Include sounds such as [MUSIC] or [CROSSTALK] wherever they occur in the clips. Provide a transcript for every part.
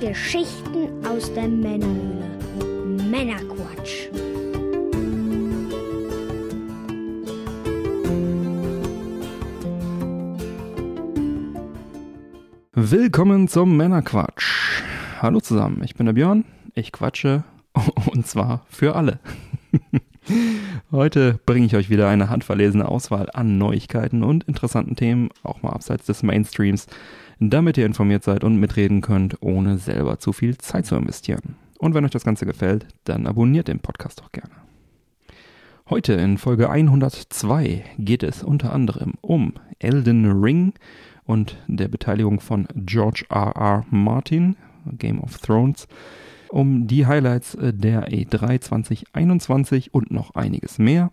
Geschichten aus der Männerhöhle. Männerquatsch. Willkommen zum Männerquatsch. Hallo zusammen, ich bin der Björn, ich quatsche [LAUGHS] und zwar für alle. [LAUGHS] Heute bringe ich euch wieder eine handverlesene Auswahl an Neuigkeiten und interessanten Themen, auch mal abseits des Mainstreams, damit ihr informiert seid und mitreden könnt, ohne selber zu viel Zeit zu investieren. Und wenn euch das Ganze gefällt, dann abonniert den Podcast doch gerne. Heute in Folge 102 geht es unter anderem um Elden Ring und der Beteiligung von George R. R. Martin, Game of Thrones, um die Highlights äh, der E3 2021 und noch einiges mehr.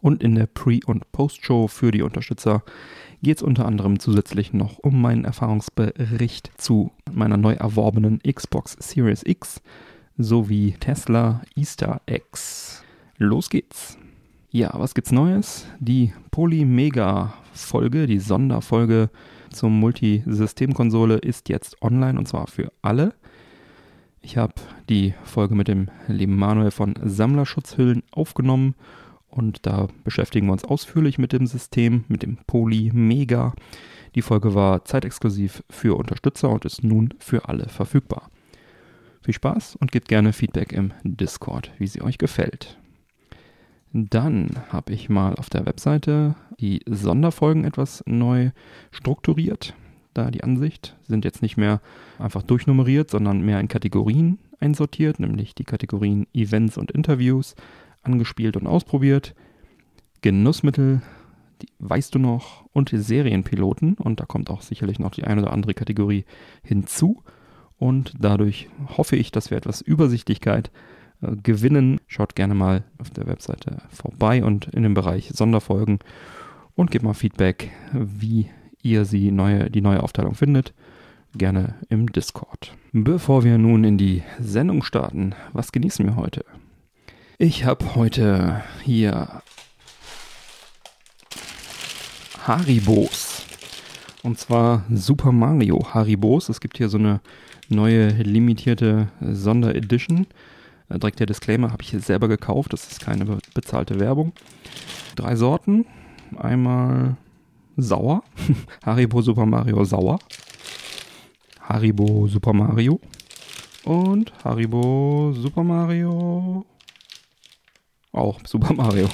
Und in der Pre- und Post-Show für die Unterstützer geht es unter anderem zusätzlich noch um meinen Erfahrungsbericht zu meiner neu erworbenen Xbox Series X sowie Tesla Easter Eggs. Los geht's! Ja, was gibt's Neues? Die Polymega-Folge, die Sonderfolge zur Multisystemkonsole ist jetzt online und zwar für alle. Ich habe die Folge mit dem lieben Manuel von Sammlerschutzhüllen aufgenommen und da beschäftigen wir uns ausführlich mit dem System, mit dem Poly Mega. Die Folge war zeitexklusiv für Unterstützer und ist nun für alle verfügbar. Viel Spaß und gebt gerne Feedback im Discord, wie sie euch gefällt. Dann habe ich mal auf der Webseite die Sonderfolgen etwas neu strukturiert da die Ansicht, sind jetzt nicht mehr einfach durchnummeriert, sondern mehr in Kategorien einsortiert, nämlich die Kategorien Events und Interviews, angespielt und ausprobiert, Genussmittel, die weißt du noch, und Serienpiloten. Und da kommt auch sicherlich noch die eine oder andere Kategorie hinzu. Und dadurch hoffe ich, dass wir etwas Übersichtlichkeit äh, gewinnen. Schaut gerne mal auf der Webseite vorbei und in dem Bereich Sonderfolgen und gebt mal Feedback, wie ihr sie neue, die neue Aufteilung findet, gerne im Discord. Bevor wir nun in die Sendung starten, was genießen wir heute? Ich habe heute hier Haribos. Und zwar Super Mario Haribos. Es gibt hier so eine neue limitierte Sonderedition. Äh, direkt der Disclaimer habe ich hier selber gekauft. Das ist keine bezahlte Werbung. Drei Sorten. Einmal sauer. [LAUGHS] Haribo Super Mario sauer. Haribo Super Mario. Und Haribo Super Mario. Auch Super Mario.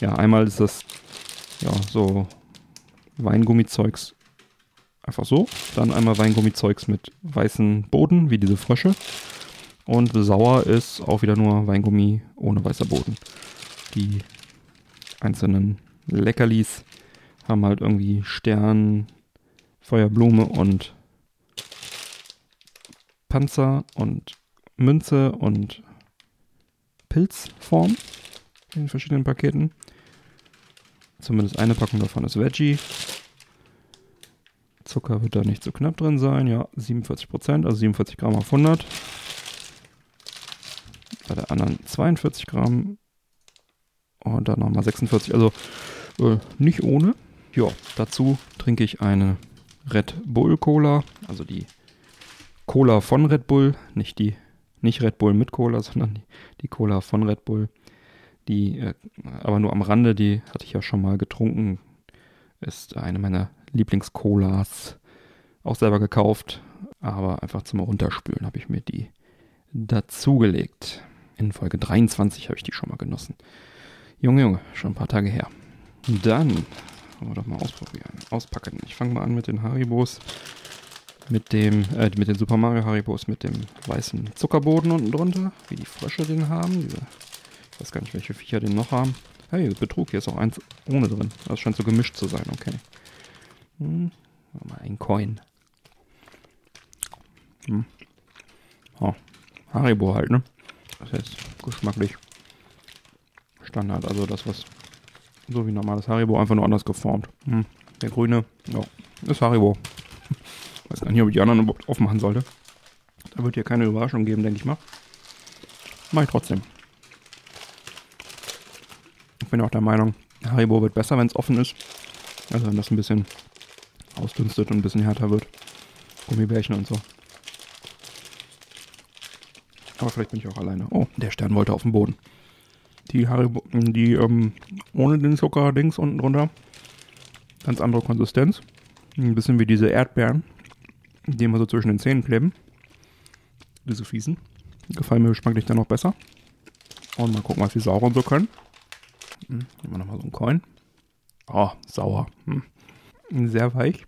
Ja, einmal ist das ja so Weingummizeugs einfach so. Dann einmal Weingummizeugs mit weißem Boden, wie diese Frösche. Und sauer ist auch wieder nur Weingummi ohne weißer Boden. Die einzelnen Leckerlis haben halt irgendwie Stern, Feuerblume und Panzer und Münze und Pilzform in verschiedenen Paketen. Zumindest eine Packung davon ist Veggie. Zucker wird da nicht so knapp drin sein. Ja, 47%, also 47 Gramm auf 100. Bei der anderen 42 Gramm. Und dann nochmal 46. Also äh, nicht ohne. Ja, dazu trinke ich eine Red Bull Cola, also die Cola von Red Bull, nicht die, nicht Red Bull mit Cola, [LAUGHS] sondern die, die Cola von Red Bull. Die, äh, aber nur am Rande, die hatte ich ja schon mal getrunken. Ist eine meiner Lieblings-Colas. Auch selber gekauft, aber einfach zum Runterspülen habe ich mir die dazugelegt. In Folge 23 habe ich die schon mal genossen. Junge, Junge, schon ein paar Tage her. Dann wollen wir doch mal ausprobieren. Auspacken. Ich fange mal an mit den Haribos. Mit dem, äh, mit den Super Mario Haribos mit dem weißen Zuckerboden unten drunter. Wie die Frösche den haben. Diese, ich weiß gar nicht, welche Viecher den noch haben. Hey, Betrug, hier ist auch eins ohne drin. Das scheint so gemischt zu sein, okay. Hm, mal ein Coin. Hm. Oh, Haribo halt, ne? Das ist geschmacklich Standard, also das, was so wie normales Haribo, einfach nur anders geformt. Hm. Der grüne, ja, ist Haribo. [LAUGHS] Weiß gar nicht, ob ich die anderen überhaupt aufmachen sollte. Da wird hier keine Überraschung geben, denke ich mal. Mach ich trotzdem. Ich bin auch der Meinung, Haribo wird besser, wenn es offen ist. Also wenn das ein bisschen ausdünstet und ein bisschen härter wird. Gummibärchen und so. Aber vielleicht bin ich auch alleine. Oh, der Stern wollte auf den Boden. Die Haribo, die ähm, ohne den Zucker-Dings unten drunter. Ganz andere Konsistenz. Ein bisschen wie diese Erdbeeren, die immer so zwischen den Zähnen kleben. Diese fiesen. Gefallen mir geschmacklich dann noch besser. Und mal gucken, was die sauren so können. Hm, nehmen wir nochmal so einen Coin. Oh, sauer. Hm. Sehr weich.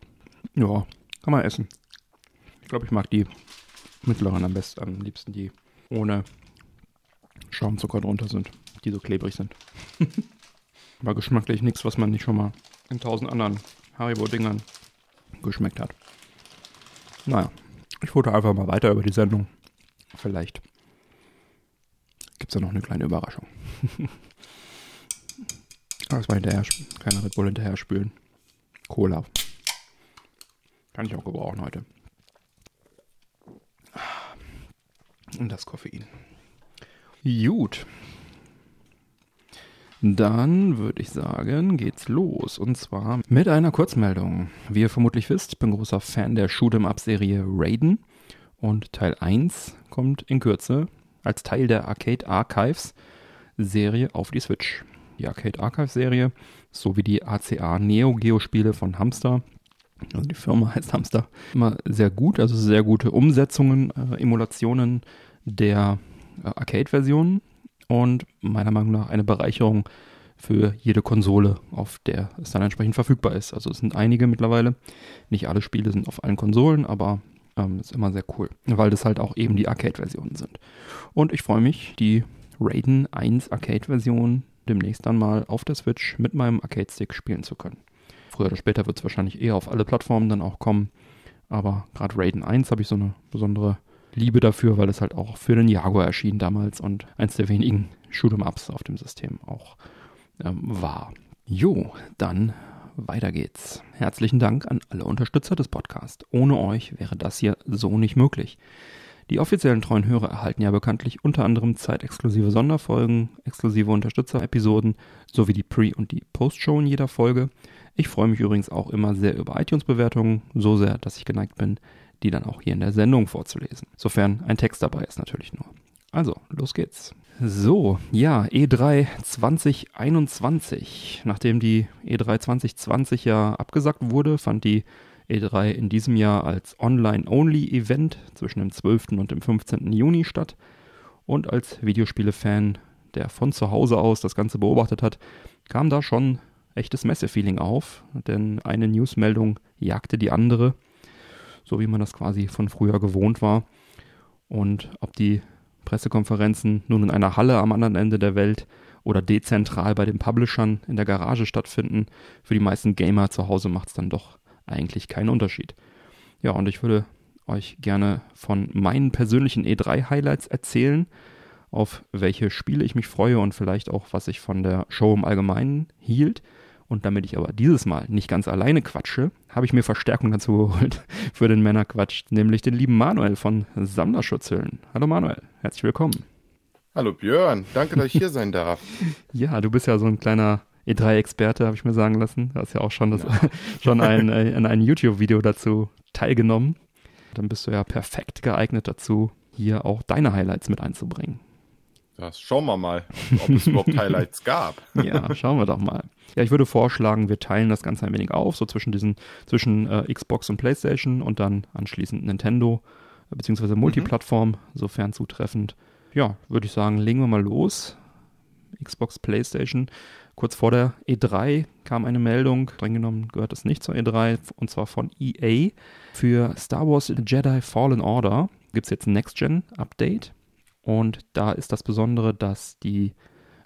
Ja, kann man essen. Ich glaube, ich mag die mittleren am besten, am liebsten die ohne Schaumzucker drunter sind, die so klebrig sind. [LAUGHS] Aber geschmacklich nichts, was man nicht schon mal in tausend anderen Haribo-Dingern geschmeckt hat. Naja, ich foto einfach mal weiter über die Sendung. Vielleicht gibt es da noch eine kleine Überraschung. [LAUGHS] das war hinterher, keine Red Bull hinterher spülen. Cola. Kann ich auch gebrauchen heute. Und das Koffein. Gut. Dann würde ich sagen, geht's los. Und zwar mit einer Kurzmeldung. Wie ihr vermutlich wisst, bin großer Fan der Shoot'em-up-Serie Raiden. Und Teil 1 kommt in Kürze als Teil der Arcade Archives Serie auf die Switch. Die Arcade Archives Serie sowie die ACA Neo Geo Spiele von Hamster also die Firma [LAUGHS] heißt Hamster, immer sehr gut, also sehr gute Umsetzungen, äh, Emulationen der äh, Arcade-Versionen und meiner Meinung nach eine Bereicherung für jede Konsole, auf der es dann entsprechend verfügbar ist. Also es sind einige mittlerweile. Nicht alle Spiele sind auf allen Konsolen, aber ähm, ist immer sehr cool, weil das halt auch eben die Arcade-Versionen sind. Und ich freue mich, die Raiden 1 Arcade-Version demnächst dann mal auf der Switch mit meinem Arcade-Stick spielen zu können. Früher oder später wird es wahrscheinlich eher auf alle Plattformen dann auch kommen. Aber gerade Raiden 1 habe ich so eine besondere Liebe dafür, weil es halt auch für den Jaguar erschien damals und eins der wenigen Shoot'em-Ups auf dem System auch ähm, war. Jo, dann weiter geht's. Herzlichen Dank an alle Unterstützer des Podcasts. Ohne euch wäre das hier so nicht möglich. Die offiziellen treuen Hörer erhalten ja bekanntlich unter anderem zeitexklusive Sonderfolgen, exklusive Unterstützer-Episoden sowie die Pre- und die Post-Show in jeder Folge. Ich freue mich übrigens auch immer sehr über iTunes-Bewertungen, so sehr, dass ich geneigt bin, die dann auch hier in der Sendung vorzulesen. Sofern ein Text dabei ist natürlich nur. Also, los geht's. So, ja, E3 2021. Nachdem die E3 2020 ja abgesagt wurde, fand die E3 in diesem Jahr als Online-Only-Event zwischen dem 12. und dem 15. Juni statt. Und als Videospiele-Fan, der von zu Hause aus das Ganze beobachtet hat, kam da schon echtes Messefeeling auf, denn eine Newsmeldung jagte die andere, so wie man das quasi von früher gewohnt war. Und ob die Pressekonferenzen nun in einer Halle am anderen Ende der Welt oder dezentral bei den Publishern in der Garage stattfinden, für die meisten Gamer zu Hause macht es dann doch eigentlich keinen Unterschied. Ja, und ich würde euch gerne von meinen persönlichen E3-Highlights erzählen, auf welche Spiele ich mich freue und vielleicht auch, was ich von der Show im Allgemeinen hielt. Und damit ich aber dieses Mal nicht ganz alleine quatsche, habe ich mir Verstärkung dazu [LAUGHS] geholt für den Männerquatsch, nämlich den lieben Manuel von Sammlerschutzhüllen. Hallo Manuel, herzlich willkommen. Hallo Björn, danke, dass ich hier sein darf. [LAUGHS] ja, du bist ja so ein kleiner E3-Experte, habe ich mir sagen lassen. Du hast ja auch schon, das, ja. [LAUGHS] schon ein, in ein YouTube-Video dazu teilgenommen. Dann bist du ja perfekt geeignet dazu, hier auch deine Highlights mit einzubringen. Das schauen wir mal, ob es überhaupt [LAUGHS] Highlights gab. ja, schauen wir doch mal. Ja, ich würde vorschlagen, wir teilen das Ganze ein wenig auf, so zwischen diesen, zwischen äh, Xbox und PlayStation und dann anschließend Nintendo, äh, beziehungsweise Multiplattform, mhm. sofern zutreffend. Ja, würde ich sagen, legen wir mal los. Xbox, PlayStation. Kurz vor der E3 kam eine Meldung, streng genommen gehört es nicht zur E3, und zwar von EA. Für Star Wars Jedi Fallen Order gibt es jetzt ein Next-Gen-Update. Und da ist das Besondere, dass die,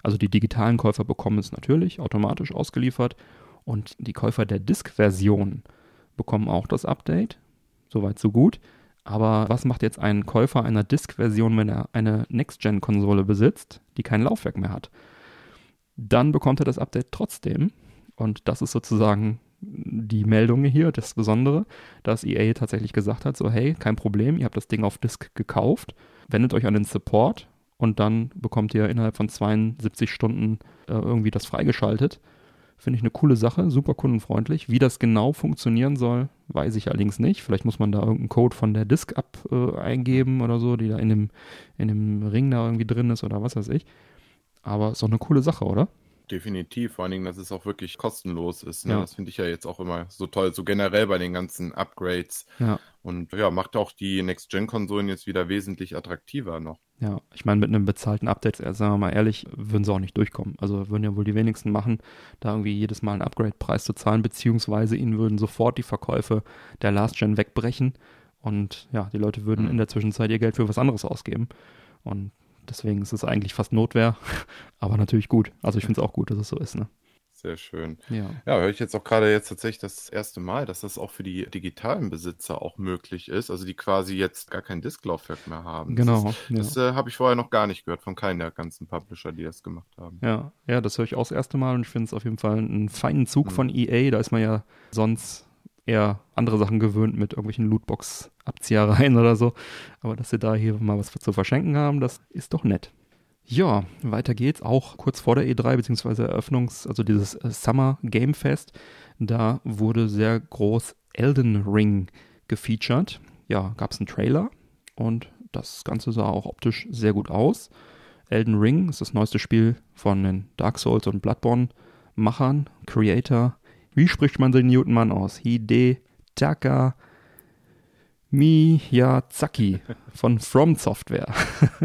also die digitalen Käufer bekommen es natürlich automatisch ausgeliefert und die Käufer der Disk-Version bekommen auch das Update. Soweit, so gut. Aber was macht jetzt ein Käufer einer Disk-Version, wenn er eine Next-Gen-Konsole besitzt, die kein Laufwerk mehr hat? Dann bekommt er das Update trotzdem. Und das ist sozusagen die Meldung hier, das Besondere, dass EA tatsächlich gesagt hat, so hey, kein Problem, ihr habt das Ding auf Disk gekauft, wendet euch an den Support und dann bekommt ihr innerhalb von 72 Stunden äh, irgendwie das freigeschaltet Finde ich eine coole Sache, super kundenfreundlich. Wie das genau funktionieren soll, weiß ich allerdings nicht. Vielleicht muss man da irgendeinen Code von der Disk ab äh, eingeben oder so, die da in dem, in dem Ring da irgendwie drin ist oder was weiß ich. Aber ist doch eine coole Sache, oder? Definitiv, vor allen Dingen, dass es auch wirklich kostenlos ist. Ne? Ja. Das finde ich ja jetzt auch immer so toll, so generell bei den ganzen Upgrades. Ja. Und ja, macht auch die Next-Gen-Konsolen jetzt wieder wesentlich attraktiver noch. Ja, ich meine, mit einem bezahlten Update, äh, sagen wir mal ehrlich, würden sie auch nicht durchkommen. Also würden ja wohl die wenigsten machen, da irgendwie jedes Mal einen Upgrade-Preis zu zahlen, beziehungsweise ihnen würden sofort die Verkäufe der Last Gen wegbrechen und ja, die Leute würden Mhm. in der Zwischenzeit ihr Geld für was anderes ausgeben. Und deswegen ist es eigentlich fast Notwehr, [LAUGHS] aber natürlich gut. Also ich finde es auch gut, dass es so ist, ne? Sehr schön. Ja. Ja, höre ich jetzt auch gerade jetzt tatsächlich das erste Mal, dass das auch für die digitalen Besitzer auch möglich ist, also die quasi jetzt gar kein Disklaufwerk mehr haben. Das Genau. ist- ja. Das äh, habe ich vorher noch gar nicht gehört von keinem der ganzen Publisher, die das gemacht haben. Ja, ja, das höre ich auch das erste Mal und ich finde es auf jeden Fall einen feinen Zug Mhm. von EA. Da ist man ja sonst eher andere Sachen gewöhnt mit irgendwelchen Lootbox-Abziehereien oder so. Aber dass sie da hier mal was zu verschenken haben, das ist doch nett. Ja, weiter geht's. Auch kurz vor der E3, beziehungsweise Eröffnungs-, also dieses äh, Summer Game Fest, da wurde sehr groß Elden Ring gefeatured. Ja, gab es einen Trailer und das Ganze sah auch optisch sehr gut aus. Elden Ring ist das neueste Spiel von den Dark Souls und Bloodborne-Machern, Creator. Wie spricht man den Newton-Mann aus? Hidetaka Miyazaki von From Software. [LAUGHS]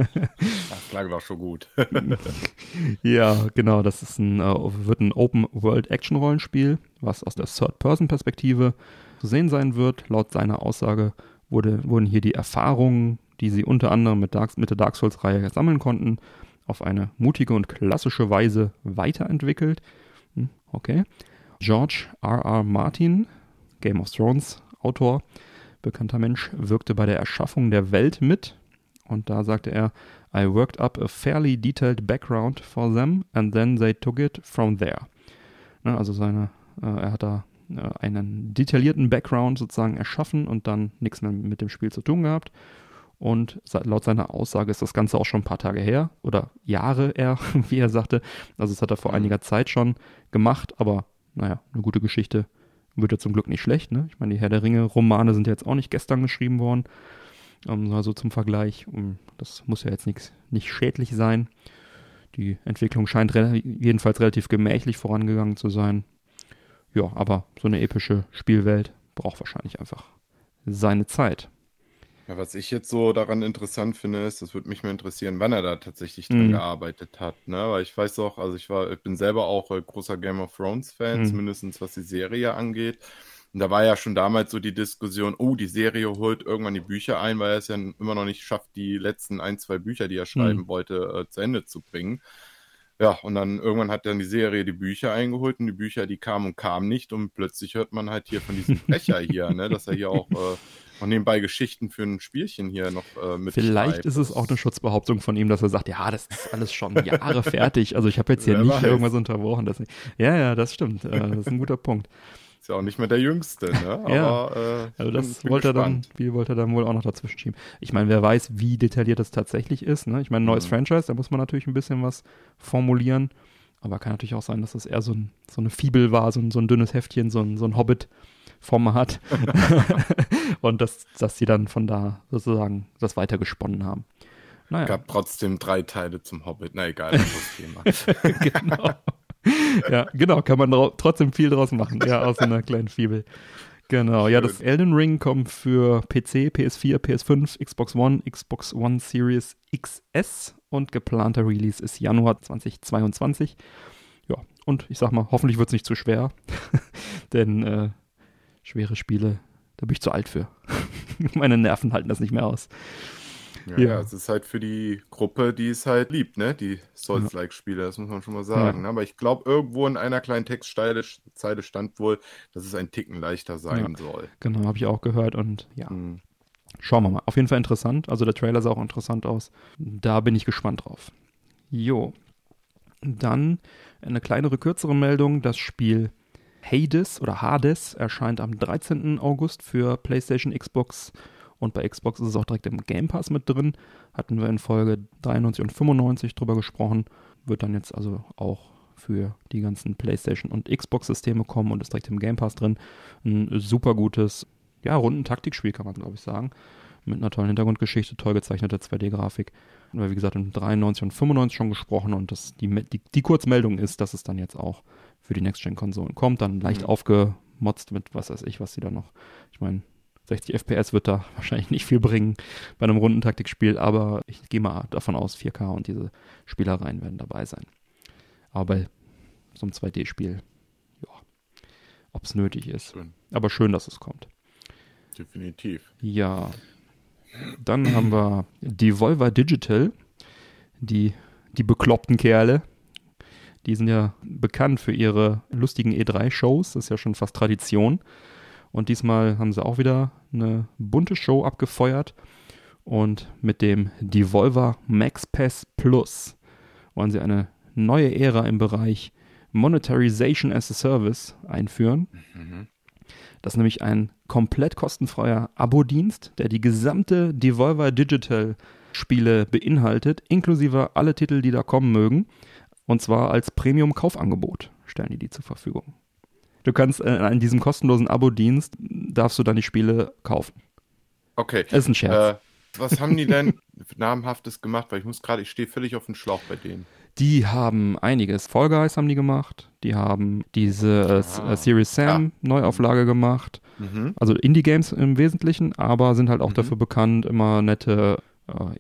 Das klang doch schon gut. [LAUGHS] Ja, genau, das ist ein, äh, wird ein Open-World-Action-Rollenspiel, was aus der Third-Person-Perspektive zu sehen sein wird. Laut seiner Aussage wurde, wurden hier die Erfahrungen, die sie unter anderem mit, Dark, mit der Dark Souls-Reihe sammeln konnten, auf eine mutige und klassische Weise weiterentwickelt. Hm, Okay. George R. R. Martin, Game of Thrones Autor, bekannter Mensch, wirkte bei der Erschaffung der Welt mit. Und da sagte er, I worked up a fairly detailed background for them and then they took it from there. Ne, also seine, äh, er hat da äh, einen detaillierten Background sozusagen erschaffen und dann nichts mehr mit dem Spiel zu tun gehabt. Und laut seiner Aussage ist das Ganze auch schon ein paar Tage her oder Jahre eher, [LAUGHS] wie er sagte. Also das hat er vor Mhm. einiger Zeit schon gemacht, aber naja, eine gute Geschichte wird ja zum Glück nicht schlecht. Ne? Ich meine, die Herr der Ringe-Romane sind ja jetzt auch nicht gestern geschrieben worden. Ähm, also zum Vergleich, um, das muss ja jetzt nichts nicht schädlich sein. Die Entwicklung scheint re jedenfalls relativ gemächlich vorangegangen zu sein. Ja, aber so eine epische Spielwelt braucht wahrscheinlich einfach seine Zeit. Ja, was ich jetzt so daran interessant finde, ist, das würde mich mal interessieren, wann er da tatsächlich dran Mhm. gearbeitet hat. Ne? Weil ich weiß auch, also ich war, ich bin selber auch äh, großer Game of Thrones-Fan, Mhm. zumindest was die Serie angeht. Und da war ja schon damals so die Diskussion, oh, die Serie holt irgendwann die Bücher ein, weil er es ja immer noch nicht schafft, die letzten ein, zwei Bücher, die er schreiben Mhm. wollte, äh, zu Ende zu bringen. Ja, und dann irgendwann hat dann die Serie die Bücher eingeholt und die Bücher, die kamen und kamen nicht und plötzlich hört man halt hier von diesem [LAUGHS] Brecher hier, ne, dass er hier auch äh, noch nebenbei Geschichten für ein Spielchen hier noch äh, mit Vielleicht schreibt. ist es auch eine Schutzbehauptung von ihm, dass er sagt, ja, das ist alles schon [LAUGHS] Jahre fertig. Also ich habe jetzt hier Wer nicht weiß. irgendwas unterbrochen. Das. Ja, ja, das stimmt. Äh, Das ist ein guter Punkt. Ist ja auch nicht mehr der Jüngste, ne? [LAUGHS] Ja, Aber äh, Also das bin wollte er dann, gespannt. wie wollte er dann wohl auch noch dazwischen schieben. Ich meine, wer weiß, wie detailliert das tatsächlich ist. Ne? Ich meine, neues Mhm. Franchise, da muss man natürlich ein bisschen was formulieren. Aber kann natürlich auch sein, dass das eher so, ein, so eine Fibel war, so ein, so ein dünnes Heftchen, so ein, so ein Hobbit-Format. [LAUGHS] Und dass, dass sie dann von da sozusagen das weitergesponnen haben. Naja. Gab trotzdem drei Teile zum Hobbit. Na egal, [LAUGHS] das Thema. genau. ja, genau, kann man trotzdem viel draus machen, ja, aus einer kleinen Fibel. Genau, ja, das Schön. Elden Ring kommt für PC, PS4, PS5, Xbox One, Xbox One Series XS und geplanter Release ist Januar 2022. Ja, und ich sag mal, hoffentlich wird es nicht zu schwer, [LAUGHS] denn äh, schwere Spiele, da bin ich zu alt für. [LAUGHS] Meine Nerven halten das nicht mehr aus. Ja, Ja. ja, es ist halt für die Gruppe, die es halt liebt, ne? Die Souls-like-Spiele, das muss man schon mal sagen. Ja. Ne? Aber ich glaube, irgendwo in einer kleinen Textzeile Zeile stand wohl, dass es ein Ticken leichter sein soll. Genau, habe ich auch gehört und ja, Hm. Schauen wir mal. Auf jeden Fall interessant. Also der Trailer sah auch interessant aus. Da bin ich gespannt drauf. Jo. Dann eine kleinere, kürzere Meldung. Das Spiel Hades oder Hades erscheint am 13. August für PlayStation, Xbox und bei Xbox ist es auch direkt im Game Pass mit drin. Hatten wir in Folge 93 und 95 drüber gesprochen. Wird dann jetzt also auch für die ganzen PlayStation und Xbox-Systeme kommen und ist direkt im Game Pass drin. Ein super gutes, ja, Runden-Taktikspiel kann man, glaube ich, sagen. Mit einer tollen Hintergrundgeschichte, toll gezeichneter 2D-Grafik. Und wie gesagt, in 93 und 95 schon gesprochen und das, die, die, die Kurzmeldung ist, dass es dann jetzt auch für die Next-Gen-Konsolen kommt. Dann leicht mhm. aufgemotzt mit, was weiß ich, was sie da noch. Ich meine, 60 FPS wird da [LAUGHS] wahrscheinlich nicht viel bringen bei einem Rundentaktikspiel, aber ich gehe mal davon aus, 4K und diese Spielereien werden dabei sein. Aber bei so einem 2D-Spiel, ja, ob es nötig ist. Schön. Aber schön, dass es kommt. Definitiv. Ja. Dann haben wir Devolver Digital, die, die bekloppten Kerle. Die sind ja bekannt für ihre lustigen E3-Shows, das ist ja schon fast Tradition. Und diesmal haben sie auch wieder eine bunte Show abgefeuert. Und mit dem Devolver Max Pass Plus wollen sie eine neue Ära im Bereich Monetarization as a Service einführen. Mhm. Das ist nämlich ein komplett kostenfreier Abo-Dienst, der die gesamte Devolver Digital Spiele beinhaltet, inklusive alle Titel, die da kommen mögen. Und zwar als Premium-Kaufangebot stellen die die zur Verfügung. Du kannst äh, in diesem kostenlosen Abo-Dienst darfst du dann die Spiele kaufen. Okay. Das ist ein Scherz. Äh, was haben die denn [LAUGHS] namhaftes gemacht? Weil ich muss gerade, ich stehe völlig auf dem Schlauch bei denen. Die haben einiges. Fall Guys haben die gemacht. Die haben diese äh, ah. Äh, Series Sam ah. Neuauflage gemacht. Mhm. Also Indie-Games im Wesentlichen, aber sind halt auch mhm. dafür bekannt, immer nette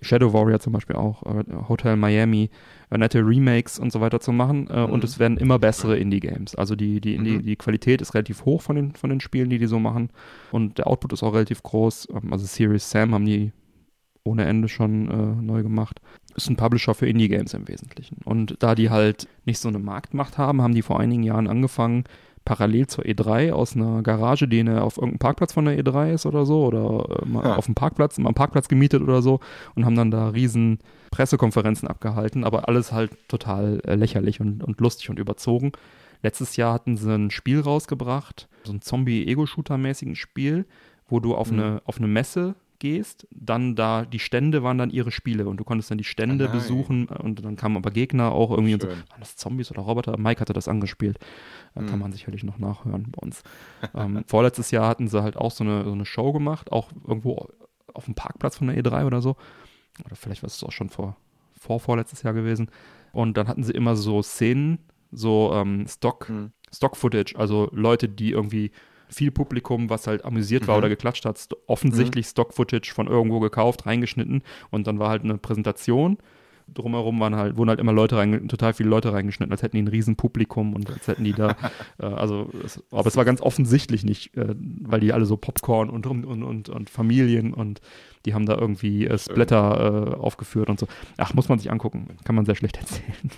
Shadow Warrior zum Beispiel auch, äh, Hotel Miami, äh, nette Remakes und so weiter zu machen. Mhm. Und es werden immer bessere Indie-Games. Also die, die, Indie, mhm. die Qualität ist relativ hoch von den, von den Spielen, die die so machen. Und der Output ist auch relativ groß. Ähm, also Series Sam haben die ohne Ende schon äh, neu gemacht. Ist ein Publisher für Indie-Games im Wesentlichen. Und da die halt nicht so eine Marktmacht haben, haben die vor einigen Jahren angefangen, parallel zur E3 aus einer Garage, die eine, auf irgendeinem Parkplatz von der E3 ist oder so, oder äh, ja. auf dem Parkplatz, mal einen Parkplatz gemietet oder so und haben dann da riesen Pressekonferenzen abgehalten, aber alles halt total äh, lächerlich und, und lustig und überzogen. Letztes Jahr hatten sie ein Spiel rausgebracht, so ein Zombie-Ego-Shooter-mäßigen Spiel, wo du auf, mhm. eine, auf eine Messe gehst, dann da, die Stände waren dann ihre Spiele und du konntest dann die Stände ah, besuchen und dann kamen aber Gegner auch irgendwie Schön. und so, waren das Zombies oder Roboter? Mike hatte das angespielt. Da hm. kann man sicherlich noch nachhören bei uns. [LAUGHS] ähm, vorletztes Jahr hatten sie halt auch so eine, so eine Show gemacht, auch irgendwo auf dem Parkplatz von der E3 oder so. Oder vielleicht war es auch schon vor, vor vorletztes Jahr gewesen. Und dann hatten sie immer so Szenen, so ähm, Stock, hm. Stock-Footage, also Leute, die irgendwie viel Publikum, was halt amüsiert war mhm. oder geklatscht hat, offensichtlich mhm. Stock-Footage von irgendwo gekauft, reingeschnitten und dann war halt eine Präsentation. Drumherum waren halt, wurden halt immer Leute rein, total viele Leute reingeschnitten, als hätten die ein Riesenpublikum und als hätten die da, [LAUGHS] äh, also, es, aber es war ganz offensichtlich nicht, äh, weil die alle so Popcorn und, und, und, und Familien und die haben da irgendwie äh, Splatter äh, aufgeführt und so. Ach, muss man sich angucken. Kann man sehr schlecht [LAUGHS] erzählen.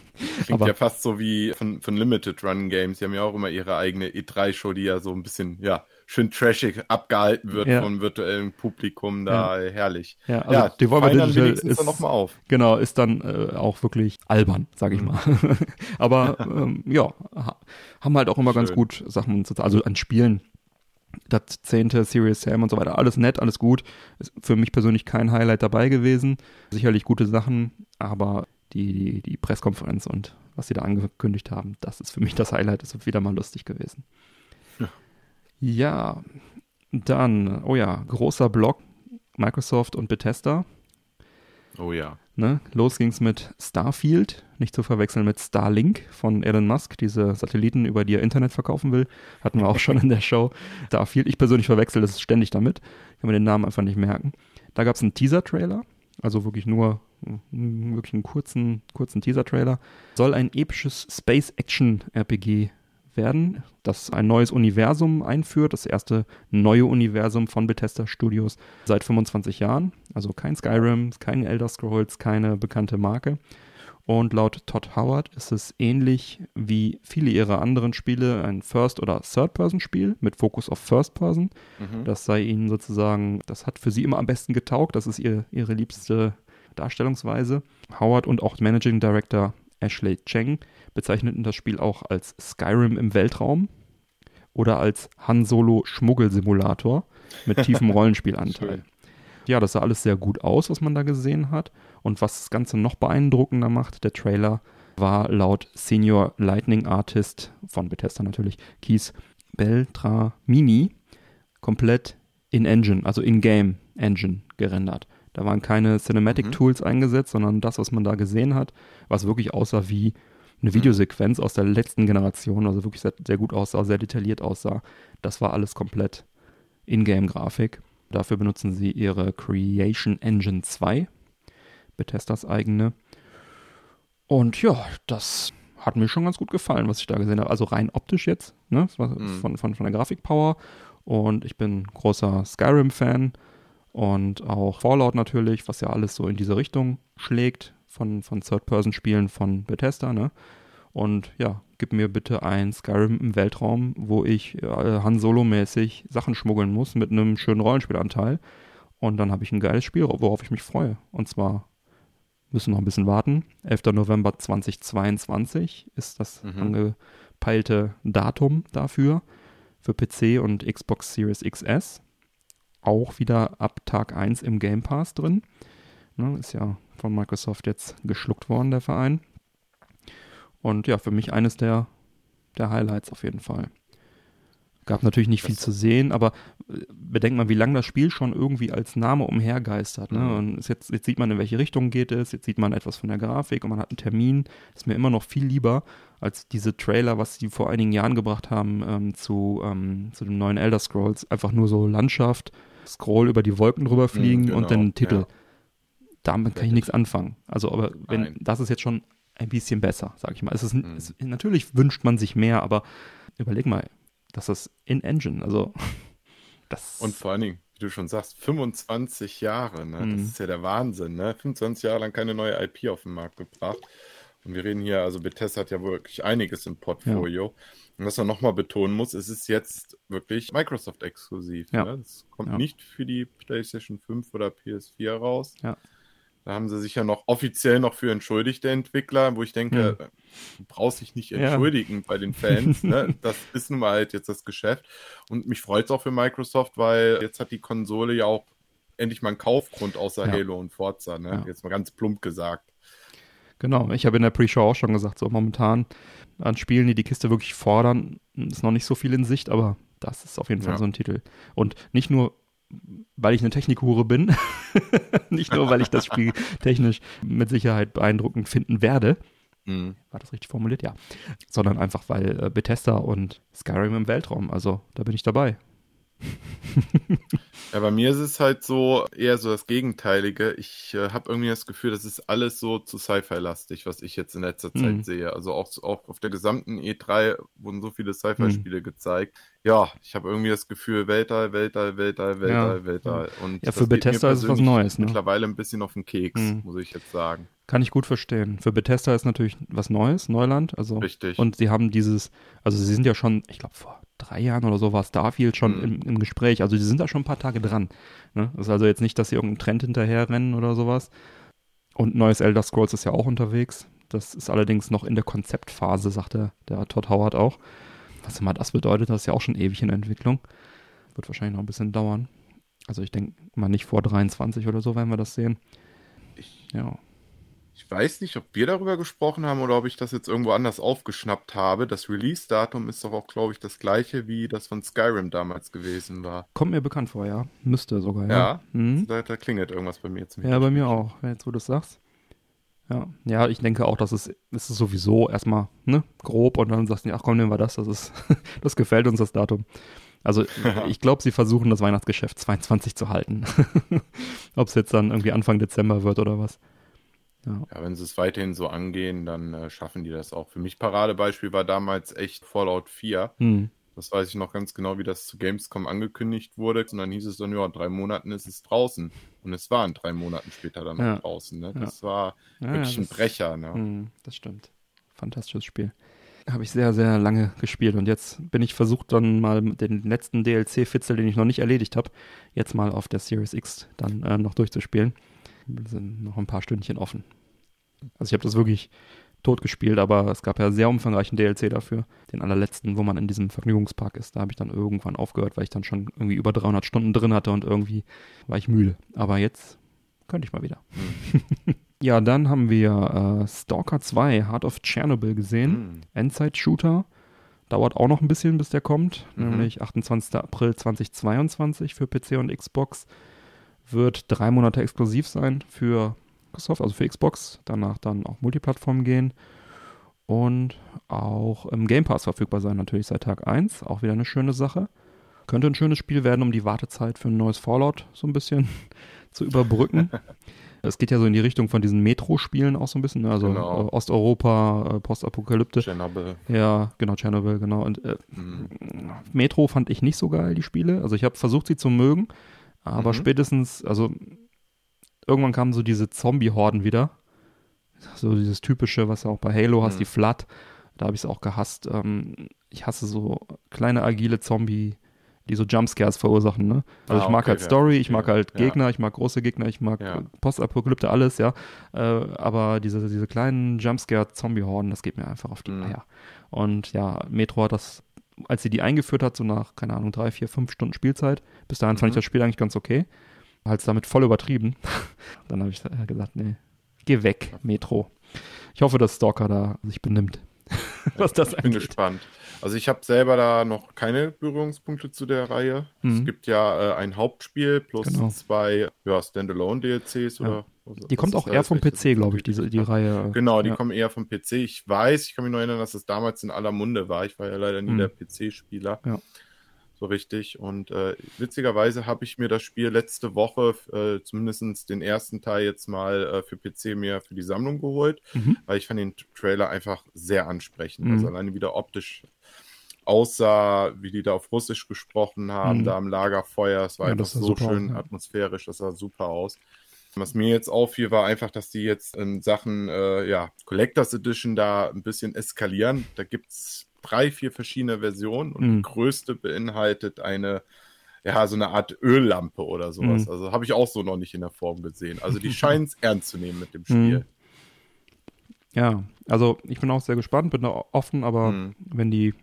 Klingt Aber, ja fast so wie von, von Limited Run Games. Die haben ja auch immer ihre eigene E3-Show, die ja so ein bisschen, ja, schön trashig abgehalten wird ja. vom virtuellen Publikum. Da ja. herrlich. Ja, also ja, Devolver Digital ist, noch mal auf. Genau, ist dann äh, auch wirklich albern, sag ich mhm. mal. [LAUGHS] Aber ähm, ja, haben halt auch immer schön. ganz gut Sachen, also an Spielen das zehnte Serious Sam und so weiter. Alles nett, alles gut. Ist für mich persönlich kein Highlight dabei gewesen. Sicherlich gute Sachen, aber die, die, die Presskonferenz und was sie da angekündigt haben, das ist für mich das Highlight. Das ist wieder mal lustig gewesen. Ja, dann, oh ja, großer Block, Microsoft und Bethesda. Oh ja. Ne? Los ging's mit Starfield, nicht zu verwechseln mit Starlink von Elon Musk, diese Satelliten, über die er Internet verkaufen will. Hatten wir auch schon in der Show. [LAUGHS] Starfield, ich persönlich verwechsel das ständig damit. Kann mir den Namen einfach nicht merken. Da gab's einen Teaser-Trailer, also wirklich nur wirklich einen kurzen, kurzen Teaser-Trailer. Soll ein episches Space-Action-RPG werden, das ein neues Universum einführt, das erste neue Universum von Bethesda Studios seit 25 Jahren. Also kein Skyrim, kein Elder Scrolls, keine bekannte Marke. Und laut Todd Howard ist es ähnlich wie viele ihrer anderen Spiele ein First- oder Third-Person-Spiel mit Fokus auf First-Person. Mhm. Das sei ihnen sozusagen, das hat für sie immer am besten getaugt. Das ist ihr, ihre liebste Darstellungsweise. Howard und auch Managing Director Ashley Cheng bezeichneten das Spiel auch als Skyrim im Weltraum oder als Han Solo Schmuggelsimulator mit tiefem [LAUGHS] Rollenspielanteil. ja, das sah alles sehr gut aus, was man da gesehen hat. Und was das Ganze noch beeindruckender macht, der Trailer war laut Senior Lightning Artist von Bethesda natürlich Keith Beltramini komplett in Engine, also in-game Engine gerendert. Da waren keine Cinematic Mhm. Tools eingesetzt, sondern das, was man da gesehen hat, was wirklich aussah wie eine Videosequenz aus der letzten Generation, also wirklich sehr, sehr gut aussah, sehr detailliert aussah. Das war alles komplett In-Game-Grafik. Dafür benutzen sie ihre Creation Engine 2, Bethesdas eigene. Und ja, das hat mir schon ganz gut gefallen, was ich da gesehen habe. Also rein optisch jetzt, ne? Mhm. von, von, von der Grafikpower. Und ich bin großer Skyrim-Fan und auch Fallout natürlich, was ja alles so in diese Richtung schlägt von, von Third-Person-Spielen von Bethesda, ne? Und ja, gib mir bitte ein Skyrim im Weltraum, wo ich äh, Han Solo-mäßig Sachen schmuggeln muss mit einem schönen Rollenspielanteil. Und dann habe ich ein geiles Spiel, worauf ich mich freue. Und zwar müssen wir noch ein bisschen warten. 11. November 2022 ist das Mhm. angepeilte Datum dafür für PC und Xbox Series XS. Auch wieder ab Tag 1 im Game Pass drin. Ne, ist ja von Microsoft jetzt geschluckt worden, der Verein. Und ja, für mich eines der, der Highlights auf jeden Fall. Gab natürlich nicht viel zu sehen, aber äh, bedenkt mal, wie lange das Spiel schon irgendwie als Name umhergeistert. Ne? Mhm. Und jetzt, jetzt sieht man, in welche Richtung geht es, jetzt sieht man etwas von der Grafik und man hat einen Termin. Ist mir immer noch viel lieber als diese Trailer, was die vor einigen Jahren gebracht haben ähm, zu, ähm, zu dem neuen Elder Scrolls. Einfach nur so Landschaft, Scroll über die Wolken drüber fliegen Mhm, genau, und dann Titel. ja. Damit kann ich nichts anfangen. Also, aber wenn, Nein. das ist jetzt schon ein bisschen besser, sag ich mal. Es ist, Mhm. es, natürlich wünscht man sich mehr, aber überleg mal, das ist in Engine, also [LAUGHS] das Und vor allen Dingen, wie du schon sagst, 25 Jahre, ne? Das ist ja der Wahnsinn, ne? 25 Jahre lang keine neue IP auf den Markt gebracht. Und wir reden hier, also Bethesda hat ja wirklich einiges im Portfolio. Und was man nochmal betonen muss, es ist jetzt wirklich Microsoft-exklusiv. Ja. Ne? Das kommt Ja. nicht für die PlayStation 5 oder PS4 raus. Ja. Da haben sie sich ja noch offiziell noch für entschuldigt, der Entwickler, wo ich denke, Hm. äh, du brauchst dich nicht Ja. entschuldigen bei den Fans. ne? [LAUGHS] Das ist nun mal halt jetzt das Geschäft. Und mich freut es auch für Microsoft, weil jetzt hat die Konsole ja auch endlich mal einen Kaufgrund außer Ja. Halo und Forza. Ne? Ja. Jetzt mal ganz plump gesagt. Genau, ich habe in der Pre-Show auch schon gesagt, so momentan an Spielen, die die Kiste wirklich fordern, ist noch nicht so viel in Sicht, aber das ist auf jeden Fall Ja. so ein Titel. Und nicht nur, weil ich eine Technikhure bin, [LAUGHS] nicht nur, weil ich das Spiel [LAUGHS] technisch mit Sicherheit beeindruckend finden werde, Mhm. war das richtig formuliert? Ja. Sondern einfach, weil äh, Bethesda und Skyrim im Weltraum, also da bin ich dabei. [LAUGHS] Ja, bei mir ist es halt so eher so das Gegenteilige. Ich äh, habe irgendwie das Gefühl, das ist alles so zu Sci-Fi-lastig, was ich jetzt in letzter Zeit Mhm. sehe. Also auch, auch auf der gesamten E3 wurden so viele Mhm. Sci-Fi-Spiele gezeigt. Ja, ich habe irgendwie das Gefühl, Weltall, Weltall, Weltall, Weltall, Weltall. Und Ja, für Bethesda ist es was Neues, ne? Mittlerweile ein bisschen auf den Keks, Mhm. muss ich jetzt sagen. Kann ich gut verstehen. Für Bethesda ist natürlich was Neues, Neuland. Also Richtig. Und sie haben dieses, also sie sind ja schon, ich glaube vor drei Jahren oder so war Starfield schon Mhm. im, im Gespräch. Also sie sind da schon ein paar Tage dran. Ne? Das ist also jetzt nicht, dass sie irgendeinen Trend hinterherrennen oder sowas. Und neues Elder Scrolls ist ja auch unterwegs. Das ist allerdings noch in der Konzeptphase, sagt der, Todd Howard auch. Was immer das bedeutet, das ist ja auch schon ewig in Entwicklung. Wird wahrscheinlich noch ein bisschen dauern. Also ich denke mal nicht vor 23 oder so werden wir das sehen. Ich, Ja. Ich weiß nicht, ob wir darüber gesprochen haben oder ob ich das jetzt irgendwo anders aufgeschnappt habe. Das Release-Datum ist doch auch, glaube ich, das gleiche wie das von Skyrim damals gewesen war. Kommt mir bekannt vor, ja. Müsste sogar, ja. Ja, Mhm. Da, da klingelt irgendwas bei mir jetzt. Ja, bei mir auch, jetzt wo du es sagst. Ja. ja, ich denke auch, dass es, es ist sowieso erstmal ne, grob und dann sagst du, ach komm, nehmen wir das, das ist, [LAUGHS] das gefällt uns, das Datum. Also [LAUGHS] ich glaube, sie versuchen das Weihnachtsgeschäft 22 zu halten. [LAUGHS] Ob es jetzt dann irgendwie Anfang Dezember wird oder was. Ja. Ja, wenn sie es weiterhin so angehen, dann äh, schaffen die das auch. Für mich Paradebeispiel war damals echt Fallout 4. Hm. Das weiß ich noch ganz genau, wie das zu Gamescom angekündigt wurde. Und dann hieß es dann, ja, in drei Monaten ist es draußen. Und es war in drei Monaten später dann Ja. draußen. Ne? Das war Ja, wirklich ja, ein das- Brecher. Ne? Hm, das stimmt. Fantastisches Spiel. Habe ich sehr, sehr lange gespielt und jetzt bin ich versucht, dann mal den letzten DLC-Fitzel, den ich noch nicht erledigt habe, jetzt mal auf der Series X dann äh, noch durchzuspielen. Sind noch ein paar Stündchen offen. Also ich habe das wirklich tot gespielt, aber es gab ja sehr umfangreichen DLC dafür. Den allerletzten, wo man in diesem Vergnügungspark ist. Da habe ich dann irgendwann aufgehört, weil ich dann schon irgendwie über 300 Stunden drin hatte und irgendwie war ich müde. Aber jetzt könnte ich mal wieder. [LAUGHS] ja, dann haben wir äh, Stalker 2, Heart of Chernobyl gesehen. Mhm. Endzeit-Shooter. Dauert auch noch ein bisschen, bis der kommt. Mhm. Nämlich 28. April 2022 für PC und Xbox. Wird drei Monate exklusiv sein für Microsoft, also für Xbox. Danach dann auch Multiplattform gehen. Und auch im Game Pass verfügbar sein, natürlich seit Tag 1. Auch wieder eine schöne Sache. Könnte ein schönes Spiel werden, um die Wartezeit für ein neues Fallout so ein bisschen [LAUGHS] zu überbrücken. [LAUGHS] Es geht ja so in die Richtung von diesen Metro-Spielen auch so ein bisschen, ne? also Genau. äh, Osteuropa, äh, Postapokalyptisch. Chernobyl. Ja, genau, Chernobyl, genau. Und äh, Mhm. Metro fand ich nicht so geil, die Spiele. Also ich habe versucht, sie zu mögen, aber Mhm. spätestens, also irgendwann kamen so diese Zombie-Horden wieder. So dieses typische, was du auch bei Halo hast, Mhm. die Flood. Da habe ich es auch gehasst. Ähm, ich hasse so kleine, agile Zombie, die so Jumpscares verursachen, ne? Also Ah, ich mag okay, halt ja, Story, ich verstehe. mag halt Ja. Gegner, ich mag große Gegner, ich mag Ja. Postapokalypte, alles, ja. Äh, aber diese, diese kleinen Jumpscare-Zombie-Horden, das geht mir einfach auf die Mhm. Eier. Und ja, Metro hat das, als sie die eingeführt hat, so nach, keine Ahnung, drei, vier, fünf Stunden Spielzeit, bis dahin fand ich Mhm. das Spiel eigentlich ganz okay. Halt damit voll übertrieben. [LAUGHS] Dann habe ich äh, gesagt, nee, geh weg, Metro. Ich hoffe, dass Stalker da sich benimmt. [LAUGHS] Was das Ich bin angeht. gespannt. Also ich habe selber da noch keine Berührungspunkte zu der Reihe. Mhm. Es gibt ja äh, ein Hauptspiel plus Genau. zwei ja, Standalone-DLCs Ja. oder was- Die kommt auch eher vom PC, glaube ich, diese, die Reihe. Genau, die ja. kommen eher vom PC. Ich weiß, ich kann mich nur erinnern, dass es damals in aller Munde war. Ich war ja leider nie Mhm. der PC-Spieler. Ja. So richtig. Und äh, witzigerweise habe ich mir das Spiel letzte Woche, äh, zumindest den ersten Teil jetzt mal äh, für PC mir für die Sammlung geholt, Mhm. weil ich fand den Trailer einfach sehr ansprechend. Mhm. Also alleine wieder optisch aussah, wie die da auf Russisch gesprochen haben, Mhm. da am Lagerfeuer. Es war Ja, einfach so aus, schön ja. atmosphärisch, das sah super aus. Was mir jetzt auffiel, war einfach, dass die jetzt in Sachen äh, ja, Collectors Edition da ein bisschen eskalieren. Da gibt es drei, vier verschiedene Versionen und Mhm. die größte beinhaltet eine, ja, so eine Art Öllampe oder sowas. Mhm. Also habe ich auch so noch nicht in der Form gesehen. Also die [LAUGHS] scheinen es ernst zu nehmen mit dem Spiel. Mhm. Ja, also ich bin auch sehr gespannt, bin da offen, aber Mhm. wenn die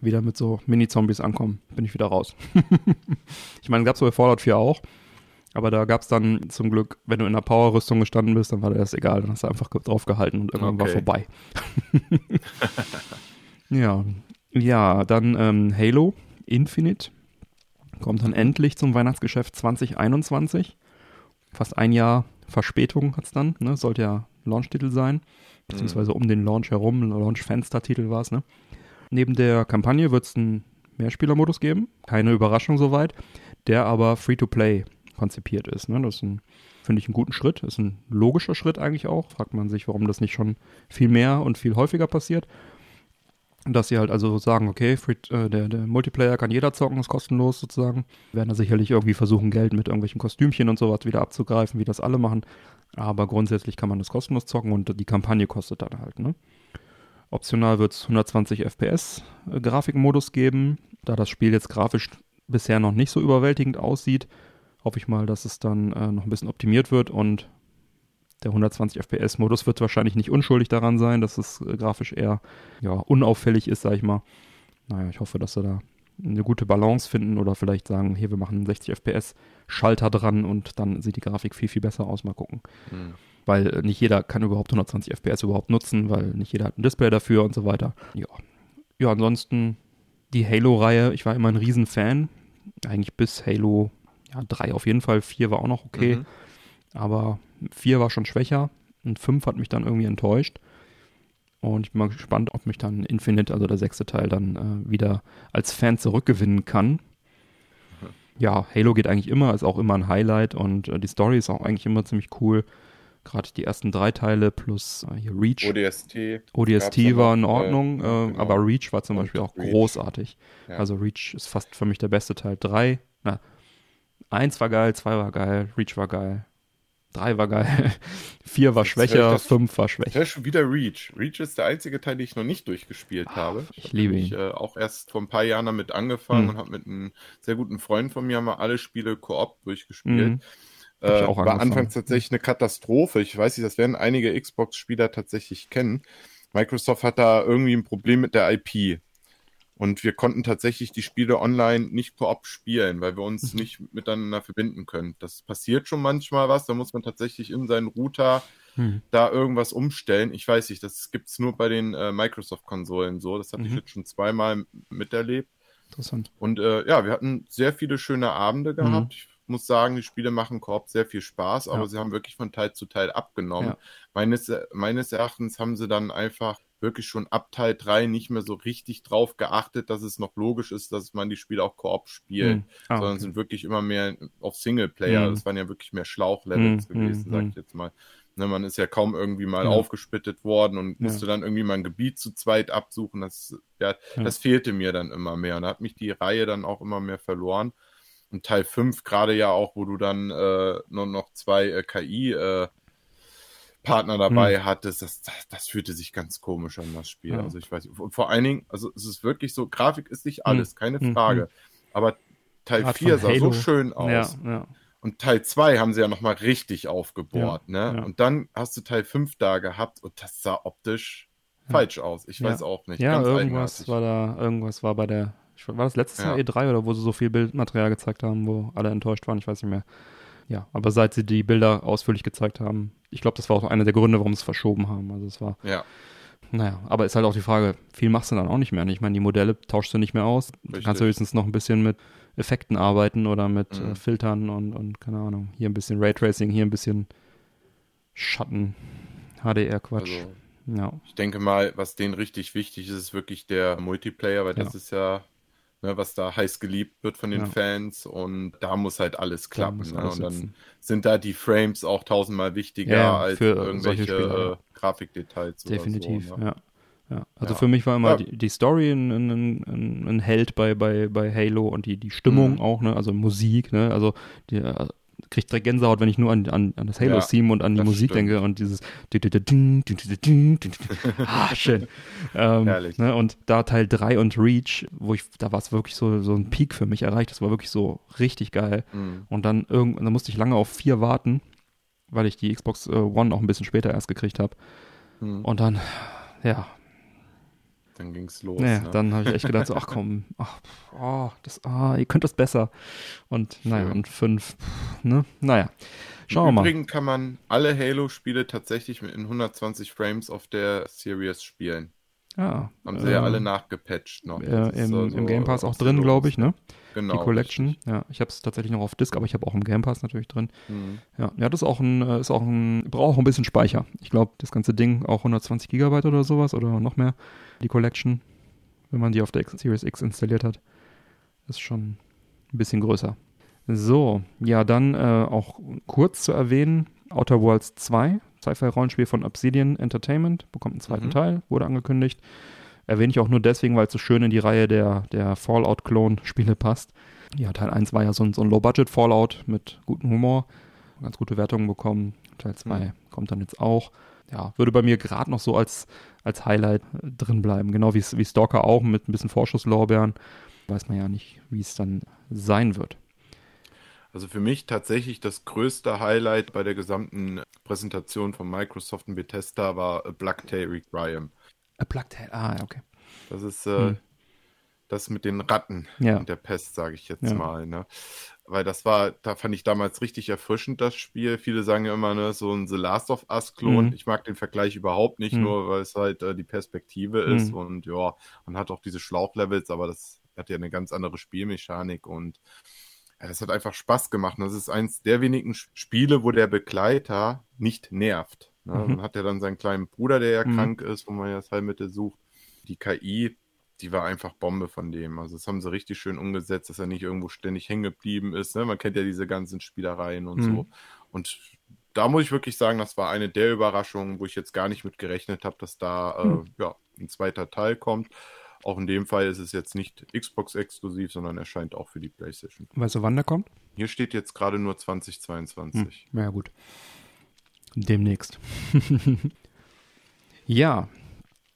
wieder mit so Mini-Zombies ankommen, bin ich wieder raus. [LAUGHS] ich meine, gab es bei Fallout 4 auch, aber da gab es dann zum Glück, wenn du in der Power-Rüstung gestanden bist, dann war dir das egal, dann hast du einfach drauf gehalten und irgendwann war Okay. vorbei. [LAUGHS] ja, ja, dann ähm, Halo Infinite kommt dann endlich zum Weihnachtsgeschäft 2021. Fast ein Jahr Verspätung hat es dann, ne? sollte ja Launch-Titel sein, beziehungsweise um den Launch herum, Launch-Fenster-Titel war es. Ne? Neben der Kampagne wird es einen Mehrspielermodus geben, keine Überraschung soweit, der aber Free-to-Play konzipiert ist. Ne? Das ist ein, finde ich, einen guten Schritt, ist ein logischer Schritt eigentlich auch. Fragt man sich, warum das nicht schon viel mehr und viel häufiger passiert. Dass sie halt also sagen, okay, free, äh, der, der Multiplayer kann jeder zocken, ist kostenlos sozusagen. Werden da sicherlich irgendwie versuchen, Geld mit irgendwelchen Kostümchen und sowas wieder abzugreifen, wie das alle machen. Aber grundsätzlich kann man das kostenlos zocken und die Kampagne kostet dann halt, ne? Optional wird es 120 FPS Grafikmodus geben. Da das Spiel jetzt grafisch bisher noch nicht so überwältigend aussieht, hoffe ich mal, dass es dann äh, noch ein bisschen optimiert wird und der 120 FPS Modus wird wahrscheinlich nicht unschuldig daran sein, dass es äh, grafisch eher ja, unauffällig ist, sag ich mal. Naja, ich hoffe, dass sie da eine gute Balance finden oder vielleicht sagen, hier, wir machen einen 60 FPS Schalter dran und dann sieht die Grafik viel, viel besser aus. Mal gucken Mhm. Weil nicht jeder kann überhaupt 120 FPS überhaupt nutzen, weil nicht jeder hat ein Display dafür und so weiter. Ja, ja ansonsten die Halo-Reihe, ich war immer ein Riesenfan, eigentlich bis Halo ja, 3 auf jeden Fall, 4 war auch noch okay, Mhm. aber 4 war schon schwächer und 5 hat mich dann irgendwie enttäuscht. Und ich bin mal gespannt, ob mich dann Infinite, also der sechste Teil, dann äh, wieder als Fan zurückgewinnen kann. Ja, Halo geht eigentlich immer, ist auch immer ein Highlight und äh, die Story ist auch eigentlich immer ziemlich cool. Gerade die ersten drei Teile plus äh, hier Reach. ODST. ODST war in äh, Ordnung, äh, genau. aber Reach war zum Und Beispiel auch Reach. großartig. Ja. Also Reach ist fast für mich der beste Teil. Drei, na, eins war geil, zwei war geil, Reach war geil, drei war geil, [LAUGHS] vier war ich schwächer, das- fünf war Ich schwächer. höre schon wieder Reach. Reach ist der einzige Teil, den ich noch nicht durchgespielt Ah, habe. ich hab liebe ihn. Äh, auch erst vor ein paar Jahren damit angefangen Mhm. und habe mit einem sehr guten Freund von mir mal alle Spiele Koop durchgespielt. Mhm. Ich Äh, auch war anfangs tatsächlich eine Katastrophe. Ich weiß nicht, das werden einige Xbox-Spieler tatsächlich kennen. Microsoft hat da irgendwie ein Problem mit der IP. Und wir konnten tatsächlich die Spiele online nicht Koop spielen, weil wir uns Mhm. nicht miteinander verbinden können. Das passiert schon manchmal was, da muss man tatsächlich in seinen Router Hm. da irgendwas umstellen. Ich weiß nicht, das gibt's nur bei den äh, Microsoft-Konsolen so. Das hatte ich Mhm. jetzt schon zweimal miterlebt. Interessant. Und äh, ja, wir hatten sehr viele schöne Abende gehabt. Mhm. Ich muss sagen, die Spiele machen Koop sehr viel Spaß, aber Ja. sie haben wirklich von Teil zu Teil abgenommen. Ja. Meines, meines Erachtens haben sie dann einfach wirklich schon ab Teil 3 nicht mehr so richtig drauf geachtet, dass es noch logisch ist, dass man die Spiele auch Koop spielt, Hm. Ah, sondern okay. sind wirklich immer mehr auf Singleplayer. Mhm. Das waren ja wirklich mehr Schlauchlevels Mhm, gewesen, sag mhm. ich jetzt mal. Ne, man ist ja kaum irgendwie mal Ja. aufgesplittet worden und Ja. musste dann irgendwie mal ein Gebiet zu zweit absuchen. Das, Ja. das fehlte mir dann immer mehr. Und da hat mich die Reihe dann auch immer mehr verloren. Und Teil 5, gerade ja auch, wo du dann äh, nur noch zwei äh, KI-Partner dabei hattest, das, das, das fühlte sich ganz komisch an, das Spiel. Hm. Ja. Also ich weiß, und vor allen Dingen, also es ist wirklich so, Grafik ist nicht alles, keine Hm, Frage. Aber Teil Grad 4 von sah so Halo. schön aus. Ja, ja. Und Teil 2 haben sie ja nochmal richtig aufgebohrt, ne? Und dann hast du Teil 5 da gehabt und das sah optisch falsch aus. Ich weiß auch nicht. Ja, irgendwas eigenartig. war da, irgendwas war bei der, ich, war das letztes Ja. Jahr E3 oder wo sie so viel Bildmaterial gezeigt haben, wo alle enttäuscht waren, ich weiß nicht mehr. Ja, aber seit sie die Bilder ausführlich gezeigt haben, ich glaube, das war auch einer der Gründe, warum sie es verschoben haben. Also es war, Ja, naja, aber ist halt auch die Frage, viel machst du dann auch nicht mehr. ne? Ich meine, die Modelle tauschst du nicht mehr aus. Du Richtig. kannst höchstens noch ein bisschen mit Effekten arbeiten oder mit Mhm. äh, Filtern und, und keine Ahnung, hier ein bisschen Raytracing, hier ein bisschen Schatten, HDR-Quatsch. also ja. ich denke mal, was denen richtig wichtig ist, ist wirklich der Multiplayer, weil Ja. das ist ja, ne, was da heiß geliebt wird von den Ja. Fans und da muss halt alles klappen. ne? alles Und dann sitzen. sind da die Frames auch tausendmal wichtiger Ja, als irgendwelche äh, Grafikdetails. Definitiv, so, ne? ja. ja. Also Ja. für mich war immer Ja. die, die Story ein, ein, ein, ein Held bei, bei, bei Halo und die, die Stimmung Mhm. auch, ne? Also Musik, ne? Also die kriegt direkt Gänsehaut, wenn ich nur an, an, an das Halo-Theme und an die Musik stimmt. denke und dieses ah, schön. Ähm. Ne? Und da Teil 3 und Reach, wo ich, da war es wirklich so, so ein Peak für mich erreicht, das war wirklich so richtig geil. Mhm. Und dann irgendwann, dann musste ich lange auf vier warten, weil ich die Xbox äh, One auch ein bisschen später erst gekriegt habe. Mhm. Und dann, ja, Dann ging's los. nee, ne? dann habe ich echt gedacht, so, ach komm, [LAUGHS] ach, oh, das, ah, ihr könnt das besser. Und naja, Schön. und fünf, ne, naja. Schauen wir Im mal. Übrigen kann man alle Halo-Spiele tatsächlich in 120 Frames auf der Series spielen. Ja, Haben sie ja äh, alle nachgepatcht noch. Äh, im, so- im Game Pass auch drin, glaube ich, ne? Genau. die Collection. richtig. Ja, ich habe es tatsächlich noch auf Disk, aber ich habe auch im Game Pass natürlich drin. Mhm. Ja, ja, das ist auch ein, äh, ist auch ein, braucht auch ein bisschen Speicher. Ich glaube, das ganze Ding auch 120 Gigabyte oder sowas oder noch mehr. Die Collection, wenn man die auf der X Series X installiert hat, ist schon ein bisschen größer. So, ja, dann äh, auch kurz zu erwähnen, Outer Worlds 2, Sci-Fi-Rollenspiel von Obsidian Entertainment, bekommt einen zweiten Mhm. Teil, wurde angekündigt. Erwähne ich auch nur deswegen, weil es so schön in die Reihe der, der Fallout-Klon-Spiele passt. Ja, Teil 1 war ja so ein, so ein Low-Budget-Fallout mit gutem Humor, ganz gute Wertungen bekommen. Teil 2 Mhm. kommt dann jetzt auch. Ja, würde bei mir gerade noch so als, als Highlight äh, drin bleiben. Genau wie, wie Stalker auch mit ein bisschen Vorschusslorbeeren. Weiß man ja nicht, wie es dann sein wird. Also für mich tatsächlich das größte Highlight bei der gesamten Präsentation von Microsoft und Bethesda war A Black Tail Requiem. A Plague Tale, ah, okay. Das ist äh, Hm. das mit den Ratten Ja. und der Pest, sage ich jetzt Ja. mal. Ne? Weil das war, da fand ich damals richtig erfrischend, das Spiel. Viele sagen ja immer, ne, so ein The Last of Us-Klon. Mhm. Ich mag den Vergleich überhaupt nicht, Mhm. nur weil es halt äh, die Perspektive ist Mhm. und ja, man hat auch diese Schlauchlevels, aber das hat ja eine ganz andere Spielmechanik und ja, das hat einfach Spaß gemacht. Und das ist eins der wenigen Spiele, wo der Begleiter nicht nervt. Ne? Mhm. Hat ja dann seinen kleinen Bruder, der ja Mhm. krank ist, wo man ja das Heilmittel sucht. Die KI, die war einfach Bombe von dem. Also das haben sie richtig schön umgesetzt, dass er nicht irgendwo ständig hängen geblieben ist. Ne? Man kennt ja diese ganzen Spielereien und Mhm. so. Und da muss ich wirklich sagen, das war eine der Überraschungen, wo ich jetzt gar nicht mit gerechnet habe, dass da äh, Mhm. ja, ein zweiter Teil kommt. Auch in dem Fall ist es jetzt nicht Xbox-exklusiv, sondern erscheint auch für die PlayStation. Weißt du, wann der kommt? Hier steht jetzt gerade nur 2022. Hm, ja, gut. Demnächst. [LAUGHS] ja,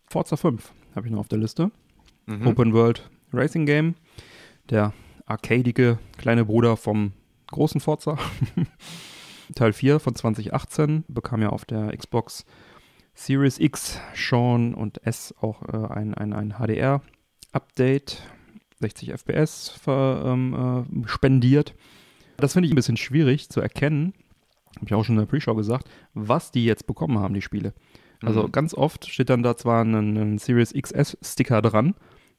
Forza 5 habe ich noch auf der Liste. Mhm. Open World Racing Game. Der arcadige kleine Bruder vom großen Forza. [LAUGHS] Teil 4 von 2018 bekam ja auf der Xbox Series X schon und S auch äh, ein, ein, ein HDR Update 60 FPS ver, ähm, äh, spendiert. Das finde ich ein bisschen schwierig zu erkennen, habe ich auch schon in der Pre-Show gesagt, was die jetzt bekommen haben, die Spiele. Also Mhm. ganz oft steht dann da zwar ein, ein Series XS-Sticker dran,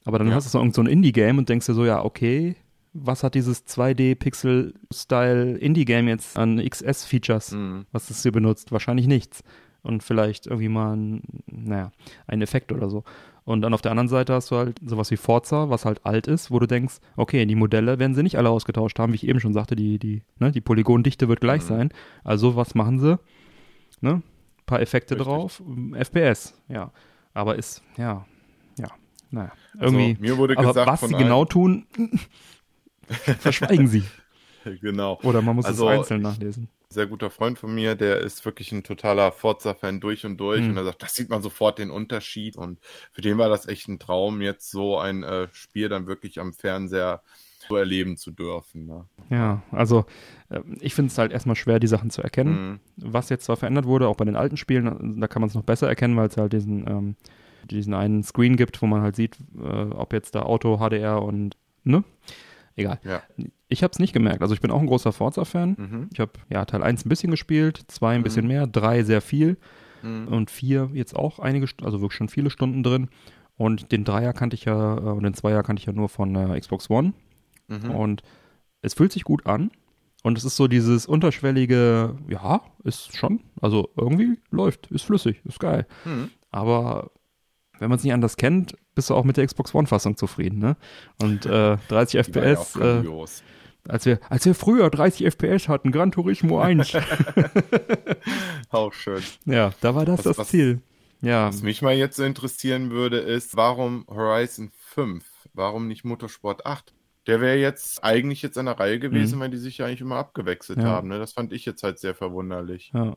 aber dann Ja. hast du so irgend so ein Indie-Game und denkst dir so, ja, okay, was hat dieses 2D-Pixel-Style Indie-Game jetzt an XS-Features, Mhm. was es hier benutzt? Wahrscheinlich nichts. Und vielleicht irgendwie mal ein, naja, ein Effekt oder so. Und dann auf der anderen Seite hast du halt sowas wie Forza, was halt alt ist, wo du denkst, okay, die Modelle werden sie nicht alle ausgetauscht haben, wie ich eben schon sagte, die, die, ne, die Polygondichte wird gleich Mhm. sein. Also was machen sie? Ne? paar Effekte Richtig. drauf, FPS, ja. Aber ist, ja, ja, naja, Also, irgendwie. mir wurde aber gesagt was sie genau tun, [LAUGHS] verschweigen sie. [LAUGHS] genau. Oder man muss Also, es einzeln nachlesen. Sehr guter Freund von mir, der ist wirklich ein totaler Forza-Fan durch und durch. Hm. Und er sagt, das sieht man sofort den Unterschied. Und für den war das echt ein Traum, jetzt so ein äh, Spiel dann wirklich am Fernseher so erleben zu dürfen. Ne? Ja, also äh, ich finde es halt erstmal schwer, die Sachen zu erkennen. Mhm. Was jetzt zwar verändert wurde, auch bei den alten Spielen, da kann man es noch besser erkennen, weil es halt diesen, ähm, diesen einen Screen gibt, wo man halt sieht, äh, ob jetzt da Auto, HDR und, ne? Egal. Ja. Ich habe es nicht gemerkt. Also ich bin auch ein großer Forza-Fan. Mhm. Ich habe ja Teil 1 ein bisschen gespielt, 2 ein Mhm. bisschen mehr, 3 sehr viel Mhm. und 4 jetzt auch einige, also wirklich schon viele Stunden drin. Und den Dreier kannte ich ja, äh, und den Zweier kannte ich ja nur von äh, Xbox One. Mhm. Und es fühlt sich gut an. Und es ist so dieses unterschwellige, ja, ist schon, also irgendwie läuft, ist flüssig, ist geil. Mhm. Aber wenn man es nicht anders kennt, bist du auch mit der Xbox One-Fassung zufrieden, ne? Und äh, 30 Die war ja auch FPS, äh, als, wir, als wir früher 30 FPS hatten, Gran Turismo 1, [LAUGHS] Auch schön. ja, da war das Was- das was- Ziel. Ja, Was mich mal jetzt so interessieren würde, ist, warum Horizon 5? Warum nicht Motorsport 8? Der wäre jetzt eigentlich jetzt an der Reihe gewesen, weil die sich ja eigentlich immer abgewechselt Mhm. Ja. haben. Ne? Das fand ich jetzt halt sehr verwunderlich. ja.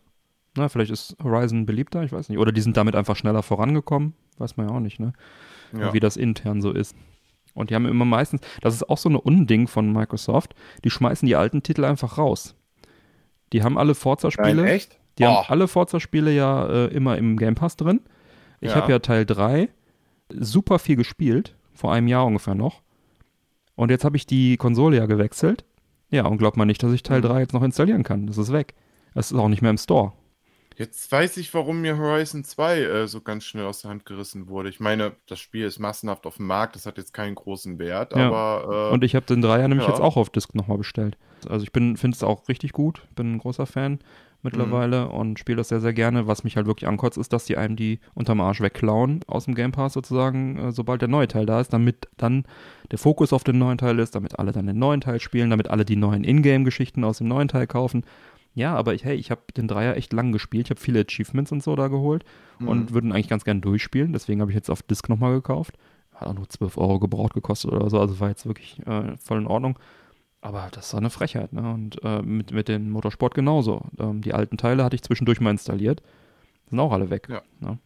Na, vielleicht ist Horizon beliebter, ich weiß nicht. Oder die sind damit einfach schneller vorangekommen, weiß man ja auch nicht, ne? Ja. wie das intern so ist. Und die haben immer meistens, das ist auch so ein Unding von Microsoft, die schmeißen die alten Titel einfach raus. Die haben alle Forza-Spiele, echt? die Oh. haben alle Forza-Spiele ja äh, immer im Game Pass drin. Ich Ja. habe ja Teil 3 super viel gespielt, vor einem Jahr ungefähr noch. Und jetzt habe ich die Konsole ja gewechselt. Ja, und glaubt man nicht, dass ich Teil Mhm. 3 jetzt noch installieren kann. Das ist weg. Es ist auch nicht mehr im Store. Jetzt weiß ich, warum mir Horizon 2 äh, so ganz schnell aus der Hand gerissen wurde. Ich meine, das Spiel ist massenhaft auf dem Markt, das hat jetzt keinen großen Wert, Ja. aber äh, Und ich habe den Dreier nämlich ja. jetzt auch auf Disc nochmal bestellt. Also ich bin finde es auch richtig gut, bin ein großer Fan mittlerweile und spiele das sehr, sehr gerne. Was mich halt wirklich ankotzt, ist, dass die einem die unterm Arsch wegklauen aus dem Game Pass sozusagen, äh, sobald der neue Teil da ist, damit dann der Fokus auf den neuen Teil ist, damit alle dann den neuen Teil spielen, damit alle die neuen Ingame-Geschichten aus dem neuen Teil kaufen. Ja, aber ich, hey, ich habe den Dreier echt lang gespielt. Ich habe viele Achievements und so da geholt Mhm. und würde ihn eigentlich ganz gern durchspielen. Deswegen habe ich jetzt auf Disc nochmal gekauft. Hat auch nur 12 Euro gebraucht gekostet oder so. Also war jetzt wirklich äh, voll in Ordnung. Aber das war eine Frechheit, ne? Und äh, mit, mit dem Motorsport genauso. Ähm, die alten Teile hatte ich zwischendurch mal installiert. Sind auch alle weg. Ja. Ne?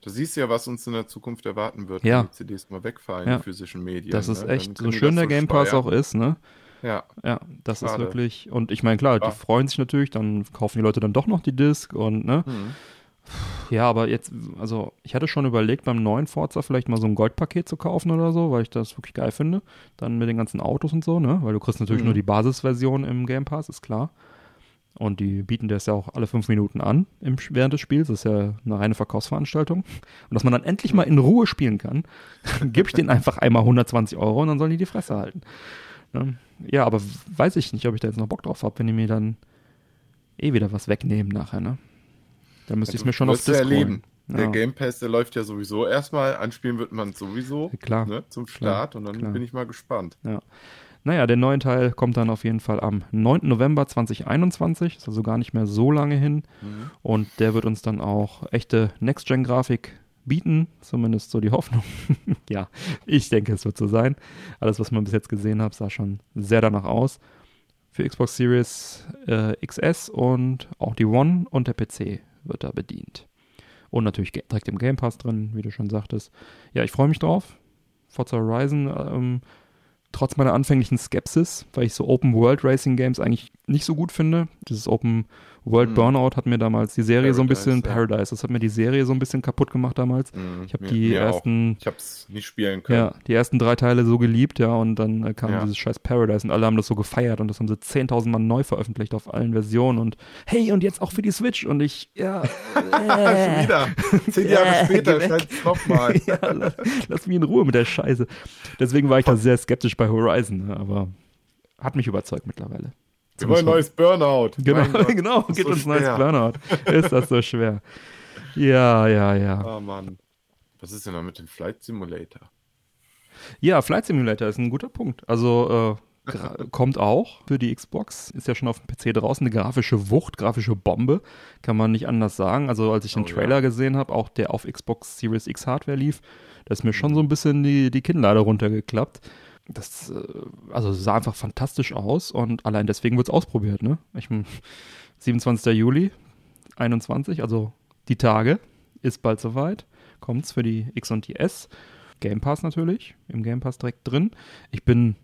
du siehst ja, was uns in der Zukunft erwarten wird, Ja. wenn die CDs mal wegfallen, Ja. die physischen Medien. Das ist ne? echt, so schön der Game Pass auch ist, ne? Ja, Ja, das ist Schade. wirklich. Und ich meine, klar, die Ja. freuen sich natürlich, dann kaufen die Leute dann doch noch die Disc und, ne? Mhm. Ja, aber jetzt, also ich hatte schon überlegt, beim neuen Forza vielleicht mal so ein Goldpaket zu kaufen oder so, weil ich das wirklich geil finde. Dann mit den ganzen Autos und so, ne? Weil du kriegst natürlich Mhm. nur die Basisversion im Game Pass, ist klar. Und die bieten das ja auch alle fünf Minuten an im, während des Spiels. Das ist ja eine reine Verkaufsveranstaltung. Und dass man dann endlich mal in Ruhe spielen kann, [LAUGHS] gebe ich denen einfach einmal 120 Euro und dann sollen die die Fresse halten. Ne? Ja, aber weiß ich nicht, ob ich da jetzt noch Bock drauf habe, wenn die mir dann eh wieder was wegnehmen nachher, ne? Dann müsste ich es mir schon auf Disc erleben. holen. Der Ja. Game Pass, der läuft ja sowieso erstmal. Anspielen wird man sowieso Klar. ne, zum Klar, Start und dann klar. bin ich mal gespannt. Naja, der neue Teil kommt dann auf jeden Fall am 9. November 2021, ist also gar nicht mehr so lange hin. Mhm. Und der wird uns dann auch echte Next-Gen-Grafik bieten, zumindest so die Hoffnung. [LAUGHS] ja, ich denke, es wird so sein. Alles, was man bis jetzt gesehen hat, sah schon sehr danach aus. Für Xbox Series äh, XS und auch die One und der PC wird da bedient. Und natürlich direkt im Game Pass drin, wie du schon sagtest. Ja, ich freue mich drauf. Forza Horizon, ähm, trotz meiner anfänglichen Skepsis, weil ich so Open World Racing Games eigentlich nicht so gut finde. Dieses Open World Mhm. Burnout hat mir damals die Serie so ein bisschen Paradise, ja. Paradise, das hat mir die Serie so ein bisschen kaputt gemacht damals. Mhm, Ich habe die mir auch. ersten Ich hab's nicht spielen können. ja, die ersten drei Teile so geliebt, ja, und dann äh, kam Ja. dieses scheiß Paradise und alle haben das so gefeiert und das haben sie 10.000 Mal neu veröffentlicht auf allen Versionen und hey, und jetzt auch für die Switch und ich, ja, [LAUGHS] Schon äh, wieder. Zehn Jahre Ja, später weg. scheint nochmal. [LAUGHS] ja, lass, lass mich in Ruhe mit der Scheiße. Deswegen war ich da sehr skeptisch bei Horizon, aber hat mich überzeugt mittlerweile. Wir wollen neues Burnout. Genau, [LAUGHS] genau, gibt so uns neues schwer. Burnout. Ist das so schwer? [LAUGHS] Ja, ja, ja. Oh Mann. Was ist denn da mit dem Flight Simulator? Ja, Flight Simulator ist ein guter Punkt. Also äh, [LAUGHS] kommt auch für die Xbox, ist ja schon auf dem PC draußen, eine grafische Wucht, grafische Bombe, kann man nicht anders sagen. Also als ich den Oh, ja. Trailer gesehen habe, auch der auf Xbox Series X Hardware lief, da ist mir schon so ein bisschen die, die Kinnlade runtergeklappt. Das äh, also sah einfach fantastisch aus und allein deswegen wird es ausprobiert. Ne? Ich, mein, [LAUGHS] 27. Juli 21, also die Tage, ist bald soweit. Kommt's für die X und die S. Game Pass natürlich, im Game Pass direkt drin. Ich bin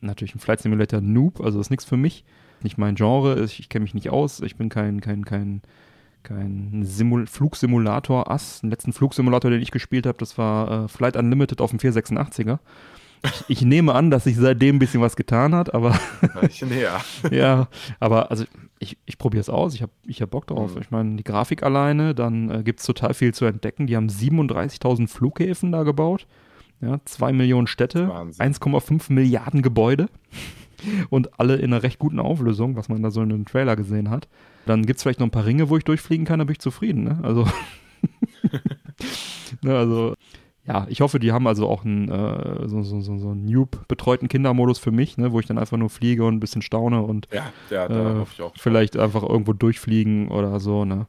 natürlich ein Flight Simulator Noob, also ist nichts für mich. Nicht mein Genre, ich, ich kenne mich nicht aus. Ich bin kein, kein, kein, kein Simul Flugsimulator-Ass. Den letzten Flugsimulator, den ich gespielt habe, das war äh, Flight Unlimited auf dem 486er. Ich, ich nehme an, dass sich seitdem ein bisschen was getan hat, aber Ich näher. [LAUGHS] ja, aber also ich, ich probiere es aus, ich habe ich hab Bock drauf. Mhm. Ich meine, die Grafik alleine, dann äh, gibt es total viel zu entdecken. Die haben 37.000 Flughäfen da gebaut, ja, 2 Millionen Städte, Wahnsinn. 1,5 Milliarden Gebäude [LAUGHS] und alle in einer recht guten Auflösung, was man da so in dem Trailer gesehen hat. Dann gibt es vielleicht noch ein paar Ringe, wo ich durchfliegen kann, da bin ich zufrieden. Ne? Also, [LAUGHS] ne, also ja, ich hoffe, die haben also auch einen äh, so, so, so, so einen Noob-betreuten Kindermodus für mich, ne, wo ich dann einfach nur fliege und ein bisschen staune und Ja, ja äh, vielleicht einfach irgendwo durchfliegen oder so, ne?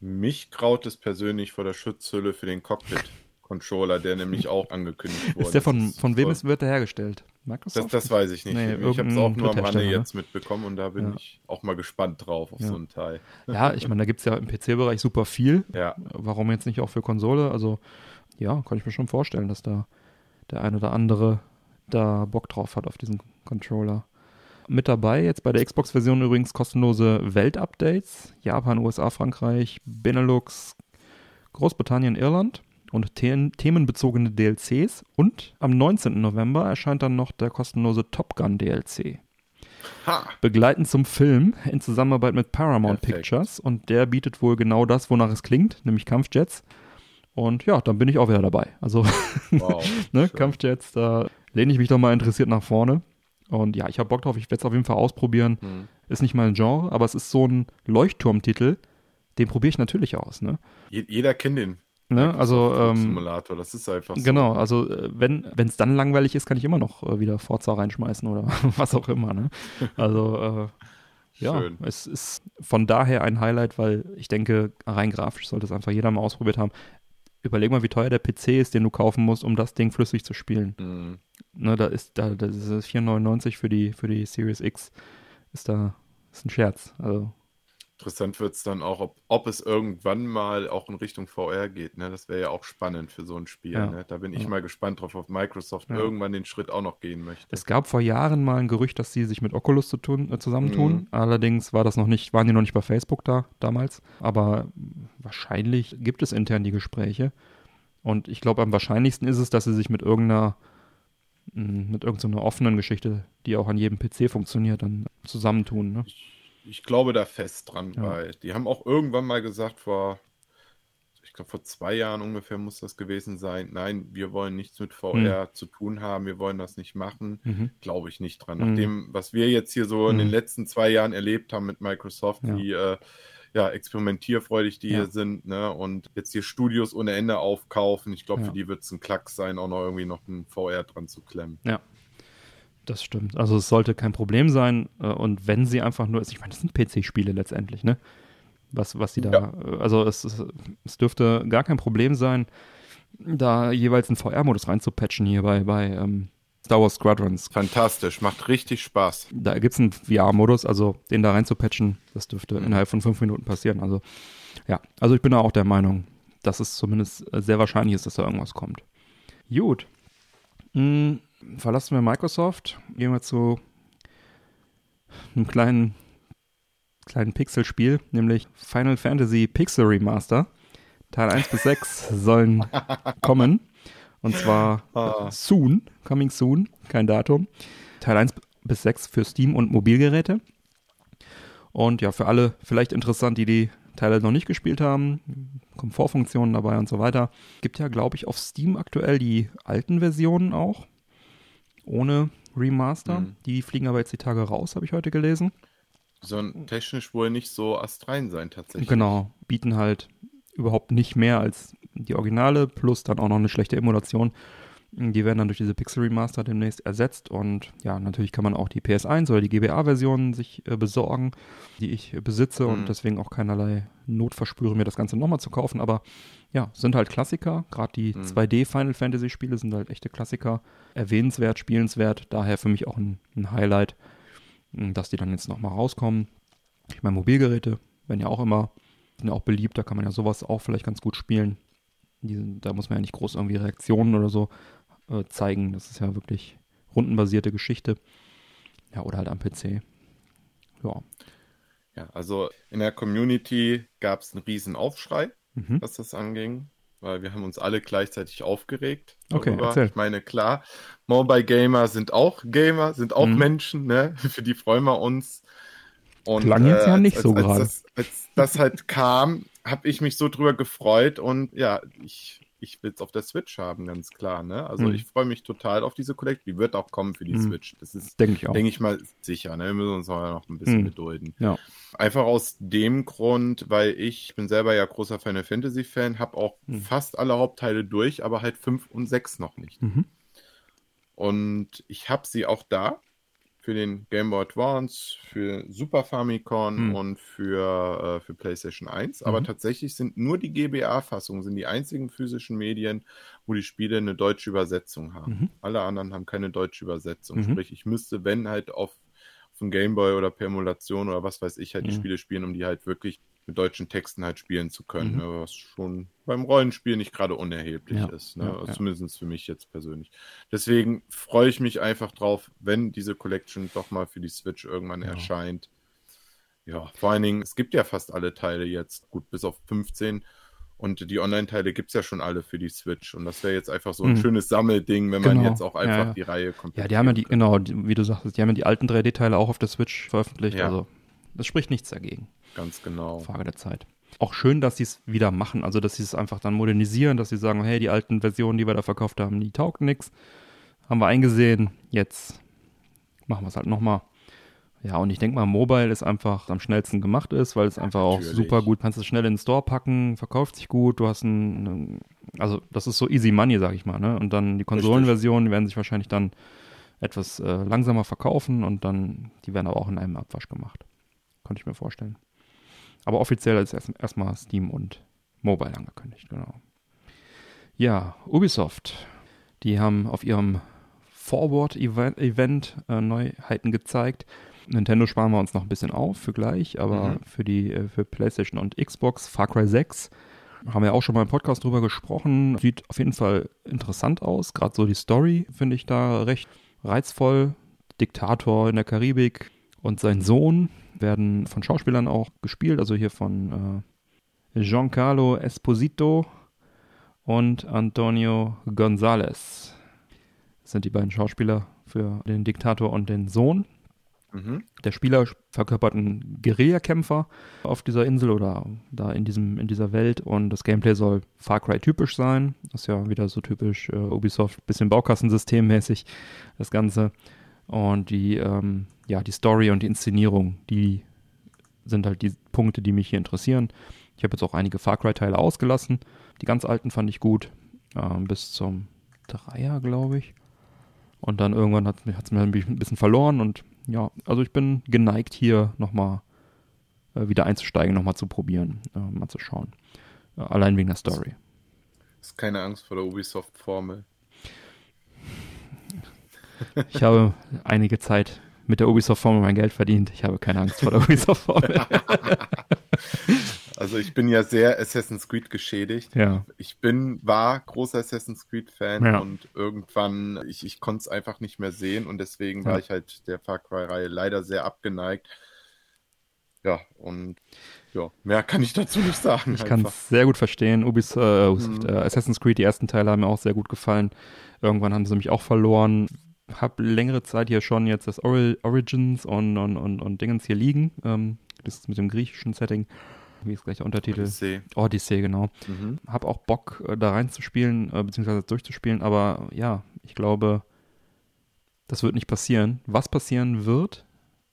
Mich kraut es persönlich vor der Schutzhülle für den Cockpit-Controller, der nämlich auch angekündigt wurde. Ist der von, Das von wem ist, wird der hergestellt? das, Microsoft? das weiß ich nicht. Nee, ich habe es auch nur am Rande ne? jetzt mitbekommen und da bin Ja. ich auch mal gespannt drauf auf Ja. so einen Teil. ja, ich meine, da gibt es ja im PC-Bereich super viel. Ja, Warum jetzt nicht auch für Konsole? Also, ja, kann ich mir schon vorstellen, dass da der ein oder andere da Bock drauf hat auf diesen Controller. Mit dabei jetzt bei der Xbox-Version übrigens kostenlose Welt-Updates. Japan, USA, Frankreich, Benelux, Großbritannien, Irland und the themenbezogene DLCs. Und am 19. November erscheint dann noch der kostenlose Top Gun DLC. ha, Begleitend zum Film in Zusammenarbeit mit Paramount Perfekt. Pictures. Und der bietet wohl genau das, wonach es klingt, nämlich Kampfjets. Und ja, dann bin ich auch wieder dabei. Also, [LAUGHS] wow. ne. Kampfjets, da lehne ich mich doch mal interessiert nach vorne. Und ja, ich habe Bock drauf, ich werde es auf jeden Fall ausprobieren. Hm. Ist nicht mein Genre, aber es ist so ein Leuchtturmtitel, den probiere ich natürlich aus, ne? Je- Jeder kennt den. ne? Also, ähm, Simulator, das ist einfach so. Genau, also äh, wenn es dann langweilig ist, kann ich immer noch äh, wieder Forza reinschmeißen oder [LAUGHS] was auch immer. Ne? Also äh, ja, Schön. es ist von daher ein Highlight, weil ich denke, rein grafisch sollte es einfach jeder mal ausprobiert haben. Überleg mal, wie teuer der PC ist, den du kaufen musst, um das Ding flüssig zu spielen. Hm. Ne, da ist da das ist 4,99 für die für die Series X ist da ist ein Scherz. Also Interessant wird es dann auch, ob, ob es irgendwann mal auch in Richtung VR geht. Ne? Das wäre ja auch spannend für so ein Spiel. Ja. Ne? Da bin ich Ja. mal gespannt drauf, ob Microsoft Ja. irgendwann den Schritt auch noch gehen möchte. Es gab vor Jahren mal ein Gerücht, dass sie sich mit Oculus zu tun, äh, zusammentun. Mhm. Allerdings war das noch nicht, waren die noch nicht bei Facebook da damals. Aber wahrscheinlich gibt es intern die Gespräche. Und ich glaube, am wahrscheinlichsten ist es, dass sie sich mit irgendeiner mh, mit irgendeiner offenen Geschichte, die auch an jedem PC funktioniert, dann zusammentun. Ne? Ich glaube da fest dran, Ja. weil die haben auch irgendwann mal gesagt, vor, ich glaube, vor zwei Jahren ungefähr muss das gewesen sein. Nein, wir wollen nichts mit VR zu tun haben, wir wollen das nicht machen. Mhm. Glaube ich nicht dran. Mhm. Nach dem, was wir jetzt hier so in Mhm. den letzten zwei Jahren erlebt haben mit Microsoft, Ja. wie äh, ja, experimentierfreudig die Ja. hier sind, ne? Und jetzt hier Studios ohne Ende aufkaufen. Ich glaube, Ja. für die wird es ein Klacks sein, auch noch irgendwie noch ein VR dran zu klemmen. Das stimmt. Also es sollte kein Problem sein. äh, Und wenn sie einfach nur, ich meine, das sind PC-Spiele letztendlich, ne? Was, was sie da, Ja. äh, also es, es, es dürfte gar kein Problem sein, da jeweils einen VR-Modus reinzupatchen hier bei, bei ähm, Star Wars Squadrons. Fantastisch, macht richtig Spaß. Da gibt es einen VR-Modus, also den da reinzupatchen, das dürfte Mhm. innerhalb von fünf Minuten passieren. Also ja, also ich bin da auch der Meinung, dass es zumindest äh, sehr wahrscheinlich ist, dass da irgendwas kommt. Gut. Hm, verlassen wir Microsoft, gehen wir zu einem kleinen, kleinen Pixel-Spiel, nämlich Final Fantasy Pixel Remaster. Teil 1 bis 6 sollen kommen. Und zwar Ah. soon, coming soon, kein Datum. Teil 1 bis 6 für Steam und Mobilgeräte. Und ja, für alle vielleicht interessant, die die Teile noch nicht gespielt haben. Komfortfunktionen dabei und so weiter. Gibt ja, glaube ich, auf Steam aktuell die alten Versionen auch. Ohne Remaster. Mhm. Die fliegen aber jetzt die Tage raus, habe ich heute gelesen. Sollen technisch wohl nicht so astrein sein, tatsächlich. Genau, bieten halt überhaupt nicht mehr als die Originale, plus dann auch noch eine schlechte Emulation. Die werden dann durch diese Pixel Remaster demnächst ersetzt und ja, natürlich kann man auch die PS1 oder die GBA-Version sich äh, besorgen, die ich besitze Mhm. und deswegen auch keinerlei Not verspüre, mir das Ganze nochmal zu kaufen. Aber ja, sind halt Klassiker. Gerade die Mhm. 2D Final Fantasy Spiele sind halt echte Klassiker. Erwähnenswert, spielenswert. Daher für mich auch ein, ein Highlight, mh, dass die dann jetzt nochmal rauskommen. Ich meine, Mobilgeräte werden ja auch immer, sind ja auch beliebt. Da kann man ja sowas auch vielleicht ganz gut spielen. Die, da muss man ja nicht groß irgendwie Reaktionen oder so äh, zeigen. Das ist ja wirklich rundenbasierte Geschichte. Ja, oder halt am PC. Ja. Ja, also in der Community gab es einen riesen Aufschrei, Mhm. was das anging, weil wir haben uns alle gleichzeitig aufgeregt. Okay, erzähl. Ich meine, klar, Mobile Gamer sind auch Gamer, sind auch Mhm. Menschen, ne? [LAUGHS] Für die freuen wir uns. Und, Klang jetzt ja als- nicht als, so als, gerade. Das, als das halt kam, habe ich mich so drüber gefreut und ja, ich, ich will es auf der Switch haben, ganz klar, ne? Also Mhm. ich freue mich total auf diese Collect. Die wird auch kommen für die Mhm. Switch. Das ist Denke ich auch. denke ich mal, sicher. Ne? Wir müssen uns aber noch ein bisschen Mhm. gedulden. Ja. Einfach aus dem Grund, weil ich bin selber ja großer Final Fantasy Fan, habe auch Mhm. fast alle Hauptteile durch, aber halt 5 und 6 noch nicht. Mhm. Und ich habe sie auch da für den Game Boy Advance, für Super Famicom Mhm. und für, äh, für PlayStation 1. Aber Mhm. tatsächlich sind nur die GBA-Fassungen, sind die einzigen physischen Medien, wo die Spiele eine deutsche Übersetzung haben. Mhm. Alle anderen haben keine deutsche Übersetzung. Mhm. Sprich, ich müsste, wenn halt auf, auf dem Gameboy oder per Emulation oder was weiß ich, halt die Mhm. Spiele spielen, um die halt wirklich mit deutschen Texten halt spielen zu können. Mhm. Ne? Was schon beim Rollenspiel nicht gerade unerheblich Ja, ist. Ne? ja, Also. Zumindest für mich jetzt persönlich. Deswegen freue ich mich einfach drauf, wenn diese Collection doch mal für die Switch irgendwann Ja. erscheint. Ja, vor allen Dingen, es gibt ja fast alle Teile jetzt, gut, bis auf 15. Und die Online-Teile gibt es ja schon alle für die Switch. Und das wäre jetzt einfach so ein Mhm. schönes Sammelding, wenn man Genau. jetzt auch einfach die Reihe komplett. Ja, die haben ja die, genau, die, wie du sagst, die haben ja die alten 3D-Teile auch auf der Switch veröffentlicht. Also, das spricht nichts dagegen. Ganz genau. Frage der Zeit. Auch schön, dass sie es wieder machen, also dass sie es einfach dann modernisieren, dass sie sagen, hey, die alten Versionen, die wir da verkauft haben, die taugten nichts. Haben wir eingesehen, jetzt machen wir es halt nochmal. Ja, und ich denke mal, Mobile ist einfach am schnellsten gemacht ist, weil es einfach auch Natürlich. super gut, kannst es schnell in den Store packen, verkauft sich gut, du hast ein, also das ist so easy money, sag ich mal, ne? Und dann die Konsolenversionen, die werden sich wahrscheinlich dann etwas äh, langsamer verkaufen und dann, die werden aber auch in einem Abwasch gemacht. Könnte ich mir vorstellen. Aber offiziell ist erst- erstmal Steam und Mobile angekündigt, genau. Ja, Ubisoft, die haben auf ihrem Forward-Event äh, Neuheiten gezeigt. Nintendo sparen wir uns noch ein bisschen auf für gleich, aber Mhm. für die äh, für PlayStation und Xbox Far Cry 6 haben wir auch schon mal im Podcast drüber gesprochen. Sieht auf jeden Fall interessant aus. Gerade so die Story finde ich da recht reizvoll. Diktator in der Karibik und sein Sohn werden von Schauspielern auch gespielt. Also hier von äh, Giancarlo Esposito und Antonio González. Das sind die beiden Schauspieler für den Diktator und den Sohn. Mhm. Der Spieler verkörpert einen Guerillakämpfer auf dieser Insel oder da in, diesem, in dieser Welt und das Gameplay soll Far Cry typisch sein. Das ist ja wieder so typisch äh, Ubisoft, bisschen Baukastensystemmäßig das Ganze. Und die, ähm, ja, die Story und die Inszenierung, die sind halt die Punkte, die mich hier interessieren. Ich habe jetzt auch einige Far Cry-Teile ausgelassen. Die ganz alten fand ich gut. Ähm, bis zum Dreier, glaube ich. Und dann irgendwann hat es mir ein bisschen verloren und ja, also ich bin geneigt hier nochmal äh, wieder einzusteigen, nochmal zu probieren, äh, mal zu schauen. Äh, allein wegen der Story. Ist keine Angst vor der Ubisoft-Formel. Ich habe einige Zeit mit der Ubisoft-Formel mein Geld verdient. Ich habe keine Angst vor der Ubisoft-Formel. Also Also ich bin ja sehr Assassin's Creed geschädigt. Ja. Ich bin, war großer Assassin's Creed-Fan Ja. und irgendwann, ich, ich konnte es einfach nicht mehr sehen und deswegen Ja. war ich halt der Far Cry-Reihe leider sehr abgeneigt. Ja, und ja, mehr kann ich dazu nicht sagen. Ich kann es sehr gut verstehen. Ubis, äh, Ubisoft, Mhm. äh, Assassin's Creed, die ersten Teile haben mir auch sehr gut gefallen. Irgendwann haben sie mich auch verloren. Hab längere Zeit hier schon jetzt das Ori Origins und, und, und, und Dingens hier liegen. Ähm, das ist mit dem griechischen Setting. Wie ist gleich der Untertitel? Odyssey. Odyssey, genau. Mhm. Hab auch Bock, äh, da reinzuspielen, äh, beziehungsweise durchzuspielen, aber ja, ich glaube, das wird nicht passieren. Was passieren wird,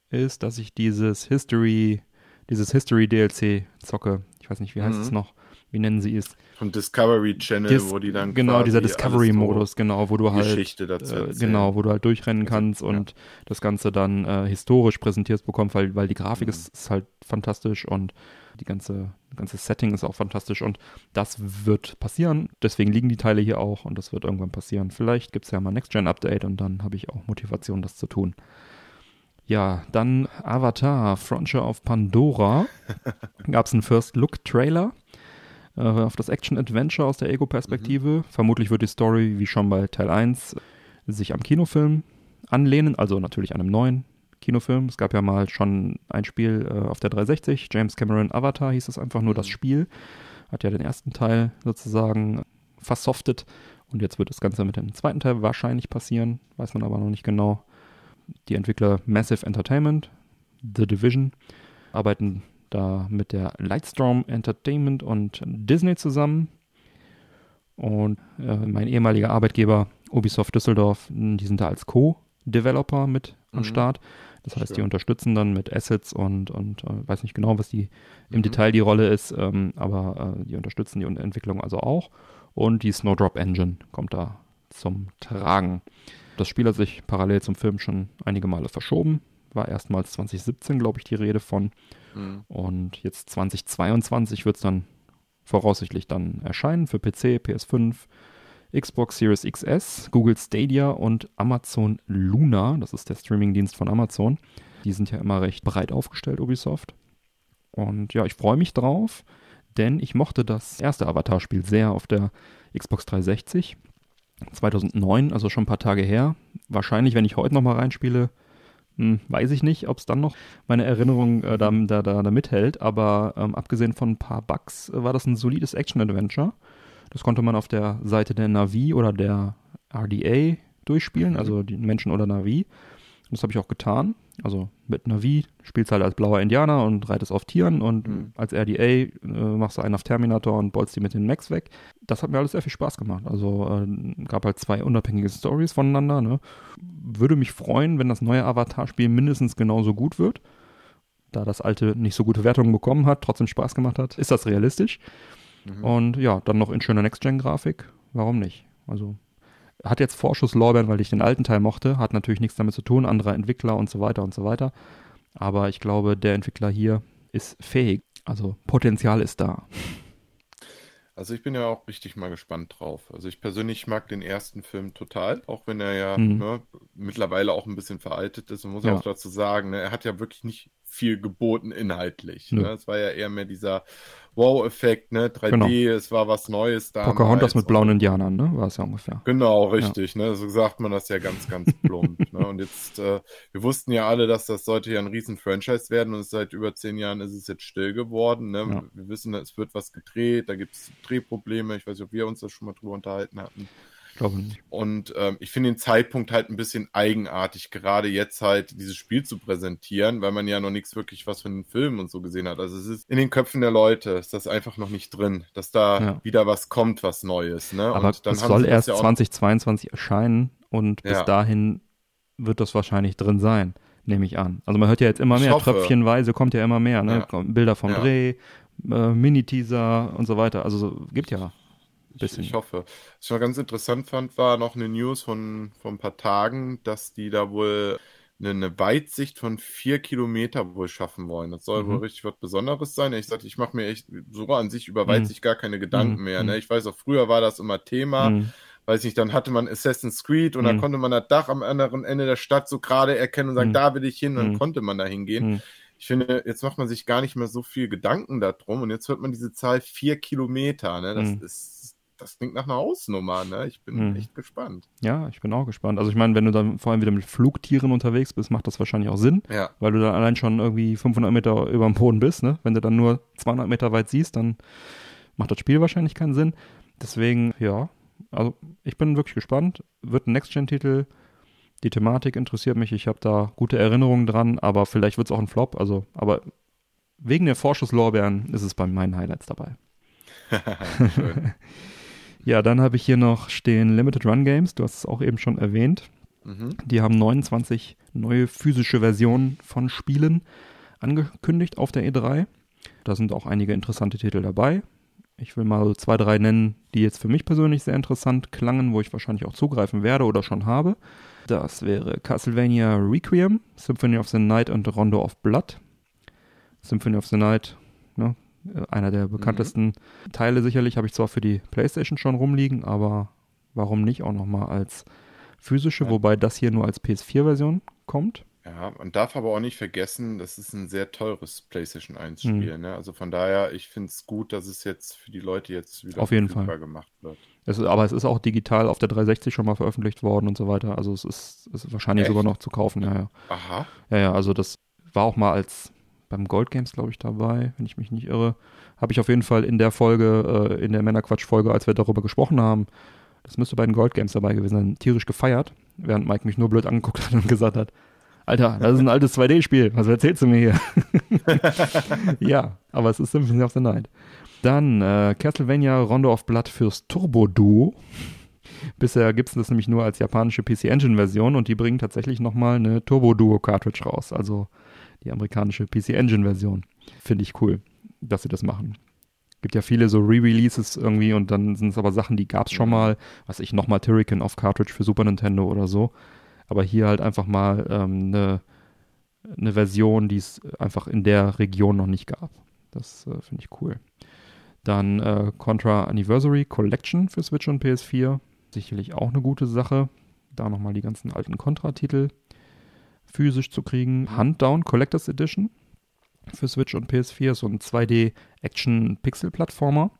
ist, dass ich dieses History, dieses History DLC zocke. Ich weiß nicht, wie heißt Mhm. es noch? Wie nennen sie es? Vom Discovery Channel, Dis- wo die dann genau, dieser alles Discovery-Modus, genau, wo du halt Geschichte dazu äh, genau, wo du halt durchrennen Also, kannst und das Ganze dann äh, historisch präsentiert bekommst, weil, weil die Grafik Mhm. ist, ist halt fantastisch und die ganze, ganze Setting ist auch fantastisch und das wird passieren. Deswegen liegen die Teile hier auch und das wird irgendwann passieren. Vielleicht gibt es ja mal ein Next-Gen-Update und dann habe ich auch Motivation, das zu tun. Ja, dann Avatar, Frontier of Pandora. [LAUGHS] Gab es einen First-Look-Trailer äh, auf das Action-Adventure aus der Ego-Perspektive. Vermutlich wird die Story, wie schon bei Teil 1, sich am Kinofilm anlehnen, also natürlich an einem neuen Kinofilm. Es gab ja mal schon ein Spiel äh, auf der 360, James Cameron Avatar hieß es einfach nur das Mhm. Spiel. Hat ja den ersten Teil sozusagen versoftet und jetzt wird das Ganze mit dem zweiten Teil wahrscheinlich passieren, weiß man aber noch nicht genau. Die Entwickler Massive Entertainment, The Division, arbeiten da mit der Lightstorm Entertainment und Disney zusammen. Und äh, mein ehemaliger Arbeitgeber Ubisoft Düsseldorf, die sind da als Co-Developer mit am Mhm. Start. Das heißt, die Schön. unterstützen dann mit Assets und, und äh, weiß nicht genau, was die im Mhm. Detail die Rolle ist, ähm, aber äh, die unterstützen die Entwicklung also auch. Und die Snowdrop Engine kommt da zum Tragen. Das Spiel hat sich parallel zum Film schon einige Male verschoben. War erstmals 2017, glaube ich, die Rede von. Mhm. Und jetzt 2022 wird es dann voraussichtlich dann erscheinen für PC, PS5, Xbox Series XS, Google Stadia und Amazon Luna. Das ist der Streamingdienst von Amazon. Die sind ja immer recht breit aufgestellt, Ubisoft. Und ja, ich freue mich drauf, denn ich mochte das erste Avatar-Spiel sehr auf der Xbox 360. 2009, also schon ein paar Tage her. Wahrscheinlich, wenn ich heute nochmal reinspiele, hm, weiß ich nicht, ob es dann noch meine Erinnerung äh, da, da, da, da mithält. Aber ähm, abgesehen von ein paar Bugs äh, war das ein solides Action-Adventure. Das konnte man auf der Seite der Navi oder der RDA durchspielen, Mhm. also die Menschen oder Navi. Und das habe ich auch getan. Also mit Navi spielst du halt als blauer Indianer und reitest auf Tieren und Mhm. als RDA äh, machst du einen auf Terminator und bolzt die mit den Max weg. Das hat mir alles sehr viel Spaß gemacht. Also äh, gab halt zwei unabhängige Stories voneinander. Ne? Würde mich freuen, wenn das neue Avatar-Spiel mindestens genauso gut wird. Da das alte nicht so gute Wertungen bekommen hat, trotzdem Spaß gemacht hat, ist das realistisch. Mhm. Und ja, dann noch in schöner Next-Gen-Grafik. Warum nicht? Also hat jetzt Vorschusslorbeeren, weil ich den alten Teil mochte, hat natürlich nichts damit zu tun, anderer Entwickler und so weiter und so weiter. Aber ich glaube, der Entwickler hier ist fähig. Also Potenzial ist da. Also ich bin ja auch richtig mal gespannt drauf. Also ich persönlich mag den ersten Film total, auch wenn er ja Mhm. ne, mittlerweile auch ein bisschen veraltet ist. Man muss Ja. auch dazu sagen, ne, er hat ja wirklich nicht viel geboten inhaltlich. Ne? Es war ja eher mehr dieser Wow-Effekt, ne? 3D, Genau. es war was Neues da. Pocahontas mit blauen Indianern, ne? War es ja ungefähr. Genau, richtig. Ne? So sagt man das ja ganz, ganz plump. [LAUGHS] ne? Und jetzt, äh, wir wussten ja alle, dass das sollte ja ein Riesen-Franchise werden und seit über zehn Jahren ist es jetzt still geworden. Ne? Ja. Wir wissen, es wird was gedreht, da gibt es Drehprobleme. Ich weiß nicht, ob wir uns da schon mal drüber unterhalten hatten. Glaube nicht. Und ähm, ich finde den Zeitpunkt halt ein bisschen eigenartig, gerade jetzt halt dieses Spiel zu präsentieren, weil man ja noch nichts wirklich was von den Filmen und so gesehen hat. Also es ist in den Köpfen der Leute, ist das einfach noch nicht drin, dass da Ja. wieder was kommt, was Neues. Ne? Aber und dann es soll erst ja auch 2022 erscheinen und bis Ja. dahin wird das wahrscheinlich drin sein, nehme ich an. Also man hört ja jetzt immer mehr, tröpfchenweise kommt ja immer mehr, ne? Bilder vom. Dreh, äh, Mini-Teaser und so weiter. Also so, gibt ja bisschen. ich hoffe. Was ich mal ganz interessant fand, war noch eine News von, von ein paar Tagen, dass die da wohl eine, eine Weitsicht von vier Kilometer wohl schaffen wollen. Das soll Mhm. wohl richtig was Besonderes sein. Ich sagte, ich mache mir echt so an sich über Weitsicht gar keine Gedanken Mhm. mehr. Mhm. Ne? Ich weiß auch, früher war das immer Thema. Mhm. Weiß nicht, dann hatte man Assassin's Creed und dann Mhm. konnte man das Dach am anderen Ende der Stadt so gerade erkennen und sagen, Mhm. da will ich hin, und dann Mhm. konnte man da hingehen. Mhm. ich finde, jetzt macht man sich gar nicht mehr so viel Gedanken darum und jetzt hört man diese Zahl vier Kilometer, ne? Das Mhm. ist, das klingt nach einer Hausnummer, ne? Ich bin Mhm. echt gespannt. Ja, ich bin auch gespannt. Also ich meine, wenn du dann vor allem wieder mit Flugtieren unterwegs bist, macht das wahrscheinlich auch Sinn, Ja, weil du dann allein schon irgendwie 500 Meter über dem Boden bist. Ne? Wenn du dann nur 200 Meter weit siehst, dann macht das Spiel wahrscheinlich keinen Sinn. Deswegen, ja, also ich bin wirklich gespannt. Wird ein Next-Gen-Titel. Die Thematik interessiert mich. Ich habe da gute Erinnerungen dran, aber vielleicht wird es auch ein Flop. Also, aber wegen der Vorschusslorbeeren ist es bei meinen Highlights dabei. [LAUGHS] Ja, dann habe ich hier noch stehen Limited Run Games. Du hast es auch eben schon erwähnt. mhm. Die haben 29 neue physische Versionen von Spielen angekündigt auf der E3. Da sind auch einige interessante Titel dabei. Ich will mal so zwei, drei nennen, die jetzt für mich persönlich sehr interessant klangen, wo ich wahrscheinlich auch zugreifen werde oder schon habe. Das wäre Castlevania Requiem, Symphony of the Night und Rondo of Blood. Symphony of the Night, ne, einer der bekanntesten Teile sicherlich, habe ich zwar für die PlayStation schon rumliegen, aber warum nicht auch nochmal als physische, Ja. wobei das hier nur als PS4-Version kommt. Ja, man darf aber auch nicht vergessen, das ist ein sehr teures PlayStation 1 Mhm. Ne? Also von daher, ich finde es gut, dass es jetzt für die Leute jetzt wieder Auf jeden verfügbar gemacht wird. Es ist, aber es ist auch digital auf der 360 schon mal veröffentlicht worden und so weiter. Also es ist, es ist wahrscheinlich Echt? sogar noch zu kaufen. Ja, ja. Aha. Ja, ja, also das war auch mal als beim Gold Games, glaube ich, dabei, wenn ich mich nicht irre. Habe ich auf jeden Fall in der Folge, äh, in der Männerquatsch-Folge, als wir darüber gesprochen haben, das müsste bei den Gold Games dabei gewesen sein, tierisch gefeiert, während Mike mich nur blöd angeguckt hat und gesagt hat, Alter, das ist ein altes 2D-Spiel, was erzählst du mir hier? [LAUGHS] ja, aber es ist Symphony of the Night. Dann äh, Castlevania Rondo of Blood fürs Turbo Duo. Bisher gibt es das nämlich nur als japanische PC Engine Version und die bringen tatsächlich nochmal eine Turbo Duo Cartridge raus, also die amerikanische PC Engine Version. Finde ich cool, dass sie das machen. Gibt ja viele so Re-Releases irgendwie und dann sind es aber Sachen, die gab es schon mal, was ich nochmal Turrican auf Cartridge für Super Nintendo oder so. Aber hier halt einfach mal ähm, eine eine Version, die es einfach in der Region noch nicht gab. Das äh, finde ich cool. Dann äh, Contra Anniversary Collection für Switch und PS4. Sicherlich auch eine gute Sache. Da nochmal die ganzen alten Contra-Titel physisch zu kriegen. Huntdown Collectors Edition für Switch und PS4. So ein 2D-Action-Pixel-Plattformer.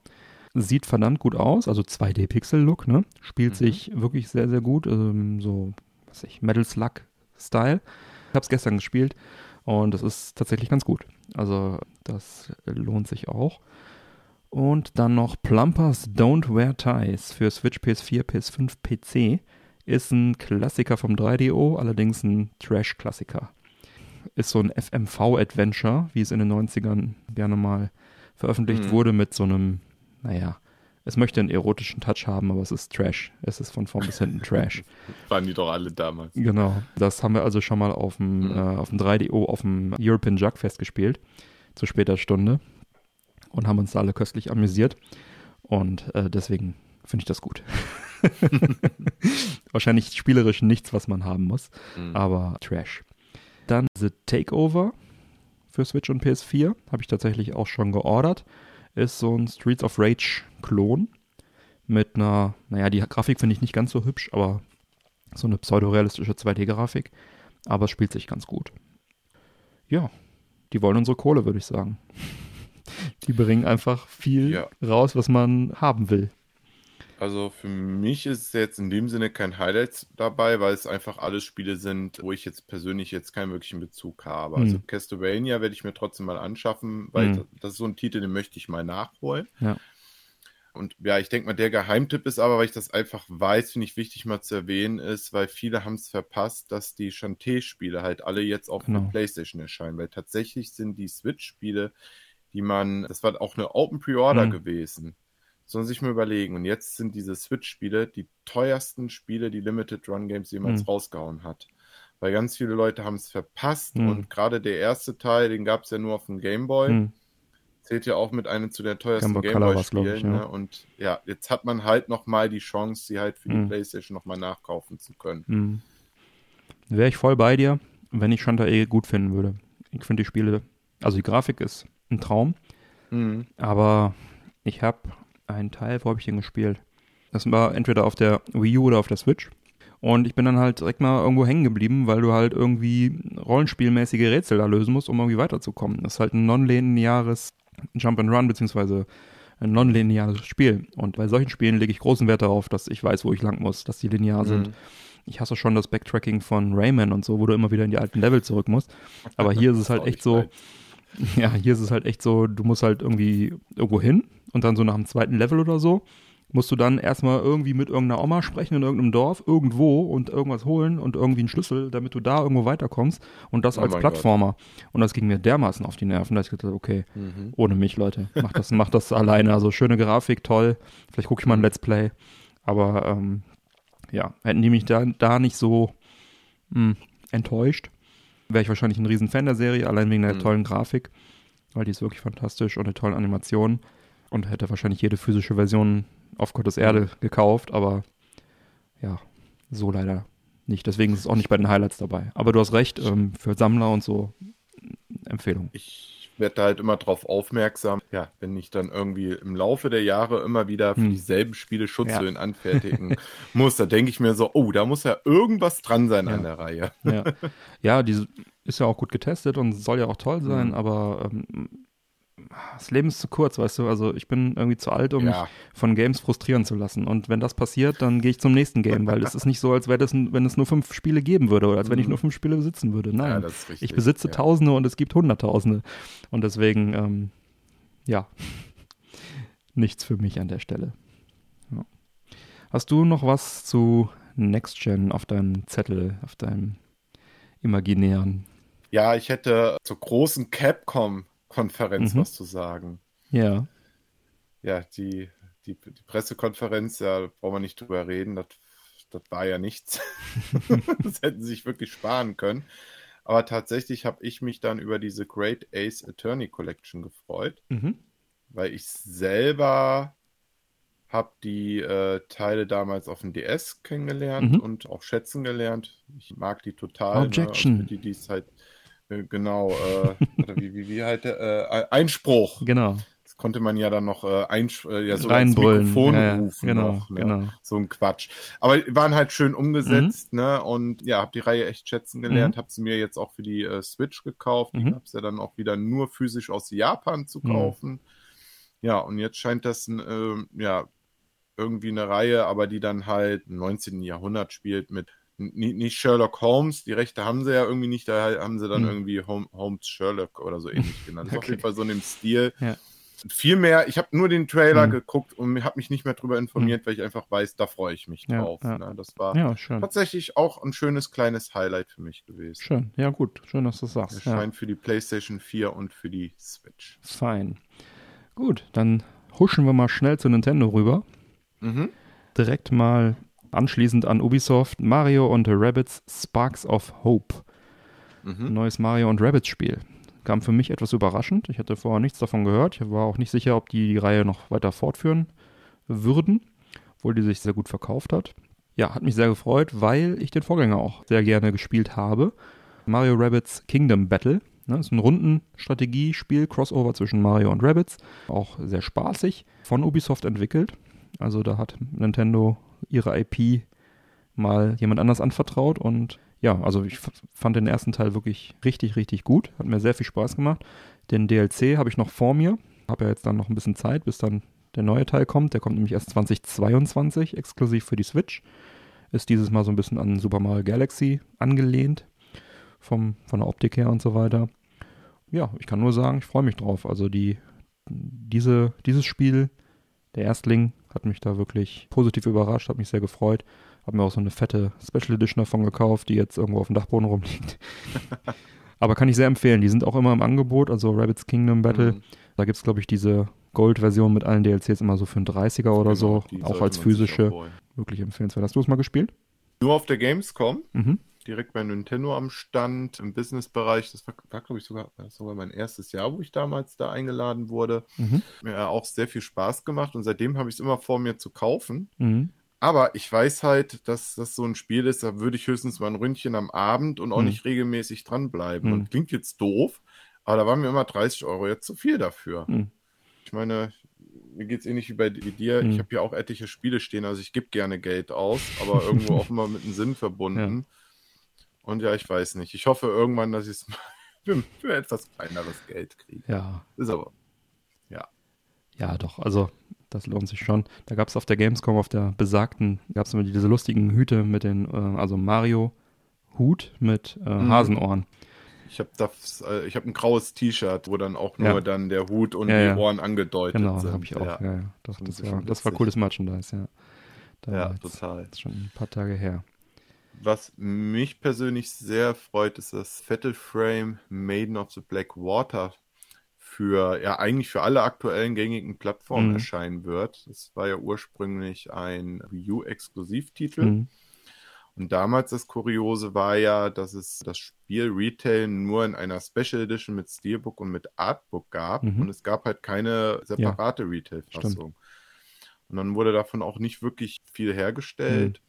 Sieht verdammt gut aus, also 2D-Pixel-Look, ne? Spielt Mhm. sich wirklich sehr, sehr gut. Ähm, so, was weiß ich, Metal Slug-Style. Ich habe es gestern gespielt und es ist tatsächlich ganz gut. Also das lohnt sich auch. Und dann noch Plumpers Don't Wear Ties für Switch, PS4, PS5, PC. Ist ein Klassiker vom 3DO, allerdings ein Trash-Klassiker. Ist so ein FMV-Adventure, wie es in den 90ern gerne mal veröffentlicht Mhm. wurde, mit so einem, naja, es möchte einen erotischen Touch haben, aber es ist Trash. Es ist von vorn bis hinten Trash. [LAUGHS] Waren die doch alle damals. Genau. Das haben wir also schon mal auf dem, Mhm. äh, auf dem 3DO, auf dem European Jugfest gespielt, zu später Stunde. Und haben uns da alle köstlich amüsiert. Und äh, deswegen finde ich das gut. [LAUGHS] Wahrscheinlich spielerisch nichts, was man haben muss, Mhm. aber Trash. Dann The Takeover für Switch und PS4. Habe ich tatsächlich auch schon geordert. Ist so ein Streets of Rage-Klon mit einer, naja, die Grafik finde ich nicht ganz so hübsch, aber so eine pseudorealistische 2D-Grafik. Aber es spielt sich ganz gut. Ja, die wollen unsere Kohle, würde ich sagen. [LAUGHS] Die bringen einfach viel Ja. raus, was man haben will. Also für mich ist es jetzt in dem Sinne kein Highlight dabei, weil es einfach alles Spiele sind, wo ich jetzt persönlich jetzt keinen wirklichen Bezug habe. Also Hm. Castlevania werde ich mir trotzdem mal anschaffen, weil Hm. das ist so ein Titel, den möchte ich mal nachholen. Ja. Und ja, ich denke mal, der Geheimtipp ist aber, weil ich das einfach weiß, finde ich wichtig mal zu erwähnen, ist, weil viele haben es verpasst, dass die Shantae-Spiele halt alle jetzt auf Genau. der Playstation erscheinen, weil tatsächlich sind die Switch-Spiele, die man, das war auch eine Open Pre-Order Mhm. gewesen. Sollen sich mal überlegen. Und jetzt sind diese Switch-Spiele die teuersten Spiele, die Limited Run Games jemals Mhm. rausgehauen hat. Weil ganz viele Leute haben es verpasst Mhm. und gerade der erste Teil, den gab es ja nur auf dem Game Boy Hm. zählt ja auch mit einem zu den teuersten Game Boy Color war's, glaub Gameboy-Spielen. ich, ja. ne? Und ja, jetzt hat man halt nochmal die Chance, sie halt für die Mhm. Playstation nochmal nachkaufen zu können. Hm. Wäre ich voll bei dir, wenn ich Shantae gut finden würde. Ich finde die Spiele, also die Grafik ist ein Traum, Mhm. aber ich habe einen Teil, wo habe ich den gespielt? Das war entweder auf der Wii U oder auf der Switch. Und ich bin dann halt direkt mal irgendwo hängen geblieben, weil du halt irgendwie rollenspielmäßige Rätsel da lösen musst, um irgendwie weiterzukommen. Das ist halt ein non-lineares Jump and Run, beziehungsweise ein non-lineares Spiel. Und bei solchen Spielen lege ich großen Wert darauf, dass ich weiß, wo ich lang muss, dass die linear sind. Mhm. Ich hasse schon das Backtracking von Rayman und so, wo du immer wieder in die alten Level zurück musst. Aber [LAUGHS] hier ist es halt echt so, [LAUGHS] ja, hier ist es halt echt so, du musst halt irgendwie irgendwo hin und dann so nach dem zweiten Level oder so, musst du dann erstmal irgendwie mit irgendeiner Oma sprechen in irgendeinem Dorf, irgendwo und irgendwas holen und irgendwie einen Schlüssel, damit du da irgendwo weiterkommst und das Oh als Plattformer. Und das ging mir dermaßen auf die Nerven, dass ich gedacht habe, okay, Mhm. ohne mich, Leute, mach das, mach das alleine. Also schöne Grafik, toll. Vielleicht gucke ich mal ein Let's Play. Aber ähm, ja, hätten die mich da, da nicht so mh, enttäuscht, wäre ich wahrscheinlich ein Riesenfan der Serie, allein wegen der Mhm. tollen Grafik, weil die ist wirklich fantastisch und der tollen Animation und hätte wahrscheinlich jede physische Version auf Gottes Erde gekauft, aber ja, so leider nicht. Deswegen ist es auch nicht bei den Highlights dabei. Aber du hast recht, ähm, für Sammler und so Empfehlung. Ich werde da halt immer drauf aufmerksam, ja, wenn ich dann irgendwie im Laufe der Jahre immer wieder für Hm. dieselben Spiele Schutzhüllen Ja. anfertigen [LAUGHS] muss, da denke ich mir so, oh, da muss ja irgendwas dran sein Ja. an der Reihe. Ja, ja die ist ja auch gut getestet und soll ja auch toll sein, Mhm. aber ähm, das Leben ist zu kurz, weißt du. Also ich bin irgendwie zu alt, um Ja. mich von Games frustrieren zu lassen. Und wenn das passiert, dann gehe ich zum nächsten Game, weil es ist nicht so, als wäre das, wenn es nur fünf Spiele geben würde oder als wenn ich Mhm. nur fünf Spiele besitzen würde. Nein, Ja, richtig. ich besitze ja. Tausende und es gibt Hunderttausende. Und deswegen, ähm, ja, [LAUGHS] nichts für mich an der Stelle. Hast du noch was zu Next Gen auf deinem Zettel, auf deinem imaginären? Ja, ich hätte zur großen Capcom-Konferenz Mhm. was zu sagen. Ja. Ja, die, die, die Pressekonferenz, ja, da brauchen wir nicht drüber reden, das, das war ja nichts. [LAUGHS] [LAUGHS] das hätten sie sich wirklich sparen können. Aber tatsächlich habe ich mich dann über diese Great Ace Attorney Collection gefreut, Mhm. weil ich selber habe die äh, Teile damals auf dem DS kennengelernt Mhm. und auch schätzen gelernt. Ich mag die total. Objection. Ne? Also die, die ist halt, genau, äh, oder wie, wie, wie halt, äh, Einspruch. Genau. Das konnte man ja dann noch äh, einsch äh, ja, ins Reinbrüllen. Mikrofon ja, ja. rufen. Genau, noch, ne? genau. So ein Quatsch. Aber die waren halt schön umgesetzt, ne? Und ja, habe die Reihe echt schätzen gelernt. Habe sie mir jetzt auch für die äh, Switch gekauft. Die Mhm. gab's ja dann auch wieder nur physisch aus Japan zu Mhm. kaufen. Ja, und jetzt scheint das ein, ähm, ja, irgendwie eine Reihe, aber die dann halt im 19. Jahrhundert spielt mit nicht Sherlock Holmes, die Rechte haben sie ja irgendwie nicht, da haben sie dann Mhm. irgendwie Holmes Sherlock oder so ähnlich [LAUGHS] genannt. Das ist auf Okay. jeden Fall so in dem Stil. Ja. Viel mehr, ich habe nur den Trailer Mhm. geguckt und habe mich nicht mehr drüber informiert, weil ich einfach weiß, da freue ich mich Ja, drauf. ja. Ne? Das war tatsächlich auch ein schönes kleines Highlight für mich gewesen. Schön. Ja, gut. Schön, dass du es sagst. Erscheint für die PlayStation 4 und für die Switch. Fein. Gut, dann huschen wir mal schnell zu Nintendo rüber. Mhm. Direkt mal anschließend an Ubisoft Mario und Rabbits Sparks of Hope. Ein Mhm. neues Mario und Rabbits Spiel. Kam für mich etwas überraschend. Ich hatte vorher nichts davon gehört. Ich war auch nicht sicher, ob die die Reihe noch weiter fortführen würden, obwohl die sich sehr gut verkauft hat. Ja, hat mich sehr gefreut, weil ich den Vorgänger auch sehr gerne gespielt habe. Mario Rabbits Kingdom Battle. Ne, ist ein Rundenstrategiespiel, Crossover zwischen Mario und Rabbits. Auch sehr spaßig. Von Ubisoft entwickelt. Also da hat Nintendo ihre IP mal jemand anders anvertraut und ja, also ich fand den ersten Teil wirklich richtig, richtig gut. Hat mir sehr viel Spaß gemacht. Den DLC habe ich noch vor mir. Habe ja jetzt dann noch ein bisschen Zeit, bis dann der neue Teil kommt. Der kommt nämlich erst 2022, exklusiv für die Switch. Ist dieses Mal so ein bisschen an Super Mario Galaxy angelehnt. Vom, von der Optik her und so weiter. Ja, ich kann nur sagen, ich freue mich drauf. Also die, diese, dieses Spiel, der Erstling, hat mich da wirklich positiv überrascht, hat mich sehr gefreut. Habe mir auch so eine fette Special Edition davon gekauft, die jetzt irgendwo auf dem Dachboden rumliegt. [LAUGHS] Aber kann ich sehr empfehlen. Die sind auch immer im Angebot, also Rabbit's Kingdom Battle. Mhm. Da gibt es, glaube ich, diese Gold-Version mit allen DLCs immer so für einen 30er oder Genau, so. Auch als physische. auch. Wirklich empfehlenswert. Hast du es mal gespielt? Nur auf der Gamescom, Mhm. Direkt bei Nintendo am Stand, im Businessbereich. Das war, war glaube ich, sogar, sogar mein erstes Jahr, wo ich damals da eingeladen wurde. Mhm. Mir auch sehr viel Spaß gemacht und seitdem habe ich es immer vor mir zu kaufen. Mhm. Aber ich weiß halt, dass das so ein Spiel ist, da würde ich höchstens mal ein Ründchen am Abend und auch Hm. nicht regelmäßig dranbleiben. Hm. Und klingt jetzt doof, aber da waren mir immer 30 Euro jetzt zu viel dafür. Hm. Ich meine, mir geht es ähnlich wie bei dir. Mhm. Ich habe hier auch etliche Spiele stehen, also ich gebe gerne Geld aus, aber irgendwo [LAUGHS] auch immer mit einem Sinn verbunden. Und ja, ich weiß nicht. Ich hoffe irgendwann, dass ich es [LAUGHS] für, für etwas kleineres Geld kriege. Ja, Ist aber, ja. ja, doch. Also, das lohnt sich schon. Da gab es auf der Gamescom, auf der besagten, gab es immer diese lustigen Hüte mit den, äh, also Mario-Hut mit äh, Mhm. Hasenohren. Ich habe das, äh, ich habe ein graues T-Shirt, wo dann auch nur Ja. dann der Hut und Ja, die ja. Ohren angedeutet Genau, sind. habe ich auch. Ja. Doch, das war, das war cooles Merchandise, ja. Da ja total. Das ist schon ein paar Tage her. Was mich persönlich sehr freut, ist, dass Fatal Frame Maiden of the Black Water für, ja, eigentlich für alle aktuellen gängigen Plattformen Mhm. erscheinen wird. Das war ja ursprünglich ein Wii U-Exklusivtitel. Mhm. Und damals das Kuriose war ja, dass es das Spiel Retail nur in einer Special Edition mit Steelbook und mit Artbook gab. Mhm. Und es gab halt keine separate Retail-Fassung. Und dann wurde davon auch nicht wirklich viel hergestellt.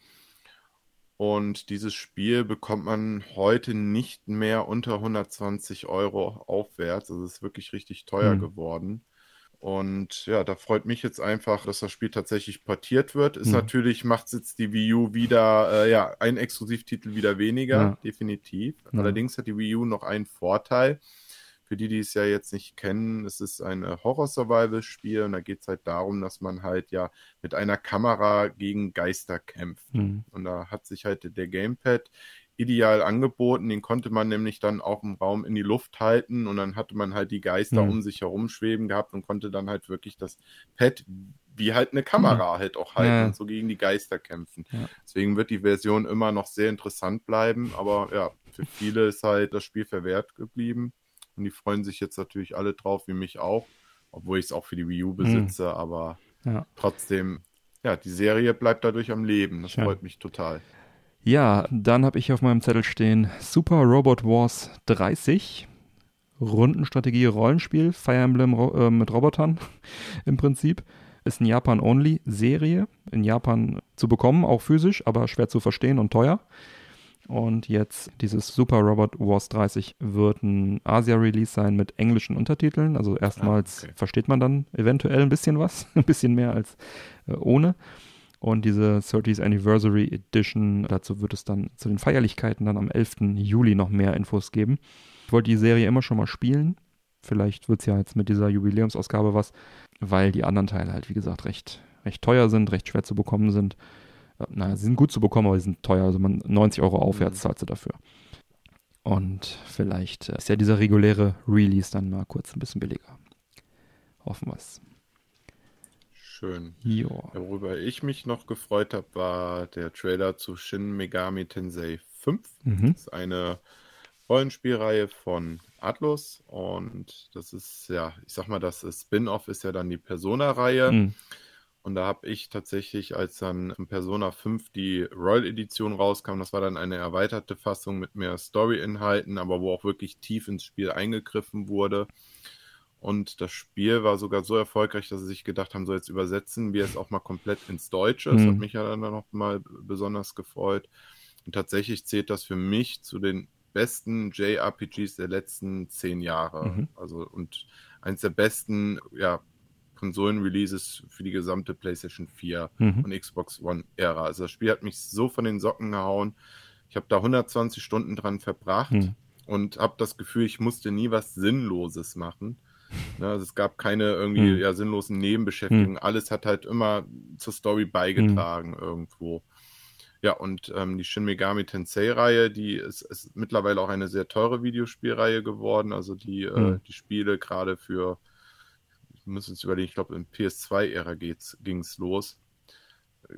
Und dieses Spiel bekommt man heute nicht mehr unter 120 Euro aufwärts. Also es ist wirklich richtig teuer Mhm. geworden. Und ja, da freut mich jetzt einfach, dass das Spiel tatsächlich portiert wird. Ist Mhm. natürlich, macht es jetzt die Wii U wieder, äh, ja, ein Exklusivtitel wieder weniger, Ja. definitiv. Ja. Allerdings hat die Wii U noch einen Vorteil. Für die, die es ja jetzt nicht kennen, es ist ein äh, Horror-Survival-Spiel und da geht es halt darum, dass man halt ja mit einer Kamera gegen Geister kämpft. Mhm. Und da hat sich halt der Gamepad ideal angeboten. Den konnte man nämlich dann auch im Raum in die Luft halten und dann hatte man halt die Geister Mhm. um sich herum schweben gehabt und konnte dann halt wirklich das Pad wie halt eine Kamera halt auch halten Ja. und so gegen die Geister kämpfen. Ja. Deswegen wird die Version immer noch sehr interessant bleiben, aber ja, für viele ist halt das Spiel verwehrt geblieben und die freuen sich jetzt natürlich alle drauf, wie mich auch, obwohl ich es auch für die Wii U besitze, aber Ja. trotzdem, ja, die Serie bleibt dadurch am Leben. Das Schön. freut mich total. Ja, dann habe ich auf meinem Zettel stehen Super Robot Wars 30. Rundenstrategie-Rollenspiel, Fire Emblem äh, mit Robotern [LAUGHS] im Prinzip. Ist eine Japan-Only-Serie. In Japan zu bekommen, auch physisch, aber schwer zu verstehen und teuer. Und jetzt dieses Super Robot Wars 30 wird ein Asia-Release sein mit englischen Untertiteln. Also erstmals Ah, okay. versteht man dann eventuell ein bisschen was, [LAUGHS] ein bisschen mehr als äh, ohne. Und diese 30th Anniversary Edition, dazu wird es dann zu den Feierlichkeiten dann am 11. Juli noch mehr Infos geben. Ich wollte die Serie immer schon mal spielen. Vielleicht wird es ja jetzt mit dieser Jubiläumsausgabe was, weil die anderen Teile halt, wie gesagt, recht, recht teuer sind, recht schwer zu bekommen sind. Naja, sie sind gut zu bekommen, aber sie sind teuer. Also man 90 Euro aufwärts Mhm. zahlt sie dafür. Und vielleicht äh, ist ja dieser reguläre Release dann mal kurz ein bisschen billiger. Hoffen wir es. Schön. Jo. Worüber ich mich noch gefreut habe, war der Trailer zu Shin Megami Tensei 5. Mhm. Das ist eine Rollenspielreihe von Atlus und das ist ja, ich sag mal, das Spin-off ist ja dann die Persona-Reihe. Mhm. Und da habe ich tatsächlich, als dann Persona 5 die Royal Edition rauskam, das war dann eine erweiterte Fassung mit mehr Story-Inhalten, aber wo auch wirklich tief ins Spiel eingegriffen wurde. Und das Spiel war sogar so erfolgreich, dass sie sich gedacht haben, so jetzt übersetzen wir es auch mal komplett ins Deutsche. Das Mhm. hat mich ja dann noch mal besonders gefreut. Und tatsächlich zählt das für mich zu den besten JRPGs der letzten zehn Jahre. Mhm. Also und eins der besten, ja, Konsolen-Releases für die gesamte PlayStation 4 Mhm. und Xbox One-Ära. Also das Spiel hat mich so von den Socken gehauen. Ich habe da 120 Stunden dran verbracht Mhm. und habe das Gefühl, ich musste nie was Sinnloses machen. Ne, also es gab keine irgendwie Mhm. ja, sinnlosen Nebenbeschäftigungen. Alles hat halt immer zur Story beigetragen irgendwo. Ja, und ähm, die Shin Megami Tensei-Reihe, die ist, ist mittlerweile auch eine sehr teure Videospielreihe geworden. Also die, äh, Mhm. die Spiele gerade für, ich muss jetzt überlegen, ich glaube, im PS2-Ära ging es los.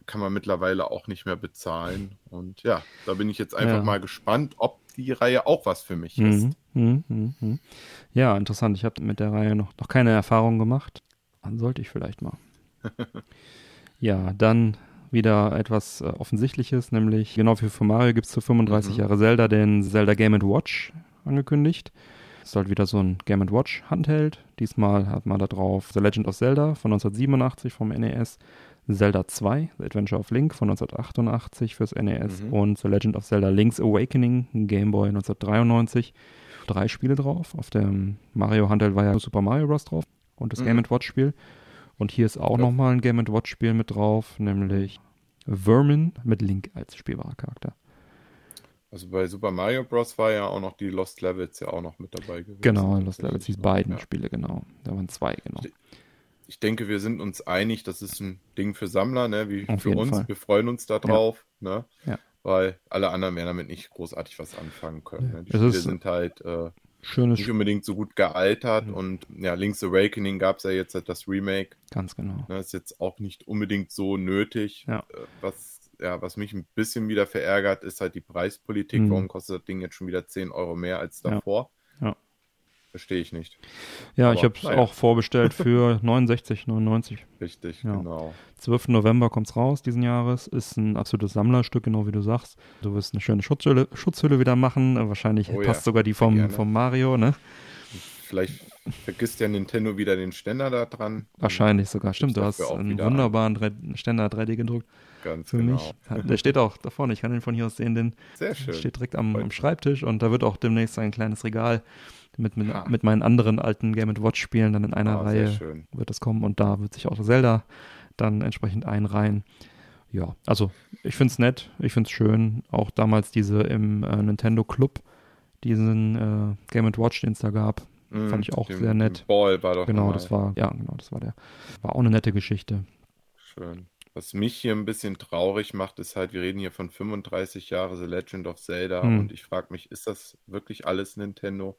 Kann man mittlerweile auch nicht mehr bezahlen. Und ja, da bin ich jetzt einfach Ja. mal gespannt, ob die Reihe auch was für mich ist. Mhm, mhm, mhm, mhm. Ja, interessant. Ich habe mit der Reihe noch, noch keine Erfahrung gemacht. Dann sollte ich vielleicht mal. [LAUGHS] ja, dann wieder etwas äh, Offensichtliches, nämlich genau wie für Mario gibt es zu 35 Mhm. Jahre Zelda den Zelda Game Watch angekündigt. Es ist halt wieder so ein Game Watch Handheld. Diesmal hat man da drauf The Legend of Zelda von 1987 vom NES, Zelda 2, The Adventure of Link von 1988 fürs NES Mhm. und The Legend of Zelda Link's Awakening, Game Boy 1993. Drei Spiele drauf. Auf dem Mario Handheld war ja Super Mario Bros. drauf und das Mhm. Game Watch Spiel. Und hier ist auch Ja. nochmal ein Game Watch Spiel mit drauf, nämlich Vermin mit Link als spielbarer Charakter. Also bei Super Mario Bros. war ja auch noch die Lost Levels ja auch noch mit dabei gewesen. Genau, Lost Levels, die beiden Ja. Spiele, genau. Da waren zwei, genau. Ich denke, wir sind uns einig, das ist ein Ding für Sammler, ne? wie Auf für uns. Fall. Wir freuen uns da drauf, ne? Ja. weil alle anderen werden damit nicht großartig was anfangen können. Ne? Die Es Spiele sind halt äh, Schönes nicht unbedingt so gut gealtert und ja, Link's Awakening gab es ja jetzt halt das Remake. ganz genau. Ne? Ist jetzt auch nicht unbedingt so nötig. Ja. Äh, Was, ja, was mich ein bisschen wieder verärgert, ist halt die Preispolitik. Mhm. Warum kostet das Ding jetzt schon wieder 10 Euro mehr als Ja. davor? Ja. Verstehe ich nicht. Ja, ich Aber, habe es naja. auch vorbestellt für [LAUGHS] 69,99. Richtig, Ja. genau. 12. November kommt's raus diesen Jahres. Ist ein absolutes Sammlerstück, genau wie du sagst. Du wirst eine schöne Schutzhülle, Schutzhülle wieder machen. Wahrscheinlich Oh ja, passt sogar die vom, gerne. vom Mario, ne? Vielleicht vergisst ja Nintendo wieder den Ständer da dran. Wahrscheinlich sogar. Stimmt, du hast einen wunderbaren 3 Ständer 3D gedruckt Ganz für genau. mich. Der steht auch da vorne. Ich kann den von hier aus sehen. Den Sehr schön. steht direkt am, am. Schreibtisch und da wird auch demnächst ein kleines Regal mit, mit, Ah. mit meinen anderen alten Game Watch Spielen dann in einer Ah, Reihe wird das kommen und da wird sich auch Zelda dann entsprechend einreihen. Ja, also ich find's nett, ich find's schön. Auch damals diese im äh, Nintendo Club, diesen äh, Game Watch, den es da gab. Mm, fand ich auch den- sehr nett. Ball war doch Genau, das war, ja, genau, das war der. War auch eine nette Geschichte. schön. Was mich hier ein bisschen traurig macht, ist halt, wir reden hier von 35 Jahre The Legend of Zelda Hm. und ich frage mich, ist das wirklich alles Nintendo?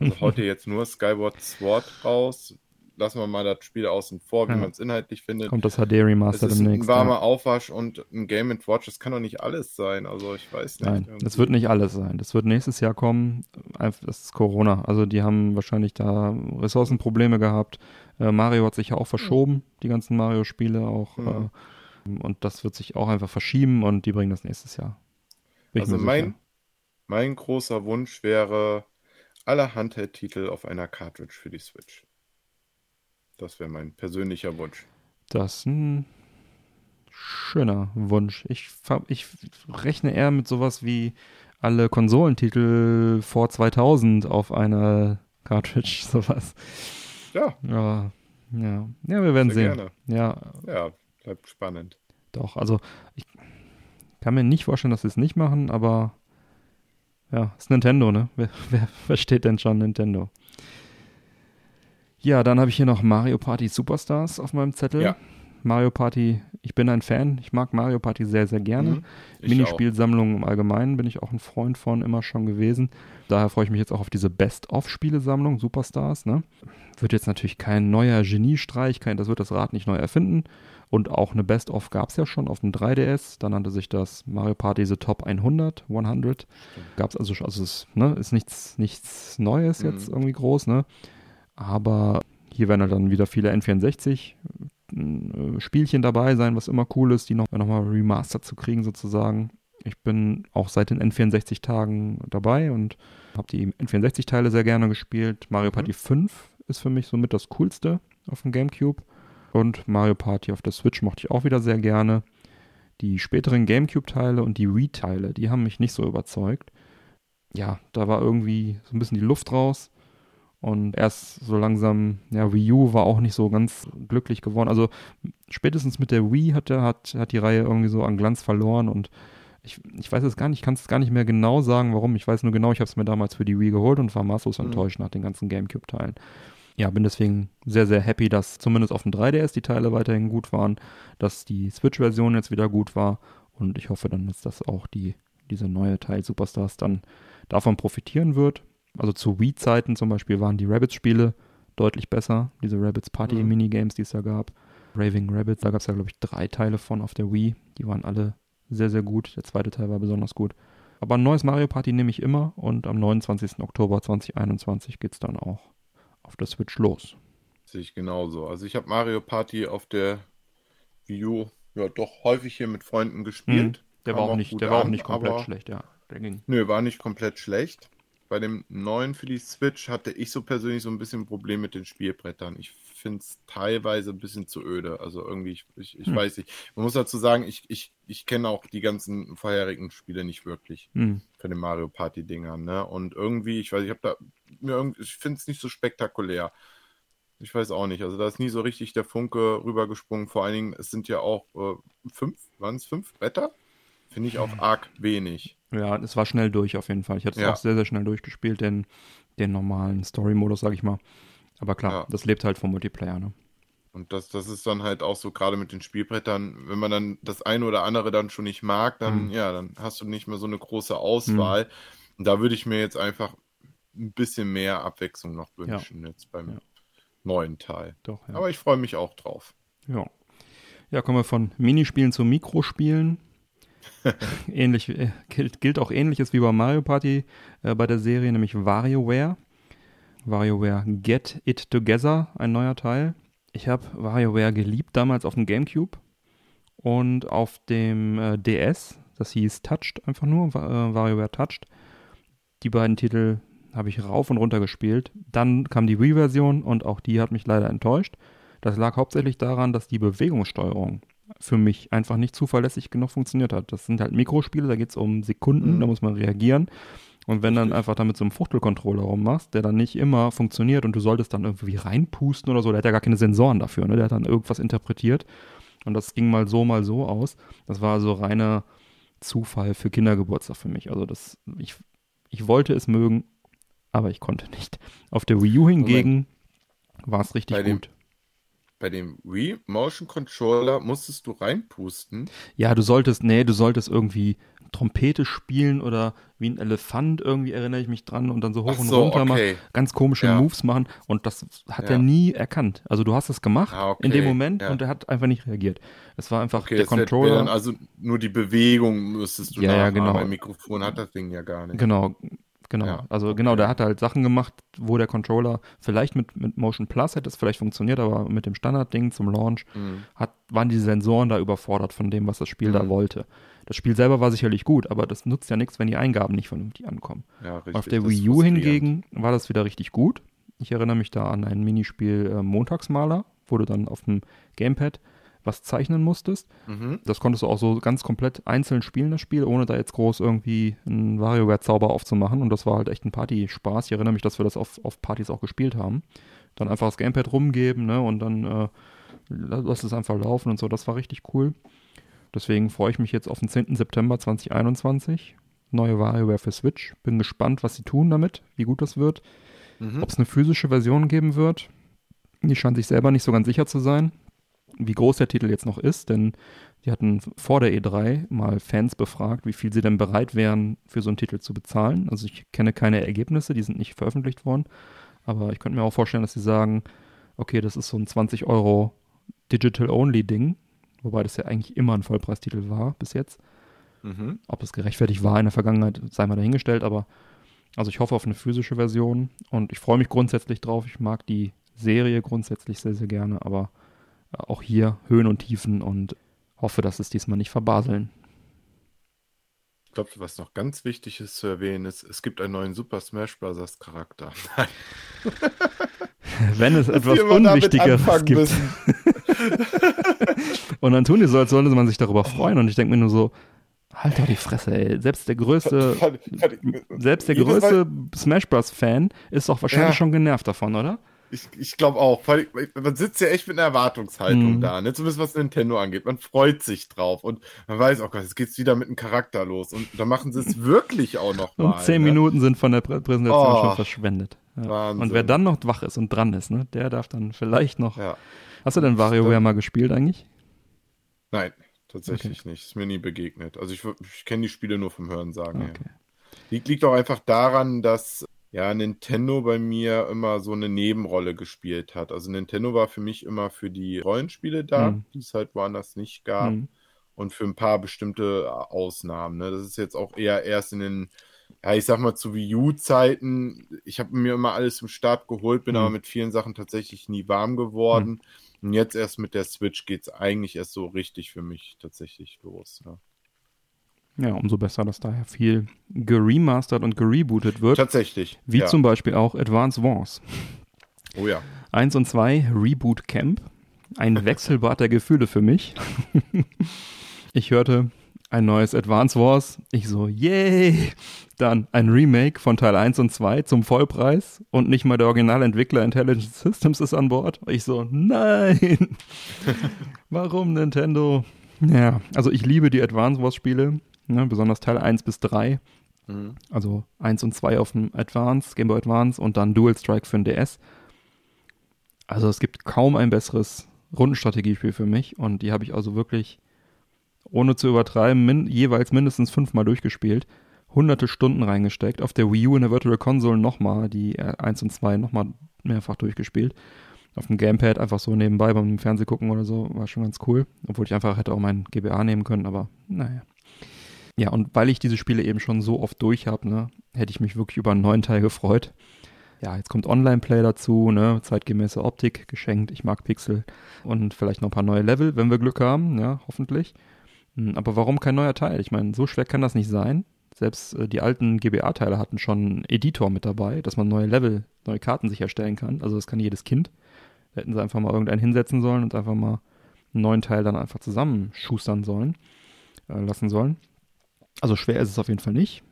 Also haut ihr jetzt nur Skyward Sword raus? Lassen wir mal das Spiel außen vor, wie Ja. man es inhaltlich findet. Kommt das HD Es Remaster ist ein demnächst. warmer ja. Aufwasch und ein Game Watch, das kann doch nicht alles sein. Also ich weiß nicht. Nein, Irgendwie- das wird nicht alles sein. Das wird nächstes Jahr kommen. Das ist Corona. Also die haben wahrscheinlich da Ressourcenprobleme gehabt. Äh, Mario hat sich ja auch verschoben, die ganzen Mario-Spiele auch. Mhm. Äh, und das wird sich auch einfach verschieben und die bringen das nächstes Jahr. Bin Also mein, mein großer Wunsch wäre alle Handheld-Titel auf einer Cartridge für die Switch. Das wäre mein persönlicher Wunsch. Das ist ein schöner Wunsch. Ich, ich rechne eher mit sowas wie alle Konsolentitel vor 2000 auf einer Cartridge, [LAUGHS] sowas. Ja, Ja, ja, ja wir werden sehr sehen. gerne. Ja, Ja, bleibt spannend. Doch, also ich kann mir nicht vorstellen, dass sie es nicht machen, aber ja, ist Nintendo, ne? Wer, wer versteht denn schon Nintendo? Ja, dann habe ich hier noch Mario Party Superstars auf meinem Zettel. Ja. Mario Party, ich bin ein Fan, ich mag Mario Party sehr, sehr gerne. Mhm. Minispielsammlungen im Allgemeinen bin ich auch ein Freund von, immer schon gewesen. Daher freue ich mich jetzt auch auf diese Best-of-Spielesammlung, Superstars. Ne? Wird jetzt natürlich kein neuer Geniestreich, kein, das wird das Rad nicht neu erfinden. Und auch eine Best-of gab es ja schon auf dem 3DS. Da nannte sich das Mario Party The Top 100. 100. Gab es also, schon- also es ne, ist nichts, nichts Neues jetzt Mhm. irgendwie groß. Ne? Aber hier werden halt dann wieder viele N64 äh, Spielchen dabei sein, was immer cool ist, die noch, noch mal remastered zu kriegen sozusagen. Ich bin auch seit den N64-Tagen dabei und habe die N64-Teile sehr gerne gespielt. Mario Party 5 ist für mich somit das coolste auf dem Gamecube. Und Mario Party auf der Switch mochte ich auch wieder sehr gerne. Die späteren Gamecube-Teile und die Wii-Teile, die haben mich nicht so überzeugt. Ja, da war irgendwie so ein bisschen die Luft raus. Und erst so langsam, ja, Wii U war auch nicht so ganz glücklich geworden. Also spätestens mit der Wii hat, der, hat, hat die Reihe irgendwie so an Glanz verloren und ich, ich weiß es gar nicht, ich kann es gar nicht mehr genau sagen, warum. Ich weiß nur genau, ich habe es mir damals für die Wii geholt und war maßlos Mhm. enttäuscht nach den ganzen Gamecube-Teilen. Ja, bin deswegen sehr, sehr happy, dass zumindest auf dem 3DS die Teile weiterhin gut waren, dass die Switch-Version jetzt wieder gut war und ich hoffe dann, dass das auch die, diese neue Teil Superstars dann davon profitieren wird. Also zu Wii-Zeiten zum Beispiel waren die Rabbids-Spiele deutlich besser. Diese Rabbids Party-Minigames, die es da gab. Raving Rabbids, da gab es ja, glaube ich, drei Teile von auf der Wii. Die waren alle sehr, sehr gut. Der zweite Teil war besonders gut. Aber ein neues Mario Party nehme ich immer und am 29. Oktober 2021 geht es dann auch auf der Switch los. Sehe ich genauso. Also ich habe Mario Party auf der Wii U ja doch häufig hier mit Freunden gespielt. Mhm. Der war auch nicht, gut der war auch an, nicht komplett schlecht, ja. Der ging. Nö, war nicht komplett schlecht. Bei dem neuen für die Switch hatte ich so persönlich so ein bisschen ein Problem mit den Spielbrettern. Ich finde es teilweise ein bisschen zu öde. Also irgendwie, ich, ich, ich Hm. weiß nicht. Man muss dazu sagen, ich, ich, ich kenne auch die ganzen vorherigen Spiele nicht wirklich Hm. von den Mario Party Dingern. Ne? Und irgendwie, ich weiß, ich habe da, mir irgendwie, ich finde es nicht so spektakulär. Ich weiß auch nicht. Also da ist nie so richtig der Funke rübergesprungen. Vor allen Dingen, es sind ja auch äh, fünf, waren es fünf Bretter? Finde ich auch arg wenig. Ja, es war schnell durch auf jeden Fall. Ich hatte es Ja. auch sehr, sehr schnell durchgespielt, den, den normalen Story-Modus, sag ich mal. Aber klar, Ja. das lebt halt vom Multiplayer, ne? Und das, das ist dann halt auch so gerade mit den Spielbrettern, wenn man dann das eine oder andere dann schon nicht mag, dann Mhm. ja, dann hast du nicht mehr so eine große Auswahl. Und da würde ich mir jetzt einfach ein bisschen mehr Abwechslung noch wünschen jetzt beim Ja. neuen Teil. Doch, ja. Aber ich freue mich auch drauf. Ja. Ja, kommen wir von Minispielen zu Mikrospielen. [LAUGHS] Ähnlich, äh, gilt, gilt auch ähnliches wie bei Mario Party äh, bei der Serie, nämlich WarioWare. WarioWare Get It Together, ein neuer Teil. Ich habe WarioWare geliebt damals auf dem Gamecube und auf dem äh, DS. Das hieß Touched einfach nur, äh, WarioWare Touched. Die beiden Titel habe ich rauf und runter gespielt. Dann kam die Wii-Version und auch die hat mich leider enttäuscht. Das lag hauptsächlich daran, dass die Bewegungssteuerung für mich einfach nicht zuverlässig genug funktioniert hat. Das sind halt Mikrospiele, da geht es um Sekunden, Mhm. da muss man reagieren. Und wenn dann einfach damit so einem Fuchtelcontroller rummachst, der dann nicht immer funktioniert und du solltest dann irgendwie reinpusten oder so, der hat ja gar keine Sensoren dafür, ne? Der hat dann irgendwas interpretiert. Und das ging mal so, mal so aus. Das war so reiner Zufall für Kindergeburtstag für mich. Also das, ich, ich wollte es mögen, aber ich konnte nicht. Auf der Wii U hingegen war es richtig Bei dem- gut. Bei dem Wii Motion Controller musstest du reinpusten. Ja, du solltest, nee, du solltest irgendwie Trompete spielen oder wie ein Elefant, irgendwie erinnere ich mich dran und dann so hoch Ach und so, runter okay. ganz komische Ja. Moves machen und das hat Ja. er nie erkannt. Also du hast es gemacht Ah, okay, in dem Moment ja. und er hat einfach nicht reagiert. Es war einfach Okay, der Controller. dann also nur die Bewegung müsstest du Ja, ja, genau. Mein Mikrofon hat das Ding ja gar nicht. Genau, genau. Ja, also genau, der hat halt Sachen gemacht, wo der Controller vielleicht mit, mit Motion Plus hätte es vielleicht funktioniert, aber mit dem Standardding zum Launch Mhm. hat, waren die Sensoren da überfordert von dem, was das Spiel da Mhm. wollte. Das Spiel selber war sicherlich gut, aber das nutzt ja nichts, wenn die Eingaben nicht vernünftig ankommen. Ja, richtig. Auf der Wii U hingegen war das wieder richtig gut. Ich erinnere mich da an ein Minispiel äh, Montagsmaler, wo du dann auf dem Gamepad was zeichnen musstest. Mhm. Das konntest du auch so ganz komplett einzeln spielen, das Spiel, ohne da jetzt groß irgendwie einen WarioWare-Zauber aufzumachen. Und das war halt echt ein Partyspaß. Ich erinnere mich, dass wir das auf, auf Partys auch gespielt haben. Dann einfach das Gamepad rumgeben, ne, und dann äh, lass es einfach laufen und so. Das war richtig cool. Deswegen freue ich mich jetzt auf den 10. September 2021. Neue WarioWare für Switch. Bin gespannt, was sie tun damit, wie gut das wird. Mhm. Ob es eine physische Version geben wird. Die scheint sich selber nicht so ganz sicher zu sein, wie groß der Titel jetzt noch ist, denn die hatten vor der E3 mal Fans befragt, wie viel sie denn bereit wären, für so einen Titel zu bezahlen. Also ich kenne keine Ergebnisse, die sind nicht veröffentlicht worden. Aber ich könnte mir auch vorstellen, dass sie sagen, okay, das ist so ein 20 Euro Digital-Only-Ding, wobei das ja eigentlich immer ein Vollpreistitel war bis jetzt. Mhm. Ob es gerechtfertigt war in der Vergangenheit, sei mal dahingestellt, aber also ich hoffe auf eine physische Version und ich freue mich grundsätzlich drauf. Ich mag die Serie grundsätzlich sehr, sehr gerne, aber auch hier Höhen und Tiefen und hoffe, dass es diesmal nicht verbaseln. Ich glaube, was noch ganz wichtig ist zu erwähnen, ist, es gibt einen neuen Super Smash Bros. Charakter. [LAUGHS] Wenn es etwas Unwichtigeres gibt. [LAUGHS] Und dann tun die so, als sollte man sich darüber freuen. Und ich denke mir nur so, halt doch die Fresse, ey. Selbst der größte, [LAUGHS] fand ich- selbst der größte Smash Bros. Fan ist doch wahrscheinlich Ja. schon genervt davon, oder? Ich, ich glaube auch. Man sitzt ja echt mit einer Erwartungshaltung Mhm. da, ne? zumindest was Nintendo angeht. Man freut sich drauf und man weiß, oh Gott, jetzt geht's wieder mit einem Charakter los. Und da machen sie es [LAUGHS] wirklich auch noch mal. Und zehn ne? Minuten sind von der Prä Präsentation Oh, schon verschwendet. Ja. Und wer dann noch wach ist und dran ist, ne, der darf dann vielleicht noch. Ja. Hast du denn WarioWare mal gespielt eigentlich? Nein, tatsächlich nicht. Ist mir nie begegnet. Also ich, ich kenne die Spiele nur vom Hörensagen her. Okay. Liegt, liegt auch einfach daran, dass ja Nintendo bei mir immer so eine Nebenrolle gespielt hat. Also Nintendo war für mich immer für die Rollenspiele da, Mhm. die es halt woanders nicht gab. Hm. und für ein paar bestimmte Ausnahmen. Ne? Das ist jetzt auch eher erst in den, ja, ich sag mal, zu Wii U-Zeiten. Ich habe mir immer alles zum Start geholt, bin Mhm. aber mit vielen Sachen tatsächlich nie warm geworden. Und jetzt erst mit der Switch geht's eigentlich erst so richtig für mich tatsächlich los. Ne? Ja, umso besser, dass daher viel geremastert und gerebootet wird. Tatsächlich. Wie ja. zum Beispiel auch Advance Wars. Oh ja. 1 und 2 Reboot Camp. Ein [LAUGHS] Wechselbad der Gefühle für mich. ich hörte ein neues Advance Wars. Ich so, yay! Dann ein Remake von Teil 1 und 2 zum Vollpreis und nicht mal der Originalentwickler Intelligent Systems ist an Bord. Ich so, nein! [LAUGHS] Warum Nintendo? Ja, also ich liebe die Advance Wars Spiele, ne, besonders Teil 1 bis 3. Mhm. Also 1 und 2 auf dem Advance, Game Boy Advance und dann Dual Strike für den DS. Also es gibt kaum ein besseres Rundenstrategiespiel für mich und die habe ich also wirklich, ohne zu übertreiben, min jeweils mindestens fünfmal durchgespielt, hunderte Stunden reingesteckt, auf der Wii U in der Virtual Console nochmal, die äh, 1 und 2 nochmal mehrfach durchgespielt. Auf dem Gamepad einfach so nebenbei beim Fernseh gucken oder so, war schon ganz cool. Obwohl ich einfach hätte auch mein GBA nehmen können, aber naja. Ja, und weil ich diese Spiele eben schon so oft durch habe, ne, hätte ich mich wirklich über einen neuen Teil gefreut. Ja, jetzt kommt Online-Play dazu, ne, zeitgemäße Optik geschenkt, ich mag Pixel und vielleicht noch ein paar neue Level, wenn wir Glück haben, ja, hoffentlich. Hm, Aber warum kein neuer Teil? Ich meine, so schwer kann das nicht sein. Selbst äh, die alten GBA-Teile hatten schon einen Editor mit dabei, dass man neue Level, neue Karten sich erstellen kann. Also das kann jedes Kind. Da hätten sie einfach mal irgendeinen hinsetzen sollen und einfach mal einen neuen Teil dann einfach zusammenschustern sollen, äh, lassen sollen. Also schwer ist es auf jeden Fall nicht.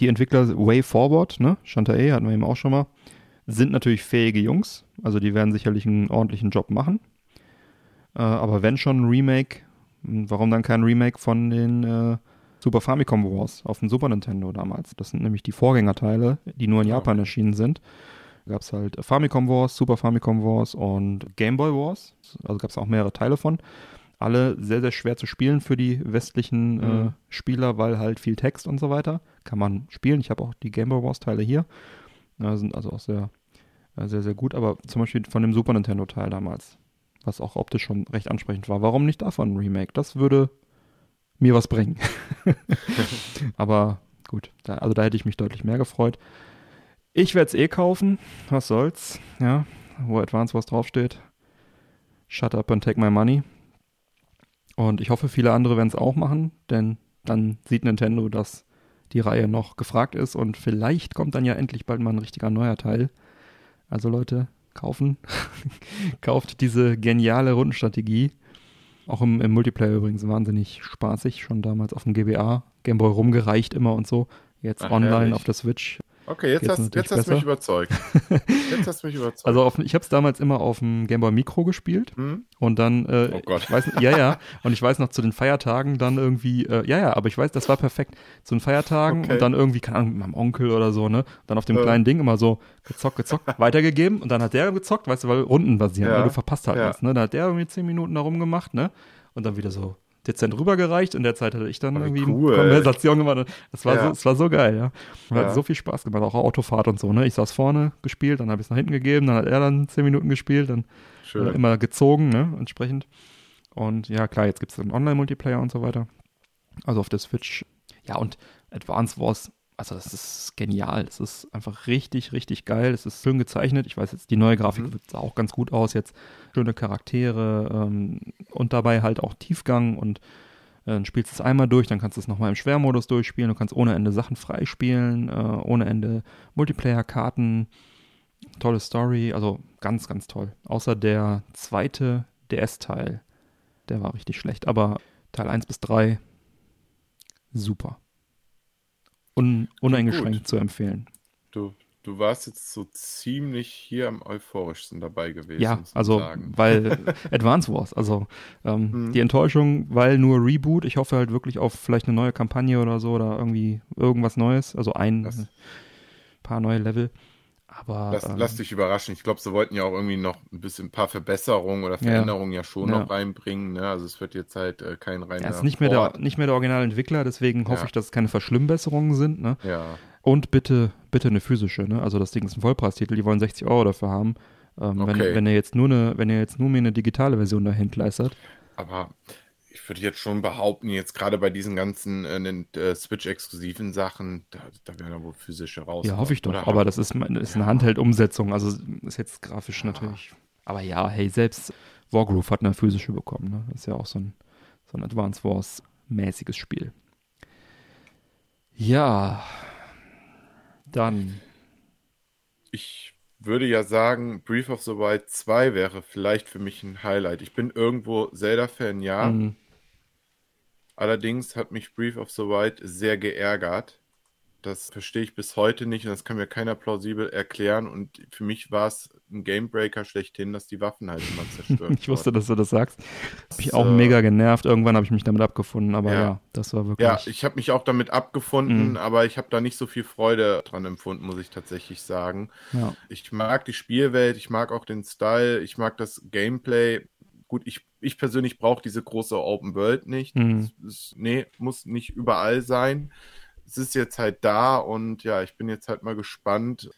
Die Entwickler Way Forward, ne, Shantae hatten wir eben auch schon mal, sind natürlich fähige Jungs. Also die werden sicherlich einen ordentlichen Job machen. Äh, aber wenn schon ein Remake, mh, warum dann kein Remake von den äh, Super Famicom Wars auf dem Super Nintendo damals? Das sind nämlich die Vorgängerteile, die nur in Japan erschienen sind. Da gab es halt Famicom Wars, Super Famicom Wars und Game Boy Wars. Also gab es auch mehrere Teile von. Alle sehr, sehr schwer zu spielen für die westlichen äh, Mhm. Spieler, weil halt viel Text und so weiter. Kann man spielen. Ich habe auch die Game Boy Wars Teile hier. Ja, sind also auch sehr, äh, sehr, sehr gut. Aber zum Beispiel von dem Super Nintendo Teil damals, was auch optisch schon recht ansprechend war. Warum nicht davon ein Remake? Das würde mir was bringen. [LAUGHS] Aber gut, da, also da hätte ich mich deutlich mehr gefreut. Ich werde es eh kaufen. Was soll's? Ja, wo Advance Wars draufsteht. Shut up and take my money. Und ich hoffe, viele andere werden es auch machen, denn dann sieht Nintendo, dass die Reihe noch gefragt ist und vielleicht kommt dann ja endlich bald mal ein richtiger neuer Teil. Also Leute, kaufen. [LAUGHS] Kauft diese geniale Rundenstrategie. Auch im, im Multiplayer übrigens wahnsinnig spaßig. Schon damals auf dem GBA, Gameboy rumgereicht immer und so. Jetzt Ach, online herrlich. auf der Switch. Okay, jetzt hast, jetzt hast du mich überzeugt. [LAUGHS] Jetzt hast du mich überzeugt. Also auf, ich habe es damals immer auf dem Gameboy Micro gespielt Hm? und dann, äh, Oh Gott. weiß, ja, ja, und ich weiß noch zu den Feiertagen dann irgendwie, äh, ja, ja, aber ich weiß, das war perfekt. Zu den Feiertagen Okay. und dann irgendwie, keine Ahnung, mit meinem Onkel oder so, ne, dann auf dem Ja. kleinen Ding immer so gezockt, gezockt, [LAUGHS] weitergegeben und dann hat der gezockt, weißt du, weil Runden basieren, Ja. ne, du verpasst halt Ja. was, ne, dann hat der irgendwie zehn Minuten da rumgemacht, ne, und dann wieder so dezent rübergereicht. In der Zeit hatte ich dann Oh, wie irgendwie cool. eine Konversation gemacht. Es war, Ja. so, es war so geil, ja. Hat Ja. so viel Spaß gemacht, auch Autofahrt und so, ne. Ich saß vorne gespielt, dann habe ich es nach hinten gegeben, dann hat er dann zehn Minuten gespielt, dann äh, immer gezogen, ne, entsprechend. Und ja, klar, jetzt gibt es einen Online-Multiplayer und so weiter. Also auf der Switch. Ja, und Advance Wars, also das ist genial. Das ist einfach richtig, richtig geil. Es ist schön gezeichnet. Ich weiß jetzt, die neue Grafik Mhm. sah auch ganz gut aus jetzt. Schöne Charaktere ähm, und dabei halt auch Tiefgang und äh, dann spielst du es einmal durch, dann kannst du es nochmal im Schwermodus durchspielen. Du kannst ohne Ende Sachen freispielen, äh, ohne Ende Multiplayer-Karten. Tolle Story, also ganz, ganz toll. Außer der zweite DS-Teil, der war richtig schlecht. Aber Teil 1 bis 3, super. Un uneingeschränkt gut. zu empfehlen. Du, du warst jetzt so ziemlich hier am euphorischsten dabei gewesen. Ja, also, sagen. weil [LAUGHS] Advance Wars, also ähm, Mhm. die Enttäuschung, weil nur Reboot, ich hoffe halt wirklich auf vielleicht eine neue Kampagne oder so oder irgendwie irgendwas Neues, also ein Das- paar neue Level. Aber Lass, ähm, lass dich überraschen. Ich glaube, sie wollten ja auch irgendwie noch ein bisschen ein paar Verbesserungen oder Veränderungen ja, schon Ja. noch reinbringen. Ne? Also es wird jetzt halt äh, kein reiner er ist nicht mehr, der, nicht mehr der Originalentwickler, deswegen hoffe Ja. ich, dass es keine Verschlimmbesserungen sind. Ne? Ja, Und bitte, bitte eine physische, ne? Also das Ding ist ein Vollpreistitel, die wollen 60 Euro dafür haben. Ähm, wenn, Okay. wenn ihr jetzt nur eine, wenn ihr jetzt nur mir eine digitale Version dahin leistet, aber ich würde jetzt schon behaupten, jetzt gerade bei diesen ganzen äh, äh, Switch-exklusiven Sachen, da, da werden ja wohl physische raus. ja, hoffe ich doch. Oder Aber das ist, ist eine Handheld-Umsetzung, also ist jetzt grafisch natürlich. Aber ja, hey, selbst Wargroove hat eine physische bekommen, ne? Das ist ja auch so ein, so ein Advance Wars-mäßiges Spiel. Ja. Dann. Ich würde ja sagen, Brief of the Wild 2 wäre vielleicht für mich ein Highlight. Ich bin irgendwo Zelda-Fan, ja. ähm, Allerdings hat mich Brief of the Wild sehr geärgert. Das verstehe ich bis heute nicht und das kann mir keiner plausibel erklären. Und für mich war es ein Gamebreaker schlechthin, dass die Waffen halt immer [LAUGHS] zerstört Ich wusste, dass du das sagst. Hab mich auch mega genervt. Irgendwann habe ich mich damit abgefunden, aber ja, Ja. das war wirklich. Ja, ich habe mich auch damit abgefunden, Mhm. aber ich habe da nicht so viel Freude dran empfunden, muss ich tatsächlich sagen. ja. Ich mag die Spielwelt, ich mag auch den Style, ich mag das Gameplay. Gut, ich, ich persönlich brauche diese große Open World nicht. Mhm. Ist, nee, muss nicht überall sein. Es ist jetzt halt da und ja, ich bin jetzt halt mal gespannt.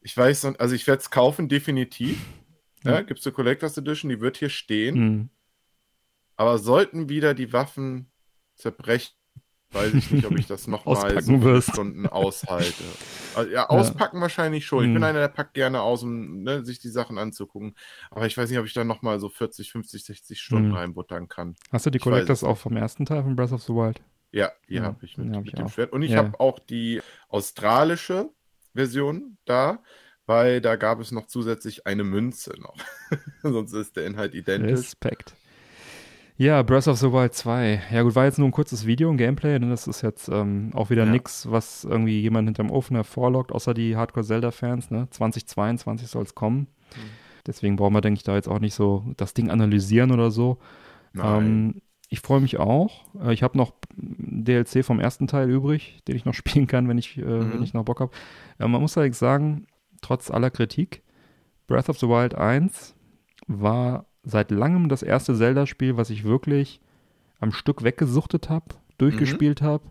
Ich weiß, also ich werde es kaufen, definitiv. Ja, Ja. gibt es eine Collectors Edition, die wird hier stehen. Mhm. Aber sollten wieder die Waffen zerbrechen, weiß ich nicht, ob ich das [LAUGHS] nochmal so wirst. Stunden aushalte. [LAUGHS] Also, ja, auspacken wahrscheinlich schon. Ich bin Mhm. einer, der packt gerne aus, um ne, sich die Sachen anzugucken. Aber ich weiß nicht, ob ich da nochmal so 40, 50, 60 Stunden Mhm. reinbuttern kann. Hast du die Collectors auch vom ersten Teil von Breath of the Wild? Ja, die Ja, habe ich mit, ja, hab mit ich dem auch. Schwert. Und ich Ja. habe auch die australische Version da, weil da gab es noch zusätzlich eine Münze noch. [LAUGHS] Sonst ist der Inhalt identisch. Respekt. Ja, Breath of the Wild 2. Ja gut, war jetzt nur ein kurzes Video, ein Gameplay, denn das ist jetzt ähm, auch wieder Ja. nix, was irgendwie jemand hinterm Ofen hervorlockt, außer die Hardcore-Zelda-Fans, ne? 2022 soll es kommen. Mhm. Deswegen brauchen wir, denke ich, da jetzt auch nicht so das Ding analysieren oder so. Ähm, ich freue mich auch. Äh, Ich habe noch DLC vom ersten Teil übrig, den ich noch [LAUGHS] spielen kann, wenn ich, äh, Mhm. wenn ich noch Bock habe. Äh, man muss allerdings sagen, trotz aller Kritik, Breath of the Wild 1 war seit langem das erste Zelda-Spiel, was ich wirklich am Stück weggesuchtet habe, durchgespielt habe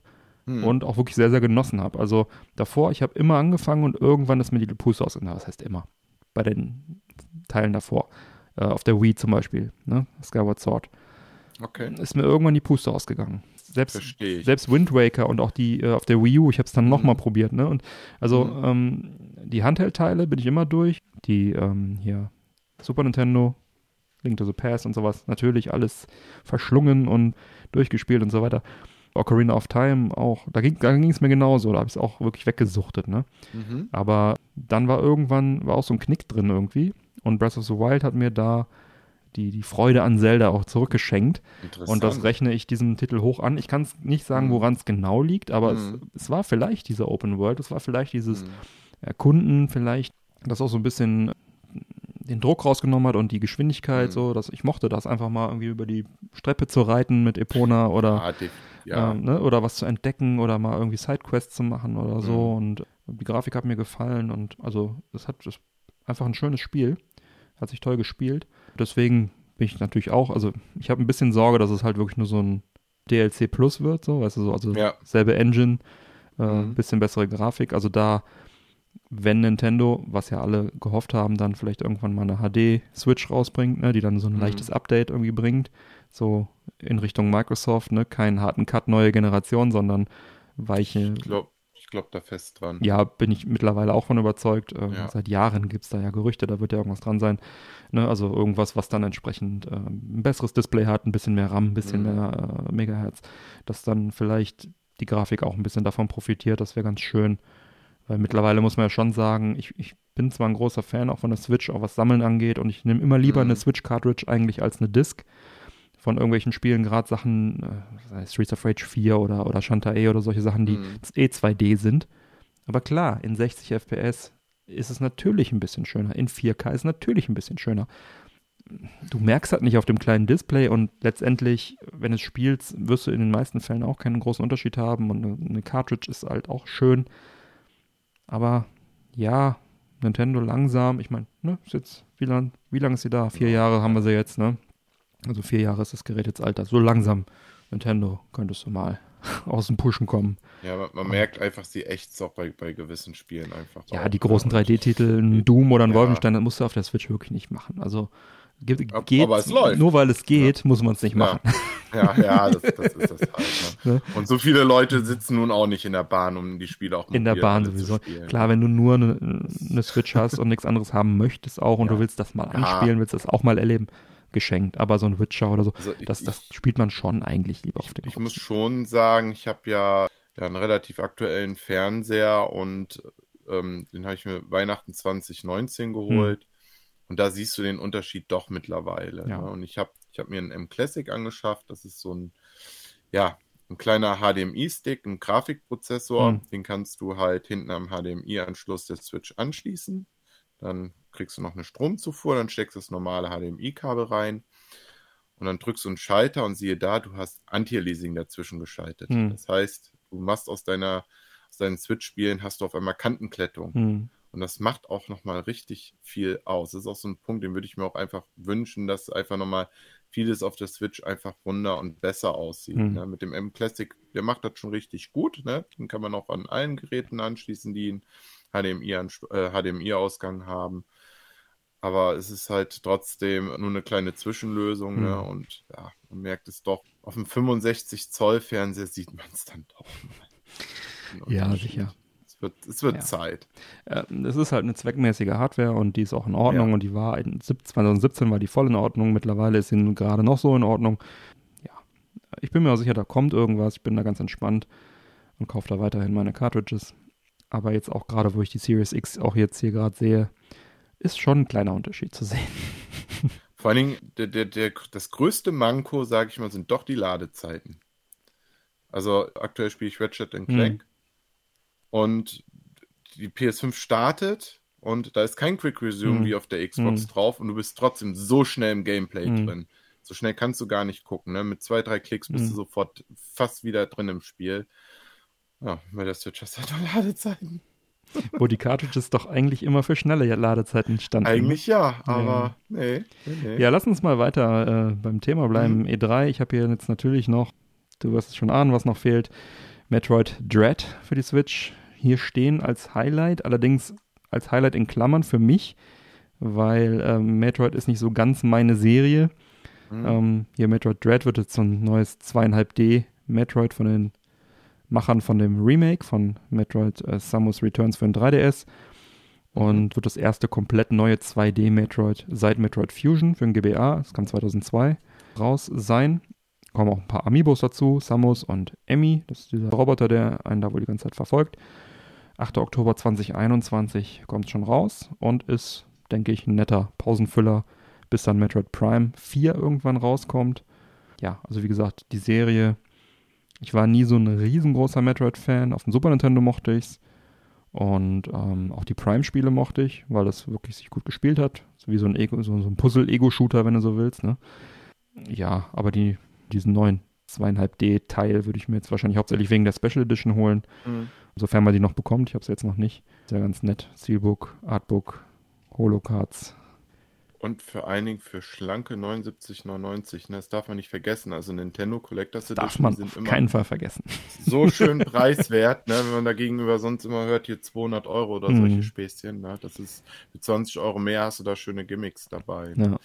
Hm. und auch wirklich sehr, sehr genossen habe. Also davor, ich habe immer angefangen und irgendwann ist mir die Puste aus. Was heißt immer? Bei den Teilen davor. Äh, auf der Wii zum Beispiel, ne? Skyward Sword okay, ist mir irgendwann die Puste ausgegangen. Selbst, selbst Wind Waker und auch die äh, auf der Wii U, ich habe es dann Mhm. nochmal probiert, ne? Und also Mhm. ähm, die Handheld-Teile bin ich immer durch. Die ähm, hier Super Nintendo, Link to the Past und sowas, natürlich alles verschlungen und durchgespielt und so weiter. Ocarina of Time auch, da ging es mir genauso, da habe ich es auch wirklich weggesuchtet, ne? Mhm. Aber dann war irgendwann, war auch so ein Knick drin irgendwie. Und Breath of the Wild hat mir da die, die Freude an Zelda auch zurückgeschenkt. Und das rechne ich diesem Titel hoch an. Ich kann es nicht sagen, Mhm. woran es genau liegt, aber Mhm. es, es war vielleicht diese Open World, es war vielleicht dieses Hm. Erkunden, vielleicht, das auch so ein bisschen den Druck rausgenommen hat und die Geschwindigkeit, Mhm. so, dass ich mochte das einfach mal irgendwie über die Streppe zu reiten mit Epona oder, def- ja. ähm, ne, oder was zu entdecken oder mal irgendwie Sidequests zu machen oder so. Mhm. Und die Grafik hat mir gefallen und also es hat das einfach ein schönes Spiel. Hat sich toll gespielt. Deswegen bin ich natürlich auch, also ich habe ein bisschen Sorge, dass es halt wirklich nur so ein DLC Plus wird, so, weißt du, so, also Ja. selbe Engine, äh, Mhm. bisschen bessere Grafik. Also da, wenn Nintendo, was ja alle gehofft haben, dann vielleicht irgendwann mal eine HD-Switch rausbringt, ne, die dann so ein Mhm. leichtes Update irgendwie bringt, so in Richtung Microsoft, ne, keinen harten Cut, neue Generation, sondern weiche. Ich glaube ich glaub da fest dran. Ja, bin ich mittlerweile auch von überzeugt. Äh, Ja. Seit Jahren gibt es da ja Gerüchte, da wird ja irgendwas dran sein. Ne? Also irgendwas, was dann entsprechend äh, ein besseres Display hat, ein bisschen mehr RAM, ein bisschen Mhm. mehr äh, Megahertz, dass dann vielleicht die Grafik auch ein bisschen davon profitiert. Das wäre ganz schön. Weil mittlerweile muss man ja schon sagen, ich, ich bin zwar ein großer Fan auch von der Switch, auch was Sammeln angeht, und ich nehme immer lieber Mhm. eine Switch-Cartridge eigentlich als eine Disc von irgendwelchen Spielen, gerade Sachen, äh, Streets of Rage 4 oder, oder Shantae oder solche Sachen, die Mhm. eh 2D sind. Aber klar, in 60 FPS ist es natürlich ein bisschen schöner. In 4K ist es natürlich ein bisschen schöner. Du merkst halt nicht auf dem kleinen Display und letztendlich, wenn es spielst, wirst du in den meisten Fällen auch keinen großen Unterschied haben und eine Cartridge ist halt auch schön. Aber ja, Nintendo langsam, ich meine, ne, ist jetzt, wie lang, wie lang ist sie da? Vier Ja. Jahre haben wir sie jetzt, ne? Also vier Jahre ist das Gerät jetzt alt. So langsam, Nintendo, könntest du mal [LAUGHS] aus dem Pushen kommen. Ja, man, man merkt einfach, sie ächzt auch bei, bei gewissen Spielen einfach. Ja, die großen ne? 3D-Titel, ein Doom oder ein Ja. Wolfenstein, das musst du auf der Switch wirklich nicht machen. Also Ab- geht, aber es läuft. nur weil es geht, muss man es nicht machen. [LAUGHS] Ja, ja, das, das ist das halt. Ne? Und so viele Leute sitzen nun auch nicht in der Bahn, um die Spiele auch In der Bahn sowieso. Klar, wenn du nur eine, eine Switch hast und nichts anderes haben möchtest auch und Ja. du willst das mal Ja. anspielen, willst das auch mal erleben, geschenkt. Aber so ein Witcher oder so, Also ich, das, das spielt man schon eigentlich lieber auf dem ich muss schon sagen, ich habe ja, ja einen relativ aktuellen Fernseher und ähm, den habe ich mir Weihnachten 2019 geholt. Und da siehst du den Unterschied doch mittlerweile. Ja. Ne? Und ich habe ich hab mir einen M Classic angeschafft. Das ist so ein, ja, ein kleiner HDMI-Stick, ein Grafikprozessor. Hm. Den kannst du halt hinten am HDMI-Anschluss der Switch anschließen. Dann kriegst du noch eine Stromzufuhr, dann steckst du das normale HDMI-Kabel rein und dann drückst du einen Schalter und siehe da, du hast Anti-Aliasing dazwischen geschaltet. Hm. Das heißt, du machst aus deiner aus deinen Switch-Spielen hast du auf einmal Kantenklettung. Hm. Und das macht auch nochmal richtig viel aus. Das ist auch so ein Punkt, den würde ich mir auch einfach wünschen, dass einfach nochmal vieles auf der Switch einfach runder und besser aussieht. Mhm. Ne? Mit dem M Classic, der macht das schon richtig gut. Ne? Den kann man auch an allen Geräten anschließen, die einen HDMI-Ausgang äh, HDMI haben. Aber es ist halt trotzdem nur eine kleine Zwischenlösung. Mhm. Ne? Und ja, man merkt es doch. Auf dem 65 Zoll Fernseher sieht man es dann doch. mal. Ja, sicher. Es wird, es wird Ja. Zeit. Es ist halt eine zweckmäßige Hardware und die ist auch in Ordnung Ja. und die war in sieb- 2017 war die voll in Ordnung. Mittlerweile ist sie gerade noch so in Ordnung. Ja, ich bin mir auch sicher, da kommt irgendwas. Ich bin da ganz entspannt und kaufe da weiterhin meine Cartridges. Aber jetzt auch gerade, wo ich die Series X auch jetzt hier gerade sehe, ist schon ein kleiner Unterschied zu sehen. [LAUGHS] Vor allen Dingen, der, der, der, das größte Manko, sage ich mal, sind doch die Ladezeiten. Also aktuell spiele ich Ratchet Hm. Und die PS5 startet und da ist kein Quick Resume Hm. wie auf der Xbox Hm. drauf und du bist trotzdem so schnell im Gameplay Hm. drin. So schnell kannst du gar nicht gucken. Ne? Mit zwei, drei Klicks bist Hm. du sofort fast wieder drin im Spiel. Ja, bei der Switch halt noch [LAUGHS] Ladezeiten. wo die Cartridges doch eigentlich immer für schnelle Ladezeiten standen. Eigentlich ja, aber nee, nee, nee. Ja, lass uns mal weiter äh, beim Thema bleiben. E3, ich habe hier jetzt natürlich noch, du wirst es schon ahnen, was noch fehlt, Metroid Dread für die Switch hier stehen als Highlight, allerdings als Highlight in Klammern für mich, weil ähm, Metroid ist nicht so ganz meine Serie. Hm. Ähm, hier Metroid Dread wird jetzt so ein neues 2,5D Metroid von den Machern von dem Remake von Metroid äh, Samus Returns für den 3DS und wird das erste komplett neue 2D Metroid seit Metroid Fusion für den GBA, das kam 2002, raus sein. Kommen auch ein paar Amiibos dazu, Samus und Emmy, das ist dieser Roboter, der einen da wohl die ganze Zeit verfolgt. 8. Oktober 2021 kommt schon raus und ist, denke ich, ein netter Pausenfüller, bis dann Metroid Prime 4 irgendwann rauskommt. Ja, also wie gesagt, die Serie, ich war nie so ein riesengroßer Metroid-Fan. Auf dem Super Nintendo mochte ich's. Und ähm, auch die Prime-Spiele mochte ich, weil das wirklich sich gut gespielt hat. So wie so ein, Ego, so, so ein Puzzle-Ego-Shooter, wenn du so willst. Ne? Ja, aber die, diesen neuen 2,5D-Teil würde ich mir jetzt wahrscheinlich hauptsächlich wegen der Special Edition holen. Hm. Sofern man die noch bekommt. Ich habe sie jetzt noch nicht. Ist ja ganz nett. Steelbook, Artbook, Holocards. Und vor allen Dingen für schlanke 79,99. Ne? Das darf man nicht vergessen. Also Nintendo Collectors Darf Edition man sind auf immer keinen Fall vergessen. so [LAUGHS] schön preiswert, ne? wenn man da gegenüber sonst immer hört, hier 200 Euro oder Mhm. solche Späßchen. Ne? Das ist mit 20 Euro mehr hast du da schöne Gimmicks dabei. Ne? Ja.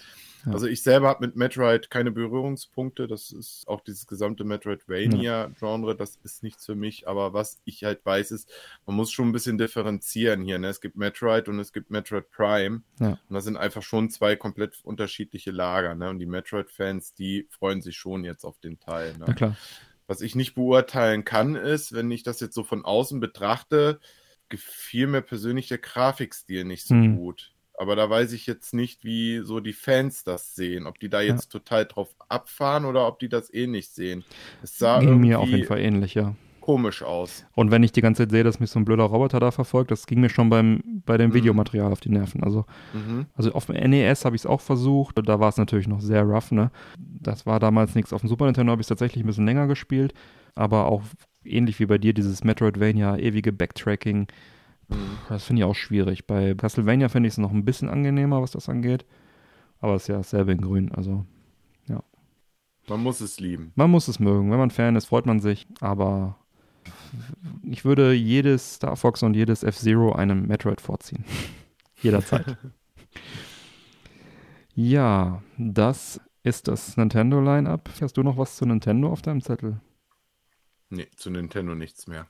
Ja. Also ich selber habe mit Metroid keine Berührungspunkte. Das ist auch dieses gesamte Metroidvania-Genre, das ist nichts für mich. Aber was ich halt weiß, ist, man muss schon ein bisschen differenzieren hier. Ne? Es gibt Metroid und es gibt Metroid Prime. Ja. Und das sind einfach schon zwei komplett unterschiedliche Lager. Ne? Und die Metroid-Fans, die freuen sich schon jetzt auf den Teil. Ne? Na klar. Was ich nicht beurteilen kann, ist, wenn ich das jetzt so von außen betrachte, gefiel mir persönlich der Grafikstil nicht so Hm. gut. Aber da weiß ich jetzt nicht, wie so die Fans das sehen. Ob die da jetzt total drauf abfahren oder ob die das eh nicht sehen. Es sah Ging irgendwie mir auf jeden Fall ähnlich, ja. komisch aus. Und wenn ich die ganze Zeit sehe, dass mich so ein blöder Roboter da verfolgt, das ging mir schon beim, bei dem Mhm. Videomaterial auf die Nerven. Also, Mhm. also auf dem NES habe ich es auch versucht. Da war es natürlich noch sehr rough, ne? Das war damals nichts. Auf dem Super Nintendo habe ich es tatsächlich ein bisschen länger gespielt. Aber auch ähnlich wie bei dir, dieses Metroidvania, ewige Backtracking. Mhm. Das finde ich auch schwierig. Bei Castlevania finde ich es noch ein bisschen angenehmer, was das angeht. Aber es ist ja dasselbe in grün. Also Man muss es lieben. man muss es mögen. Wenn man Fan ist, freut man sich. Aber ich würde jedes Star Fox und jedes F-Zero einem Metroid vorziehen. [LAUGHS] Jederzeit. [LAUGHS] ja, das ist das Nintendo-Line-Up. Hast du noch was zu Nintendo auf deinem Zettel? Nee, zu Nintendo nichts mehr.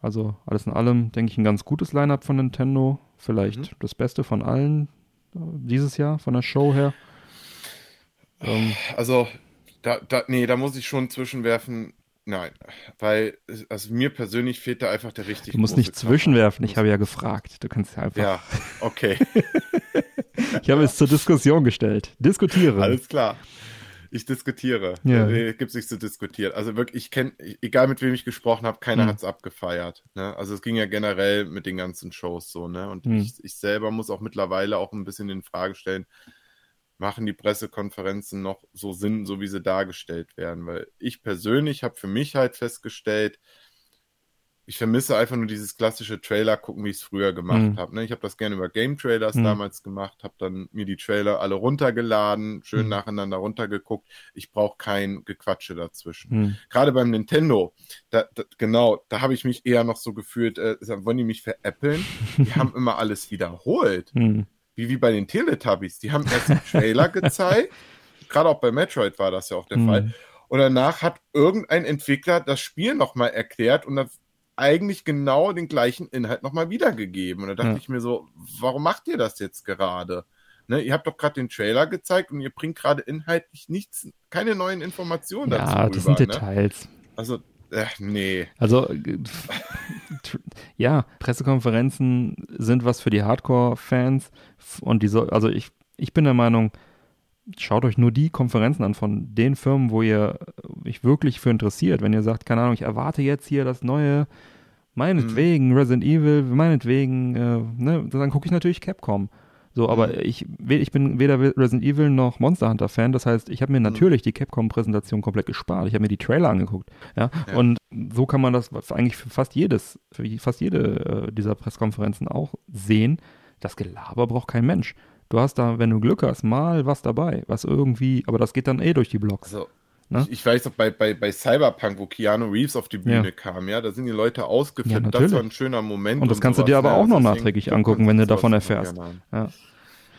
Also alles in allem, denke ich, ein ganz gutes Line-Up von Nintendo. Vielleicht Mhm. das Beste von allen äh, dieses Jahr, von der Show her. Ähm, Also, da, da, nee, da muss ich schon zwischenwerfen. Nein, weil also mir persönlich fehlt da einfach der richtig du musst nicht zwischenwerfen, ich habe ja gefragt. Du kannst ja einfach. Ja, okay, [LAUGHS] Ich habe es zur Diskussion gestellt. Diskutiere. alles klar. Ich diskutiere. Ja. Nee, gibt's nichts zu diskutieren. Also wirklich, ich kenne, egal mit wem ich gesprochen habe, keiner Hm. hat's abgefeiert. Ne? Also es ging ja generell mit den ganzen Shows so, ne? Und Hm. ich, ich selber muss auch mittlerweile auch ein bisschen in Frage stellen, machen die Pressekonferenzen noch so Sinn, so wie sie dargestellt werden? Weil ich persönlich habe für mich halt festgestellt, ich vermisse einfach nur dieses klassische Trailer gucken, wie ich es früher gemacht Mhm. habe. Ne? Ich habe das gerne über Game Trailers Mhm. damals gemacht, habe dann mir die Trailer alle runtergeladen, schön Mhm. nacheinander runtergeguckt. Ich brauche kein Gequatsche dazwischen. Hm. Gerade beim Nintendo, da, da, genau, da habe ich mich eher noch so gefühlt, äh, wollen die mich veräppeln? Die haben immer alles wiederholt. Hm. Wie, wie bei den Teletubbies. Die haben erst einen Trailer gezeigt. Gerade auch bei Metroid war das ja auch der. Fall. Und danach hat irgendein Entwickler das Spiel nochmal erklärt und das eigentlich genau den gleichen Inhalt nochmal wiedergegeben. Und da dachte Ja. ich mir so, warum macht ihr das jetzt gerade? Ne, ihr habt doch gerade den Trailer gezeigt und ihr bringt gerade inhaltlich nichts, keine neuen Informationen dazu. Ja, das rüber, sind ne? Details. Also, äh, nee. Also, äh, [LAUGHS] ja, Pressekonferenzen sind was für die Hardcore-Fans und die soll, also ich, ich bin der Meinung, schaut euch nur die Konferenzen an von den Firmen, wo ihr euch wirklich für interessiert. Wenn ihr sagt, keine Ahnung, ich erwarte jetzt hier das neue, meinetwegen Resident Evil, meinetwegen, äh, ne, dann gucke ich natürlich Capcom. So, aber Mhm. ich, ich bin weder Resident Evil noch Monster Hunter Fan. Das heißt, ich habe mir natürlich die Capcom-Präsentation komplett gespart. Ich habe mir die Trailer angeguckt. Ja? Ja. Und so kann man das eigentlich für fast jedes, für fast jede äh, dieser Pressekonferenzen auch sehen. Das Gelaber braucht kein Mensch. Du hast da, wenn du Glück hast, mal was dabei, was irgendwie, aber das geht dann eh durch die Blogs. Also, Ne? ich, ich weiß auch bei, bei, bei Cyberpunk, wo Keanu Reeves auf die Bühne Ja. kam, ja, da sind die Leute ausgeflippt. Ja, das war ein schöner Moment. Und das kannst du dir sowas, aber ne? auch noch nachträglich angucken, wenn du sowas davon erfährst. gerne an. Ja.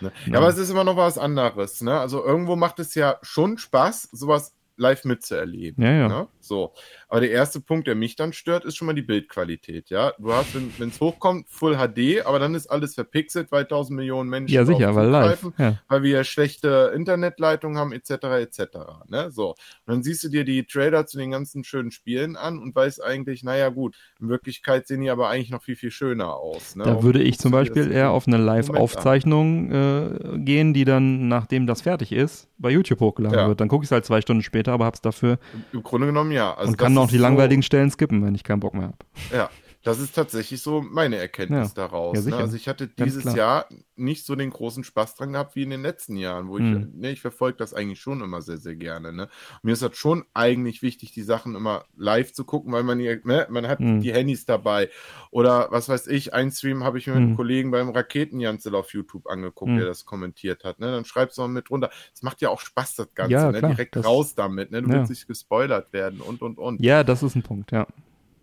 Ne? Ja, aber es ist immer noch was anderes. Ne? Also irgendwo macht es ja schon Spaß, sowas live mitzuerleben. Ja, ja. Ne? So. Aber der erste Punkt, der mich dann stört, ist schon mal die Bildqualität. Ja, du hast, wenn es hochkommt, Full HD, aber dann ist alles verpixelt, weil tausend Millionen Menschen ja, sicher, weil live. Ja. weil wir schlechte Internetleitungen haben, etc., etc. Ne? So. Und dann siehst du dir die Trailer zu den ganzen schönen Spielen an und weißt eigentlich, naja, gut, in Wirklichkeit sehen die aber eigentlich noch viel, viel schöner aus. Ne? Da Und würde ich zum Beispiel eher auf eine. Live-Aufzeichnung äh, gehen, die dann, nachdem das fertig ist, bei YouTube hochgeladen Ja. wird. Dann gucke ich es halt zwei Stunden später, aber hab's dafür Im Grunde genommen ja. Also und kann ist die so- langweiligen Stellen skippen, wenn ich keinen Bock mehr habe. Ja, das ist tatsächlich so meine Erkenntnis Ja. daraus. Ja, ne? Also ich hatte dieses. Jahr nicht so den großen Spaß dran gehabt wie in den letzten Jahren, wo ich, Mhm. ne, ich verfolge das eigentlich schon immer sehr, sehr gerne. Ne? Mir ist das schon eigentlich wichtig, die Sachen immer live zu gucken, weil man, ne, man hat Mhm. die Handys dabei. Oder was weiß ich, ein Stream habe ich mir mit Mhm. einem Kollegen beim Raketenjanzel auf YouTube angeguckt, Mhm. der das kommentiert hat. Ne? Dann schreibst du mal mit runter. Es macht ja auch Spaß, das Ganze. Ja, ne? klar, Direkt das- raus damit. Ne? Du willst nicht gespoilert werden und, und, und. Ja, das ist ein Punkt, ja.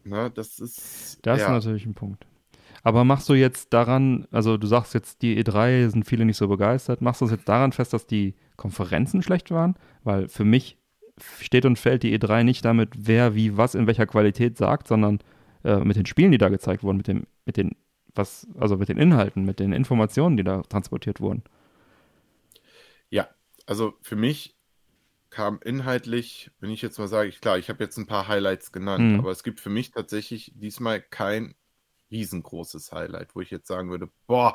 Ne? Das ist. Das ja. ist natürlich ein Punkt. Aber machst du jetzt daran, also du sagst jetzt, die E3 sind viele nicht so begeistert, machst du es jetzt daran fest, dass die Konferenzen schlecht waren? Weil für mich steht und fällt die E3 nicht damit, wer wie was in welcher Qualität sagt, sondern äh, mit den Spielen, die da gezeigt wurden, mit dem, mit den, was, also mit den Inhalten, mit den Informationen, die da transportiert wurden. Ja, also für mich kam inhaltlich, wenn ich jetzt mal sage, ich, klar, ich habe jetzt ein paar Highlights genannt, Mhm. aber es gibt für mich tatsächlich diesmal kein riesengroßes Highlight, wo ich jetzt sagen würde, boah,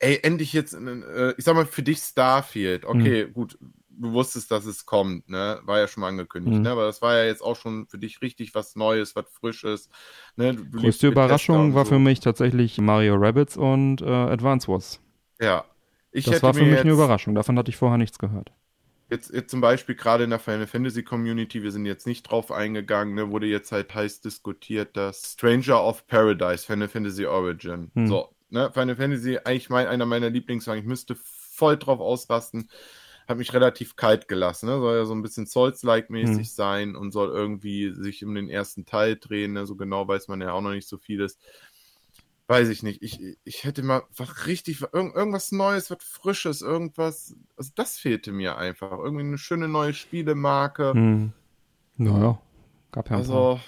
ey, endlich jetzt, ein, äh, ich sag mal, für dich Starfield, okay, gut, du wusstest, dass es kommt, ne, war ja schon mal angekündigt, Mhm. ne, aber das war ja jetzt auch schon für dich richtig was Neues, was Frisches, ne, du, Größte Überraschung und war so. für mich tatsächlich Mario Rabbids und äh, Advance Wars. ja. Ich Das war für mich eine jetzt- Überraschung, davon hatte ich vorher nichts gehört. Jetzt, jetzt zum Beispiel gerade in der Final Fantasy Community, wir sind jetzt nicht drauf eingegangen, ne, wurde jetzt halt heiß diskutiert, das Stranger of Paradise, Final Fantasy Origin. Hm. So, ne, Final Fantasy, eigentlich mein, einer meiner Lieblingssachen, ich müsste voll drauf ausrasten, hat mich relativ kalt gelassen, ne, soll ja so ein bisschen Souls-like-mäßig Hm. sein und soll irgendwie sich um den ersten Teil drehen, ne, so genau weiß man ja auch noch nicht so vieles. Weiß ich nicht. Ich, ich hätte mal was richtig, irgend, irgendwas Neues, was Frisches, irgendwas. Also das fehlte mir einfach. Irgendwie eine schöne neue Spielemarke. Hm. Naja, gab ja. Also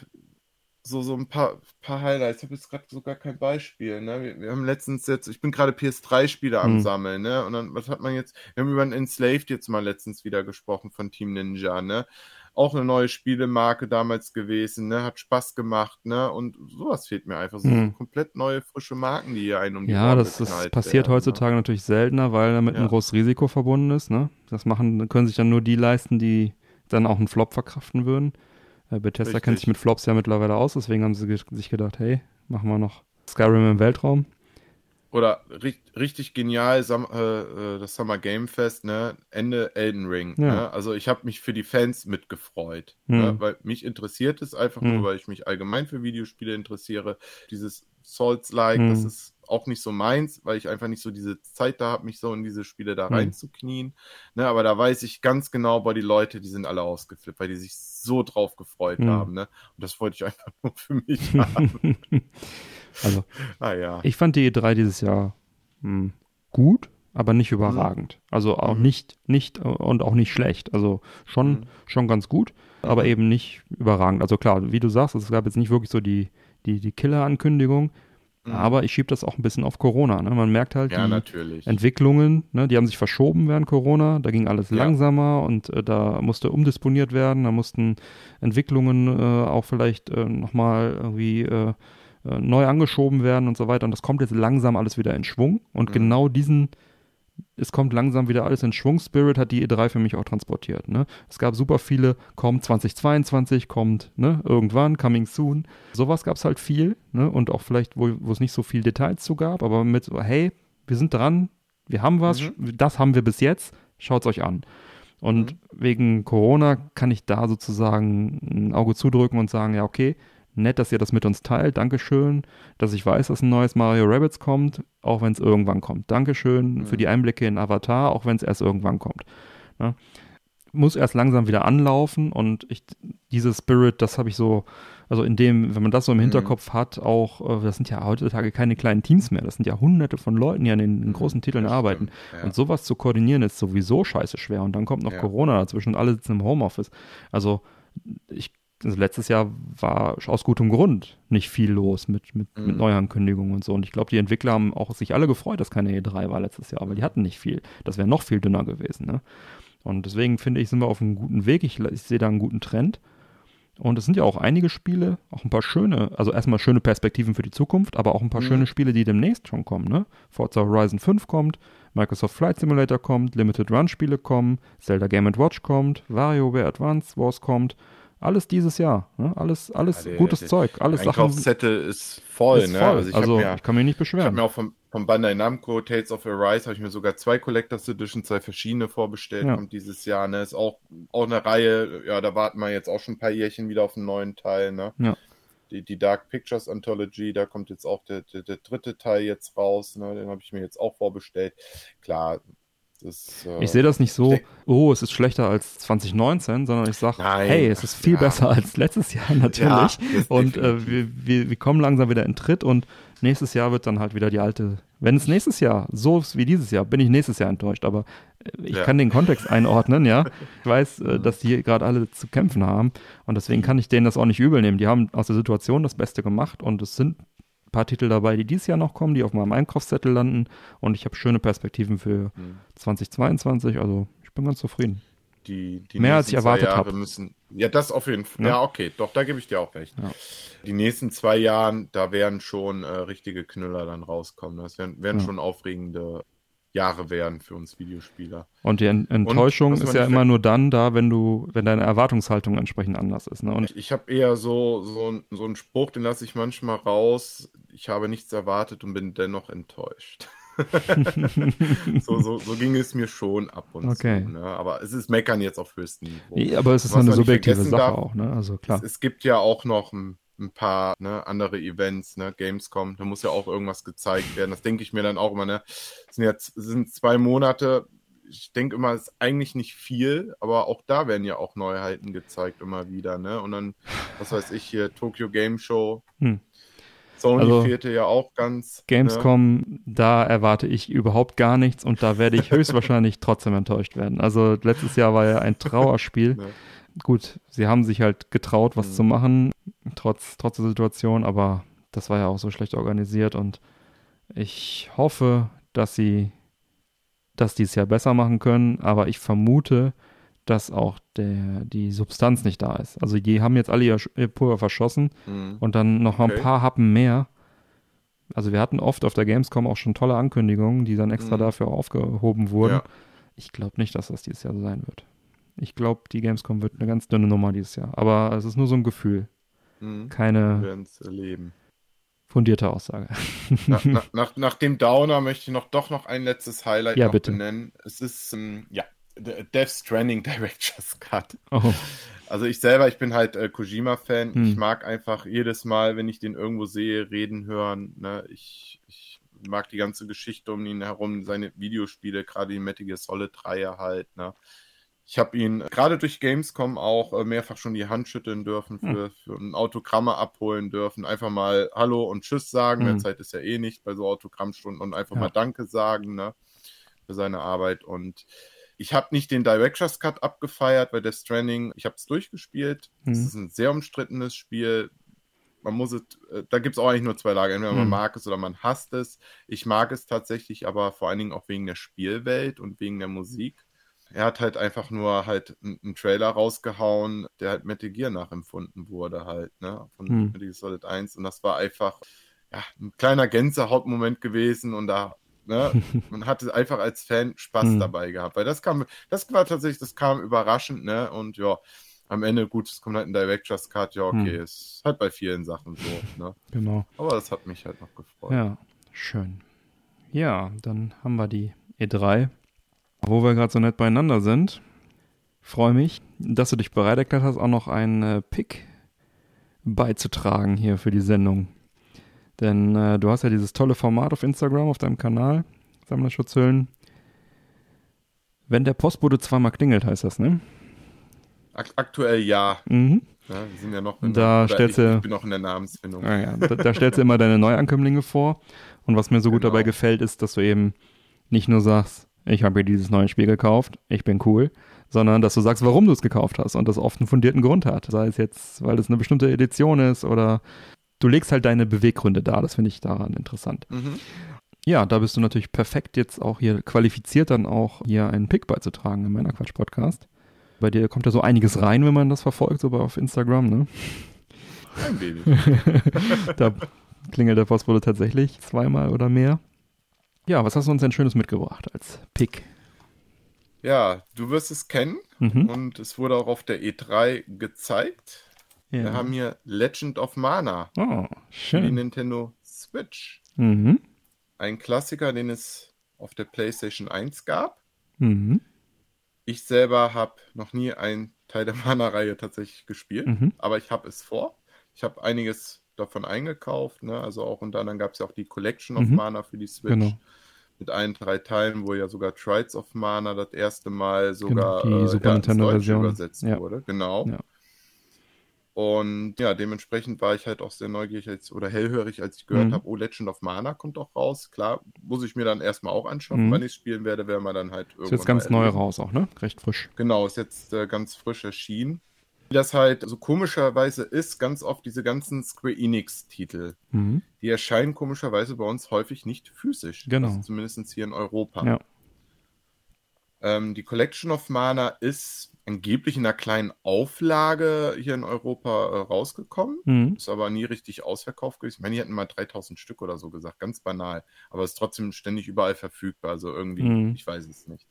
so, so ein paar, paar Highlights. Ich habe jetzt gerade so gar kein Beispiel. Ne? Wir, wir haben letztens jetzt, ich bin gerade PS3-Spiele am Hm. Sammeln, ne? Und dann, was hat man jetzt? Wir haben über ein Enslaved jetzt mal letztens wieder gesprochen von Team Ninja, ne? Auch eine neue Spielemarke damals gewesen, ne? Hat Spaß gemacht, ne? Und sowas fehlt mir einfach. So, Hm. so komplett neue, frische Marken, die hier einen um die Ja, das, das passiert werden, heutzutage natürlich seltener, weil damit Ja. ein großes Risiko verbunden ist. Ne? Das machen, können sich dann nur die leisten, die dann auch einen Flop verkraften würden. Äh, Bethesda Richtig. kennt sich mit Flops ja mittlerweile aus, deswegen haben sie sich gedacht, hey, machen wir noch Skyrim im Weltraum. Oder ri richtig genial, äh, äh, das Summer Game Fest, ne? Ende Elden Ring. Ja. Ne? Also ich habe mich für die Fans mitgefreut. Hm. Ne? Weil mich interessiert es einfach Hm. nur, weil ich mich allgemein für Videospiele interessiere. Dieses Souls-like, Hm. das ist auch nicht so meins, weil ich einfach nicht so diese Zeit da habe, mich so in diese Spiele da Hm. reinzuknien. Ne? Aber da weiß ich ganz genau, boah, die Leute, die sind alle ausgeflippt, weil die sich so drauf gefreut Hm. haben. Ne? Und das wollte ich einfach [LAUGHS] nur für mich haben. [LAUGHS] also, [LAUGHS] ah ja. ich fand die E3 dieses Jahr hm, gut, aber nicht überragend. Also auch Mhm. nicht, nicht und auch nicht schlecht. Also schon, Mhm. schon ganz gut, aber Mhm. eben nicht überragend. Also klar, wie du sagst, es gab jetzt nicht wirklich so die, die, die Killer-Ankündigung, Mhm. aber ich schiebe das auch ein bisschen auf Corona. Ne? Man merkt halt, ja, die natürlich. Entwicklungen, ne, die haben sich verschoben während Corona, da ging alles Ja. langsamer und äh, da musste umdisponiert werden, da mussten Entwicklungen äh, auch vielleicht äh, nochmal irgendwie äh, äh, neu angeschoben werden und so weiter und das kommt jetzt langsam alles wieder in Schwung und Mhm. genau diesen es kommt langsam wieder alles in Schwung. Spirit hat die E3 für mich auch transportiert. Ne? Es gab super viele, kommt 2022, kommt ne, irgendwann, coming soon. Sowas gab es halt viel ne? und auch vielleicht, wo, wo es nicht so viel Details zu gab, aber mit, so, hey, wir sind dran, wir haben was, Mhm. das haben wir bis jetzt, schaut es euch an. Und Mhm. wegen Corona kann ich da sozusagen ein Auge zudrücken und sagen, ja, okay, nett, dass ihr das mit uns teilt, Dankeschön, dass ich weiß, dass ein neues Mario Rabbits kommt, auch wenn es irgendwann kommt. Dankeschön Mhm. für die Einblicke in Avatar, auch wenn es erst irgendwann kommt. Ne? Muss erst langsam wieder anlaufen und ich, dieses Spirit, das habe ich so, also in dem, wenn man das so im Mhm. Hinterkopf hat, auch, äh, das sind ja heutzutage keine kleinen Teams mehr, das sind ja hunderte von Leuten, die an den, den großen Titeln Mhm. Das arbeiten. stimmt, Ja. Und sowas zu koordinieren ist sowieso scheiße schwer. Und dann kommt noch Ja. Corona dazwischen und alle sitzen im Homeoffice. Also ich, also letztes Jahr war aus gutem Grund nicht viel los mit, mit, mit Mhm. Neuankündigungen und so. Und ich glaube, die Entwickler haben auch sich alle gefreut, dass keine E3 war letztes Jahr, weil die hatten nicht viel. Das wäre noch viel dünner gewesen. Ne? Und deswegen finde ich, sind wir auf einem guten Weg. Ich, ich sehe da einen guten Trend. Und es sind ja auch einige Spiele, auch ein paar schöne, also erstmal schöne Perspektiven für die Zukunft, aber auch ein paar Mhm. schöne Spiele, die demnächst schon kommen. Ne? Forza Horizon 5 kommt, Microsoft Flight Simulator kommt, Limited Run Spiele kommen, Zelda Game Watch kommt, WarioWare Advance Wars kommt. Alles dieses Jahr. Ne? Alles, alles Ja, der- gutes der Zeug. Alles Sachen. Einkaufszettel ist voll, ist ne? voll. Also ich Also, habe mir, ich kann mich nicht ich hab beschweren. mir auch vom, vom Bandai Namco Tales of Arise habe ich mir sogar zwei Collectors Edition, zwei verschiedene vorbestellt, Ja. kommt dieses Jahr, ne? Ist auch, auch eine Reihe, ja, da warten wir jetzt auch schon ein paar Jährchen wieder auf einen neuen Teil, ne? Ja. Die, die Dark Pictures Anthology, da kommt jetzt auch der, der, der dritte Teil jetzt raus, ne? Den habe ich mir jetzt auch vorbestellt. Klar, das äh, Ich sehe das nicht so, oh, es ist schlechter als 2019, sondern ich sage, hey, es ist viel Ja. besser als letztes Jahr [LAUGHS] natürlich. Ja, und äh, wir, wir, wir kommen langsam wieder in Tritt und nächstes Jahr wird dann halt wieder die alte. Wenn es nächstes Jahr so ist wie dieses Jahr, bin ich nächstes Jahr enttäuscht. Aber äh, ich Ja. kann den Kontext einordnen, ja. [LAUGHS] Ich weiß, äh, dass die gerade alle zu kämpfen haben und deswegen kann ich denen das auch nicht übel nehmen. Die haben aus der Situation das Beste gemacht und es sind paar Titel dabei, die dieses Jahr noch kommen, die auf meinem Einkaufszettel landen und ich habe schöne Perspektiven für Hm. 2022. Also ich bin ganz zufrieden. die, die Mehr als ich erwartet Jahre hab. müssen. Ja, das auf jeden Fall. Ja. Ja, okay, doch, da gebe ich dir auch recht. Ja. Die nächsten zwei Jahren, da werden schon äh, richtige Knüller dann rauskommen. Das werden, werden Ja. schon aufregende Jahre werden für uns Videospieler. Und die En Enttäuschung man ist ja immer nur dann da, wenn du, wenn deine Erwartungshaltung entsprechend anders ist. Ne? Und Ich, ich habe eher so, so, ein- so einen Spruch, den lasse ich manchmal raus. Ich habe nichts erwartet und bin dennoch enttäuscht. [LAUGHS] so, so, so ging es mir schon ab und Okay. zu. Ne? Aber es ist Meckern jetzt auf höchstem Niveau. Nee, aber es ist Was eine subjektive Sache darf, auch, ne? Also klar. Es, es gibt ja auch noch ein, ein paar ne, andere Events, ne, Gamescom, da muss ja auch irgendwas gezeigt werden. Das denke ich mir dann auch immer, ne? Es sind jetzt sind zwei Monate. Ich denke immer, es ist eigentlich nicht viel, aber auch da werden ja auch Neuheiten gezeigt immer wieder, ne? Und dann, was weiß ich hier, Tokyo Game Show. Hm. Sony Also, fehlte ja auch ganz. Ne? Gamescom, da erwarte ich überhaupt gar nichts und da werde ich höchstwahrscheinlich [LAUGHS] trotzdem enttäuscht werden. Also letztes Jahr war ja ein Trauerspiel. [LAUGHS] Ne? Gut, sie haben sich halt getraut, was Mhm. zu machen, trotz, trotz der Situation, aber das war ja auch so schlecht organisiert und ich hoffe, dass sie das dieses Jahr besser machen können, aber ich vermute, dass auch der, die Substanz nicht da ist. Also die haben jetzt alle ihr, ihr Pulver verschossen Mhm. und dann noch mal ein Okay. paar Happen mehr. Also wir hatten oft auf der Gamescom auch schon tolle Ankündigungen, die dann extra Mhm. dafür aufgehoben wurden. Ja. Ich glaube nicht, dass das dieses Jahr so sein wird. Ich glaube, die Gamescom wird eine ganz dünne Nummer dieses Jahr. Aber es ist nur so ein Gefühl. Mhm. Keine fundierte Aussage. nach, nach, [LAUGHS] nach, nach dem Downer möchte ich noch doch noch ein letztes Highlight Ja, noch bitte. benennen. Es ist ähm, ja Death Stranding [LAUGHS] Director's Cut. Oh. Also ich selber, ich bin halt äh, Kojima-Fan. Hm. Ich mag einfach jedes Mal, wenn ich den irgendwo sehe, reden hören. Ne? Ich, ich mag die ganze Geschichte um ihn herum, seine Videospiele, gerade die Metal Gear Solid 3 halt. Ne? Ich habe ihn gerade durch Gamescom auch äh, mehrfach schon die Hand schütteln dürfen, für, für ein Autogramme abholen dürfen, einfach mal Hallo und Tschüss sagen. Mehr Mhm. Zeit ist ja eh nicht bei so Autogrammstunden und einfach Ja. mal Danke sagen ne? für seine Arbeit. Und ich habe nicht den Director's Cut abgefeiert bei Death Stranding. Ich habe es durchgespielt. Es Mhm. ist ein sehr umstrittenes Spiel. Man muss es, äh, da gibt es auch eigentlich nur zwei Lager. Entweder man Mhm. mag es oder man hasst es. Ich mag es tatsächlich, aber vor allen Dingen auch wegen der Spielwelt und wegen der Musik. Er hat halt einfach nur halt einen Trailer rausgehauen, der halt Metal Gear nachempfunden wurde halt, ne, von Hm. Metal Gear Solid 1 und das war einfach, ja, ein kleiner Gänsehautmoment gewesen und da, ne, [LAUGHS] man hatte einfach als Fan Spaß Hm. dabei gehabt, weil das kam, das war tatsächlich, das kam überraschend, ne, und ja, am Ende, gut, es kommt halt ein Director's Cut, ja, okay, Hm. ist halt bei vielen Sachen so, ne, Genau. aber das hat mich halt noch gefreut. Ja, schön. Ja, dann haben wir die E3. Wo wir gerade so nett beieinander sind, freue mich, dass du dich bereit erklärt hast, auch noch einen äh, Pick beizutragen hier für die Sendung. Denn äh, du hast ja dieses tolle Format auf Instagram, auf deinem Kanal, Sammlerschutzhüllen. Wenn der Postbote zweimal klingelt, heißt das, ne? Ak aktuell ja, Mhm. ne, wir sind ja noch in Da oder stellst ich, du- ich bin noch in der Namensfindung. Ah ja, da, da stellst du immer deine Neuankömmlinge vor. Und was mir so gut Genau. dabei gefällt, ist, dass du eben nicht nur sagst, ich habe mir dieses neue Spiel gekauft, ich bin cool, sondern dass du sagst, warum du es gekauft hast und das oft einen fundierten Grund hat. Sei es jetzt, weil es eine bestimmte Edition ist oder du legst halt deine Beweggründe dar. Das finde ich daran interessant. Mhm. Ja, da bist du natürlich perfekt jetzt auch hier qualifiziert, dann auch hier einen Pick beizutragen im Männerquatsch-Podcast. Bei dir kommt ja so einiges rein, wenn man das verfolgt, so bei- auf Instagram, ne? Ein wenig. [LAUGHS] da klingelt der Postbote tatsächlich zweimal oder mehr. Ja, was hast du uns denn Schönes mitgebracht als Pick? Ja, du wirst es kennen Mhm. und es wurde auch auf der E3 gezeigt. Ja. Wir haben hier Legend of Mana oh, für die schön. Nintendo Switch. Mhm. Ein Klassiker, den es auf der PlayStation 1 gab. Mhm. Ich selber habe noch nie einen Teil der [LAUGHS] Mana-Reihe tatsächlich gespielt, Mhm. aber ich habe es vor. Ich habe einiges davon eingekauft, ne? also auch unter anderem gab es ja auch die Collection of Mhm. Mana für die Switch. Genau. Mit allen drei Teilen, wo ja sogar Trials of Mana das erste Mal sogar Genau, die äh, Super ja, Nintendo Version. übersetzt Ja. wurde. Genau. Ja. Und ja, dementsprechend war ich halt auch sehr neugierig als, oder hellhörig, als ich gehört Mhm. habe, oh, Legend of Mana kommt auch raus. Klar, muss ich mir dann erstmal auch anschauen. Mhm. Wann ich spielen werde, werden wir dann halt irgendwann Ist jetzt ganz neu raus auch, ne? Recht frisch. Genau, ist jetzt äh, ganz frisch erschienen. Wie das halt so komischerweise ist, ganz oft diese ganzen Square Enix-Titel, Mhm. die erscheinen komischerweise bei uns häufig nicht physisch. Genau. Also zumindest hier in Europa. Ja. Ähm, die Collection of Mana ist angeblich in einer kleinen Auflage hier in Europa äh, rausgekommen. Mhm. Ist aber nie richtig ausverkauft gewesen. Ich meine, die hatten mal 3000 Stück oder so gesagt, ganz banal. Aber ist trotzdem ständig überall verfügbar. Also irgendwie, Mhm. ich weiß es nicht.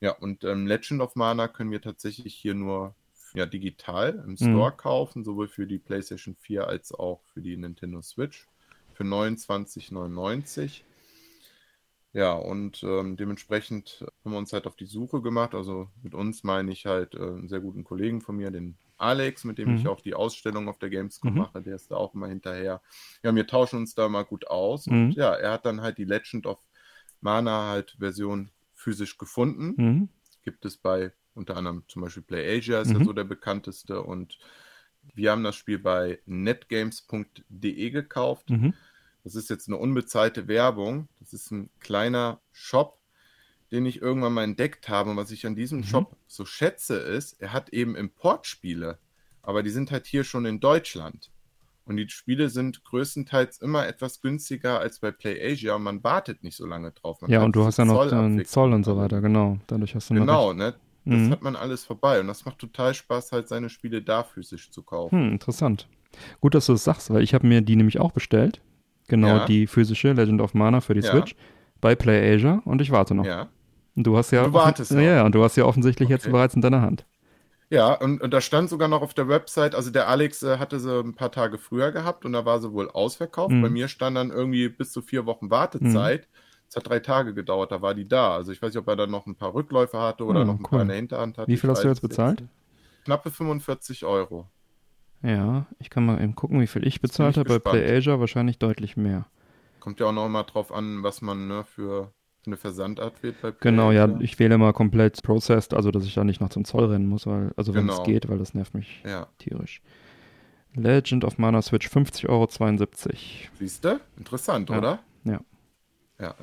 Ja, und ähm, Legend of Mana können wir tatsächlich hier nur ja, digital im Store kaufen, sowohl für die PlayStation 4 als auch für die Nintendo Switch. Für 29,99. Ja, und ähm, dementsprechend haben wir uns halt auf die Suche gemacht. Also mit uns meine ich halt äh, einen sehr guten Kollegen von mir, den Alex, mit dem Mhm. ich auch die Ausstellung auf der Gamescom Mhm. mache. Der ist da auch immer hinterher. Ja, wir tauschen uns da mal gut aus. Mhm. Und ja, er hat dann halt die Legend of Mana halt Version physisch gefunden. Mhm. Gibt es bei unter anderem zum Beispiel Play Asia, ist ja Mhm. so der bekannteste. Und wir haben das Spiel bei netgames.de gekauft. Das ist jetzt eine unbezahlte Werbung. Das ist ein kleiner Shop, den ich irgendwann mal entdeckt habe. Und was ich an diesem Mhm. Shop so schätze, ist, er hat eben Importspiele, aber die sind halt hier schon in Deutschland. Und die Spiele sind größtenteils immer etwas günstiger als bei PlayAsia und man wartet nicht so lange drauf. Man Ja, und du hast ja noch den. Zoll und so weiter, genau. Dadurch hast du Genau, ne? Das Mhm. hat man alles vorbei. Und das macht total Spaß, halt seine Spiele da physisch zu kaufen. Hm, interessant. Gut, dass du das sagst, weil ich habe mir die nämlich auch bestellt. Genau Ja. die physische Legend of Mana für die Ja. Switch bei PlayAsia und ich warte noch. Ja. Und du hast ja, Du wartest ja, und du hast ja offensichtlich jetzt Okay. bereits in deiner Hand. Ja, und, und da stand sogar noch auf der Website, also der Alex äh, hatte sie ein paar Tage früher gehabt und da war sie wohl ausverkauft. Mhm. Bei mir stand dann irgendwie bis zu vier Wochen Wartezeit. Es hat drei Tage gedauert, da war die da. Also ich weiß nicht, ob er dann noch ein paar Rückläufe hatte oder Ah, noch ein cool. paar in der Hinterhand hatte. Wie viel hast du jetzt bezahlt? nicht. Knappe 45 Euro. Ja, ich kann mal eben gucken, wie viel ich bezahlt habe. Bei. PlayAsia wahrscheinlich deutlich mehr. Kommt ja auch noch mal drauf an, was man ne, für eine Versandart wählt bei Genau, ja, PlayAsia. ich wähle mal komplett Processed, also dass ich da nicht noch zum Zoll rennen muss, weil, also wenn es Genau. geht, weil das nervt mich Ja, tierisch. Legend of Mana Switch 50,72 Euro. siehst du? Interessant, Ja. oder? Ja. Ja.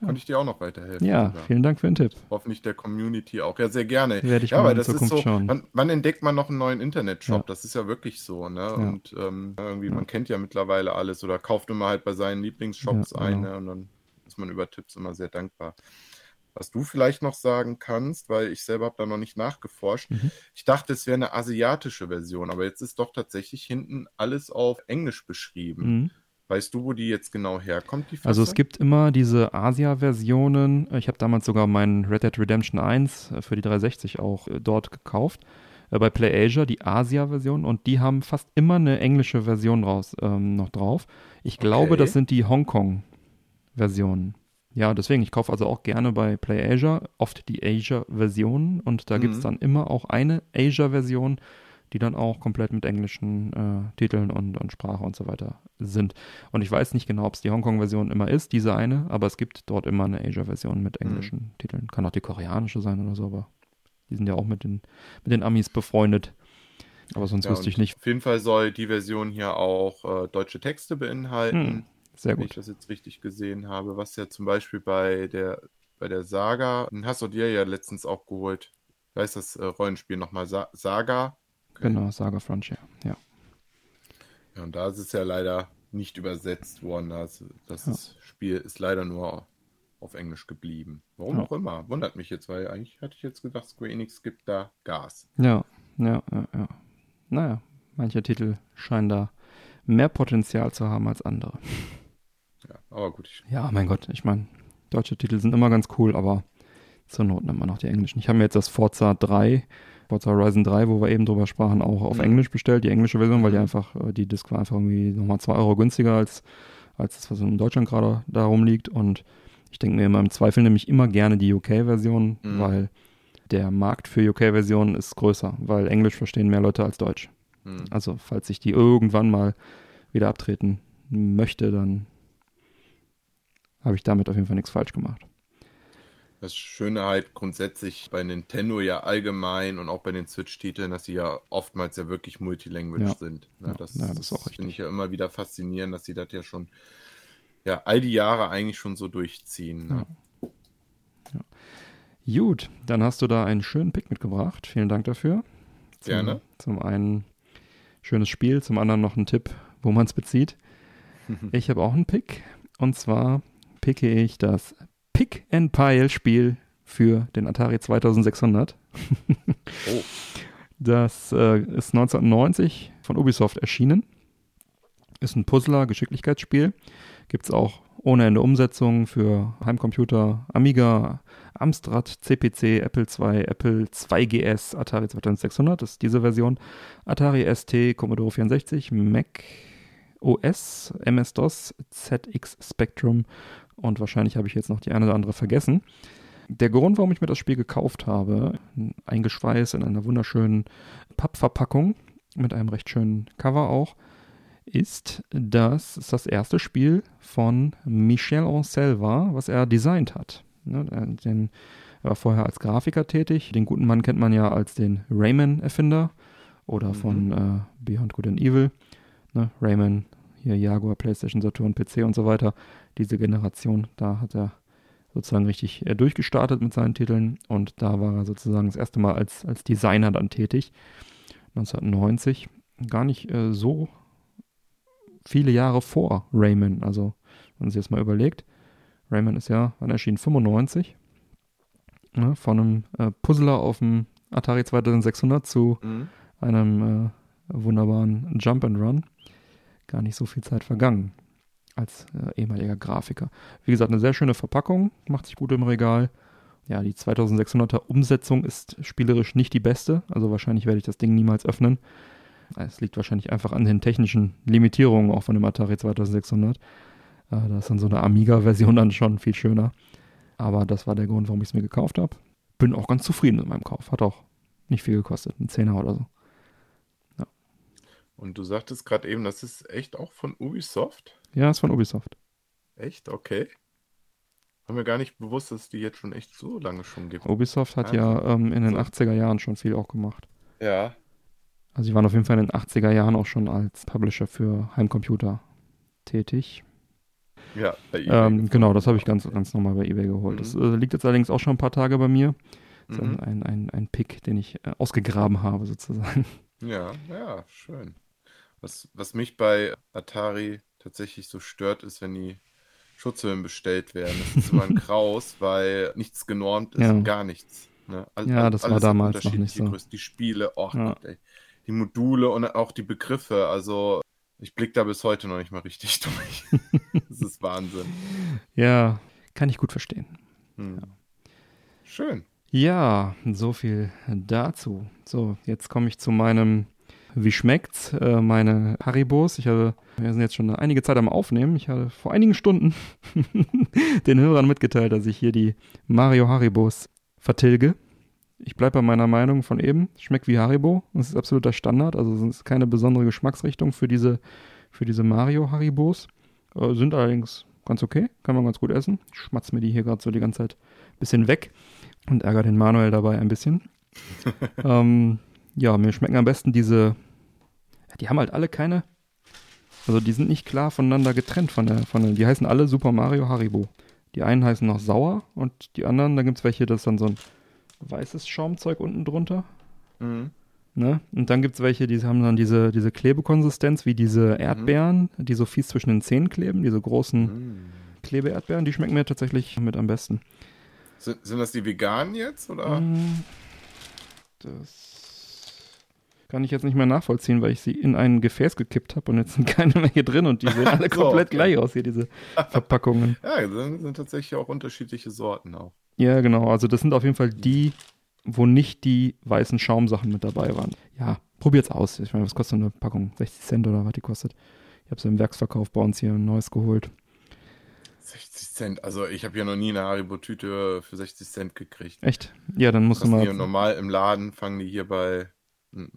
Konnte ich dir auch noch weiterhelfen? Ja, sogar. vielen Dank für den Tipp. Hoffentlich der Community auch. Ja, sehr gerne. Werde ich ja, mal weil in das ist Zukunft so, schauen. wann, wann entdeckt man noch einen neuen Internetshop? Ja. Das ist ja wirklich so, ne? Ja. Und ähm, irgendwie, Ja. man kennt ja mittlerweile alles oder kauft immer halt bei seinen Lieblingsshops ein, genau. ne? Und dann ist man über Tipps immer sehr dankbar. Was du vielleicht noch sagen kannst, weil ich selber habe da noch nicht nachgeforscht. Mhm. Ich dachte, es wäre eine asiatische Version, aber jetzt ist doch tatsächlich hinten alles auf Englisch beschrieben. Mhm. Weißt du, wo die jetzt genau herkommt, die Also es gibt immer diese Asia-Versionen. Ich habe damals sogar meinen Red Dead Redemption 1 äh, für die 360 auch äh, dort gekauft. Äh, Bei PlayAsia die Asia-Version und die haben fast immer eine englische Version raus, ähm, noch drauf. Ich glaube, Okay. das sind die Hongkong-Versionen. Ja, deswegen, ich kaufe also auch gerne bei PlayAsia oft die Asia-Version und da Mhm. gibt es dann immer auch eine Asia-Version, die dann auch komplett mit englischen äh, Titeln und, und Sprache und so weiter sind. Und ich weiß nicht genau, ob es die Hongkong-Version immer ist, diese eine, aber es gibt dort immer eine Asia-Version mit englischen Titeln. Kann auch die koreanische sein oder so, aber die sind ja auch mit den, mit den Amis befreundet. Aber sonst Ja, wüsste ich nicht. Auf jeden Fall soll die Version hier auch äh, deutsche Texte beinhalten. Hm, sehr wenn ich gut. das jetzt richtig gesehen habe, was ja zum Beispiel bei der, bei der Saga, den hast du dir ja letztens auch geholt. Da ist das äh, Rollenspiel nochmal Sa Saga. Genau, Saga Frontier. Ja. Ja, und da ist es ja leider nicht übersetzt worden. Das, das Ja. ist- Spiel ist leider nur auf Englisch geblieben. Warum Ja. auch immer. Wundert mich jetzt, weil eigentlich hatte ich jetzt gedacht, Square Enix gibt da Gas. Ja, ja, ja, ja. Naja, manche Titel scheinen da mehr Potenzial zu haben als andere. Ja, aber gut. Ja, mein Gott, ich meine, deutsche Titel sind immer ganz cool, aber zur Not nimmt man noch die englischen. Ich habe mir jetzt das Forza 3, Forza Horizon 3, wo wir eben drüber sprachen, auch auf Mhm. Englisch bestellt, die englische Version, weil die Mhm. einfach, äh, die Disc war einfach irgendwie nochmal 2 Euro günstiger als, als das, was in Deutschland gerade da rumliegt. Und ich denke mir immer im Zweifel nehme ich immer gerne die UK-Version, Mhm. weil der Markt für UK-Versionen ist größer, weil Englisch verstehen mehr Leute als Deutsch. hm. Also, falls ich die irgendwann mal wieder abtreten möchte, dann habe ich damit auf jeden Fall nichts falsch gemacht. Das Schöne halt grundsätzlich bei Nintendo ja allgemein und auch bei den Switch-Titeln, dass sie ja oftmals ja wirklich Multilanguage Ja. sind. Ne, Ja, das ja, das finde ich ja immer wieder faszinierend, dass sie das ja schon, ja, all die Jahre eigentlich schon so durchziehen. Ne? Gut, dann hast du da einen schönen Pick mitgebracht. Vielen Dank dafür. Zum, Gerne. Zum einen schönes Spiel, zum anderen noch ein Tipp, wo man es bezieht. [LAUGHS] Ich habe auch einen Pick und zwar picke ich das Pick and Pile Spiel für den Atari 2600. Oh. [LAUGHS] Das äh, ist 1990 von Ubisoft erschienen. Ist ein Puzzler, Geschicklichkeitsspiel. Gibt es auch ohne Ende Umsetzungen für Heimcomputer, Amiga, Amstrad, CPC, Apple II, Apple 2GS, Atari 2600, das ist diese Version, Atari ST, Commodore 64, Mac OS, MS-DOS, ZX Spectrum und wahrscheinlich habe ich jetzt noch die eine oder andere vergessen. Der Grund, warum ich mir das Spiel gekauft habe, eingeschweißt in einer wunderschönen Pappverpackung mit einem recht schönen Cover auch, ist, dass es das erste Spiel von Michel Ancel war, was er designt hat. Ne, er- den, er war vorher als Grafiker tätig. Den guten Mann kennt man ja als den Rayman-Erfinder oder Mhm. von äh, Beyond Good and Evil. Ne, Rayman, hier Jaguar, PlayStation, Saturn, PC und so weiter. Diese Generation, da hat er sozusagen richtig äh, durchgestartet mit seinen Titeln und da war er sozusagen das erste Mal als, als Designer dann tätig. 1990. Gar nicht äh, so viele Jahre vor Rayman. Also, wenn man sich jetzt mal überlegt, Rayman ist ja, wann erschien? 95. Ne, von einem äh, Puzzler auf dem Atari 2600 zu Mhm. einem äh, wunderbaren Jump and Run. Gar nicht so viel Zeit vergangen als äh, ehemaliger Grafiker. Wie gesagt, eine sehr schöne Verpackung, macht sich gut im Regal Ja, die 2600er Umsetzung ist spielerisch nicht die beste, also wahrscheinlich werde ich das Ding niemals öffnen. Es liegt wahrscheinlich einfach an den technischen Limitierungen auch von dem Atari 2600. Äh, da ist dann so eine Amiga-Version dann schon viel schöner. Aber das war der Grund, warum ich es mir gekauft habe. Bin auch ganz zufrieden mit meinem Kauf. Hat auch nicht viel gekostet, ein Zehner oder so. Und du sagtest gerade eben, das ist echt auch von Ubisoft? Ja, ist von Ubisoft. Echt? Okay. Haben mir gar nicht bewusst, dass es die jetzt schon echt so lange schon gibt. Ubisoft hat ja ähm, in den so. 80er Jahren schon viel auch gemacht. Ja. Also sie waren auf jeden Fall in den 80er Jahren auch schon als Publisher für Heimcomputer tätig. Ja, bei eBay. Ähm, genau, das habe ich ganz, ganz normal bei eBay geholt. Mhm. Das äh, liegt jetzt allerdings auch schon ein paar Tage bei mir. Das ist mhm. ein, ein, ein Pick, den ich äh, ausgegraben habe, sozusagen. Ja, ja, schön. Was, was mich bei Atari tatsächlich so stört, ist, wenn die Schutzhüllen bestellt werden. Das ist immer ein [LAUGHS] Kraus, weil nichts genormt ist, ja. gar nichts. Ne? All, ja, das war damals noch nicht so. Größe. Die Spiele, oh ja. Gott, ey. Die Module und auch die Begriffe, also ich blicke da bis heute noch nicht mal richtig [LAUGHS] durch. das ist Wahnsinn. Ja, kann ich gut verstehen. Hm. Ja. Schön. Ja, so viel dazu. So, jetzt komme ich zu meinem Wie schmeckt's? Äh, meine Haribos. Ich hatte, wir sind jetzt schon einige Zeit am Aufnehmen. Ich hatte vor einigen Stunden [LAUGHS] den Hörern mitgeteilt, dass ich hier die Mario Haribos vertilge. Ich bleibe bei meiner Meinung von eben. Schmeckt wie Haribo. Das ist absoluter Standard. Also es ist keine besondere Geschmacksrichtung für diese, für diese Mario Haribos. Äh, sind allerdings ganz okay. Kann man ganz gut essen. Ich schmatze mir die hier gerade so die ganze Zeit ein bisschen weg und ärgere den Manuel dabei ein bisschen. [LAUGHS] ähm, ja, mir schmecken am besten diese. Die haben halt alle keine. Also die sind nicht klar voneinander getrennt von der, von der. Die heißen alle Super Mario Haribo. Die einen heißen noch sauer und die anderen, da gibt es welche, das ist dann so ein weißes Schaumzeug unten drunter. Mhm. Ne? Und dann gibt es welche, die haben dann diese, diese Klebekonsistenz wie diese mhm. Erdbeeren, mhm. die so fies zwischen den Zähnen kleben, diese großen mhm. Klebeerdbeeren, die schmecken mir tatsächlich mit am besten. Sind, sind das die veganen jetzt, oder? Mm, das kann ich jetzt nicht mehr nachvollziehen, weil ich sie in ein Gefäß gekippt habe und jetzt sind [LAUGHS] keine mehr hier drin und die sehen [LAUGHS] alle so, komplett okay. gleich aus hier, diese [LAUGHS] Verpackungen. ja, das sind tatsächlich auch unterschiedliche Sorten auch. Ja, genau. Also das sind auf jeden Fall die, wo nicht die weißen Schaumsachen mit dabei waren. Ja, probiert's aus. Ich meine, was kostet eine Packung? 60 Cent oder was die kostet? Ich habe sie im Werksverkauf bei uns hier ein neues geholt. 60 Cent. Also ich habe ja noch nie eine Haribo-Tüte für 60 Cent gekriegt. Echt? Ja, dann musst du mal. Normal im Laden fangen die hier bei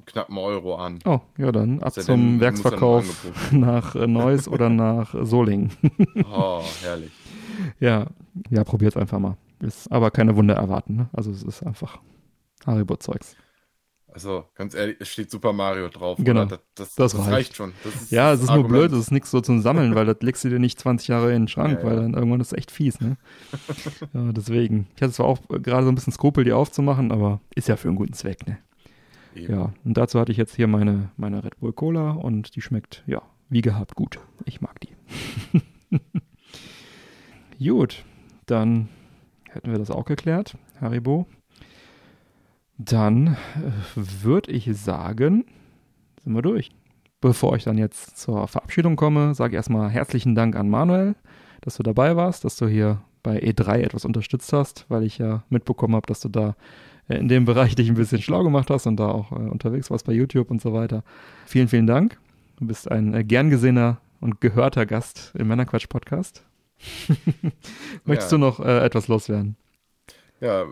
knappen Euro an. Oh, ja, dann ab ja zum Werksverkauf [LAUGHS] nach äh, Neuss oder [LAUGHS] nach Solingen. oh, herrlich. Ja, ja, probiert's einfach mal. Ist aber keine Wunder erwarten, ne? Also es ist einfach Haribo-Zeugs. Also, ganz ehrlich, es steht Super Mario drauf. Genau. Das, das, das, reicht. reicht. schon. ja, es ist Argument. nur blöd, es ist nichts so zum Sammeln, weil das legst du dir nicht 20 Jahre in den Schrank, ja, weil dann irgendwann ist es echt fies, ne? [LAUGHS] ja, deswegen. Ich hatte zwar auch gerade so ein bisschen Skrupel, die aufzumachen, aber ist ja für einen guten Zweck, ne? Eben. Ja, und dazu hatte ich jetzt hier meine, meine Red Bull Cola und die schmeckt, ja, wie gehabt gut. Ich mag die. [LAUGHS] gut, dann hätten wir das auch geklärt, Haribo. Dann äh, würde ich sagen, sind wir durch. Bevor ich dann jetzt zur Verabschiedung komme, sage ich erstmal herzlichen Dank an Manuel, dass du dabei warst, dass du hier bei E3 etwas unterstützt hast, weil ich ja mitbekommen habe, dass du da in dem Bereich dich ein bisschen schlau gemacht hast und da auch äh, unterwegs warst bei YouTube und so weiter. Vielen, vielen Dank. Du bist ein äh, gern gesehener und gehörter Gast im Männerquatsch Podcast. [LAUGHS] Möchtest ja. du noch äh, etwas loswerden? Ja,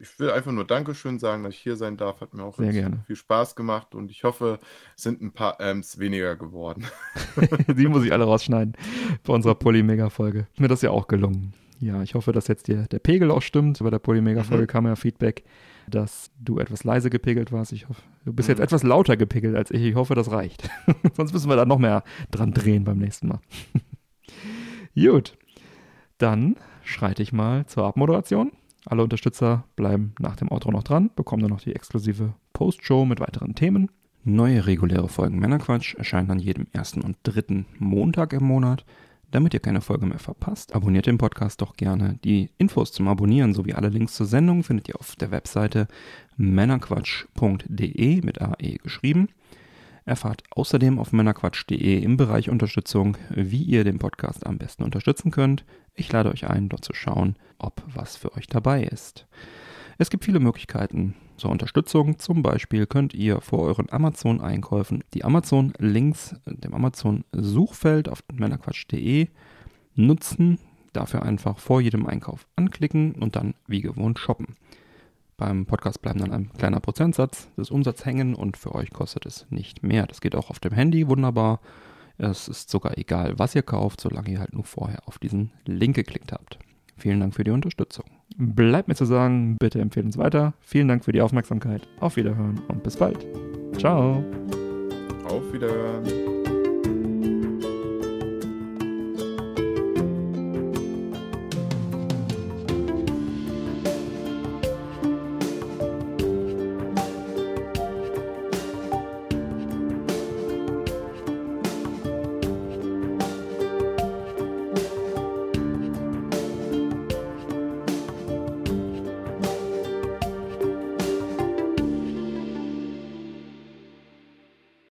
ich will einfach nur Dankeschön sagen, dass ich hier sein darf. Hat mir auch viel Spaß gemacht und ich hoffe, es sind ein paar Amps weniger geworden. [LAUGHS] Die muss ich alle rausschneiden bei unserer Polymega-Folge. Mir das ja auch gelungen. Ja, ich hoffe, dass jetzt der, der Pegel auch stimmt. Bei der Polymega-Folge mhm. kam ja Feedback, dass du etwas leise gepegelt warst. Ich hoffe, du bist mhm. jetzt etwas lauter gepegelt als ich. Ich hoffe, das reicht. [LAUGHS] Sonst müssen wir da noch mehr dran drehen beim nächsten Mal. [LAUGHS] Gut, dann schreite ich mal zur Abmoderation. Alle Unterstützer bleiben nach dem Outro noch dran, bekommen dann noch die exklusive Post-Show mit weiteren Themen. Neue reguläre Folgen Männerquatsch erscheinen an jedem ersten und dritten Montag im Monat. Damit ihr keine Folge mehr verpasst, abonniert den Podcast doch gerne. Die Infos zum Abonnieren sowie alle Links zur Sendung findet ihr auf der Webseite männerquatsch.de mit AE geschrieben. Erfahrt außerdem auf männerquatsch.de im Bereich Unterstützung, wie ihr den Podcast am besten unterstützen könnt. Ich lade euch ein, dort zu schauen, ob was für euch dabei ist. Es gibt viele Möglichkeiten zur Unterstützung. Zum Beispiel könnt ihr vor euren Amazon-Einkäufen die Amazon-Links dem Amazon-Suchfeld auf männerquatsch.de nutzen. Dafür einfach vor jedem Einkauf anklicken und dann wie gewohnt shoppen. Beim Podcast bleibt dann ein kleiner Prozentsatz des Umsatzes hängen und für euch kostet es nicht mehr. Das geht auch auf dem Handy wunderbar. Es ist sogar egal, was ihr kauft, solange ihr halt nur vorher auf diesen Link geklickt habt. Vielen Dank für die Unterstützung. Bleibt mir zu sagen, bitte empfehlen uns weiter. Vielen Dank für die Aufmerksamkeit. Auf Wiederhören und bis bald. Ciao. Auf Wiederhören.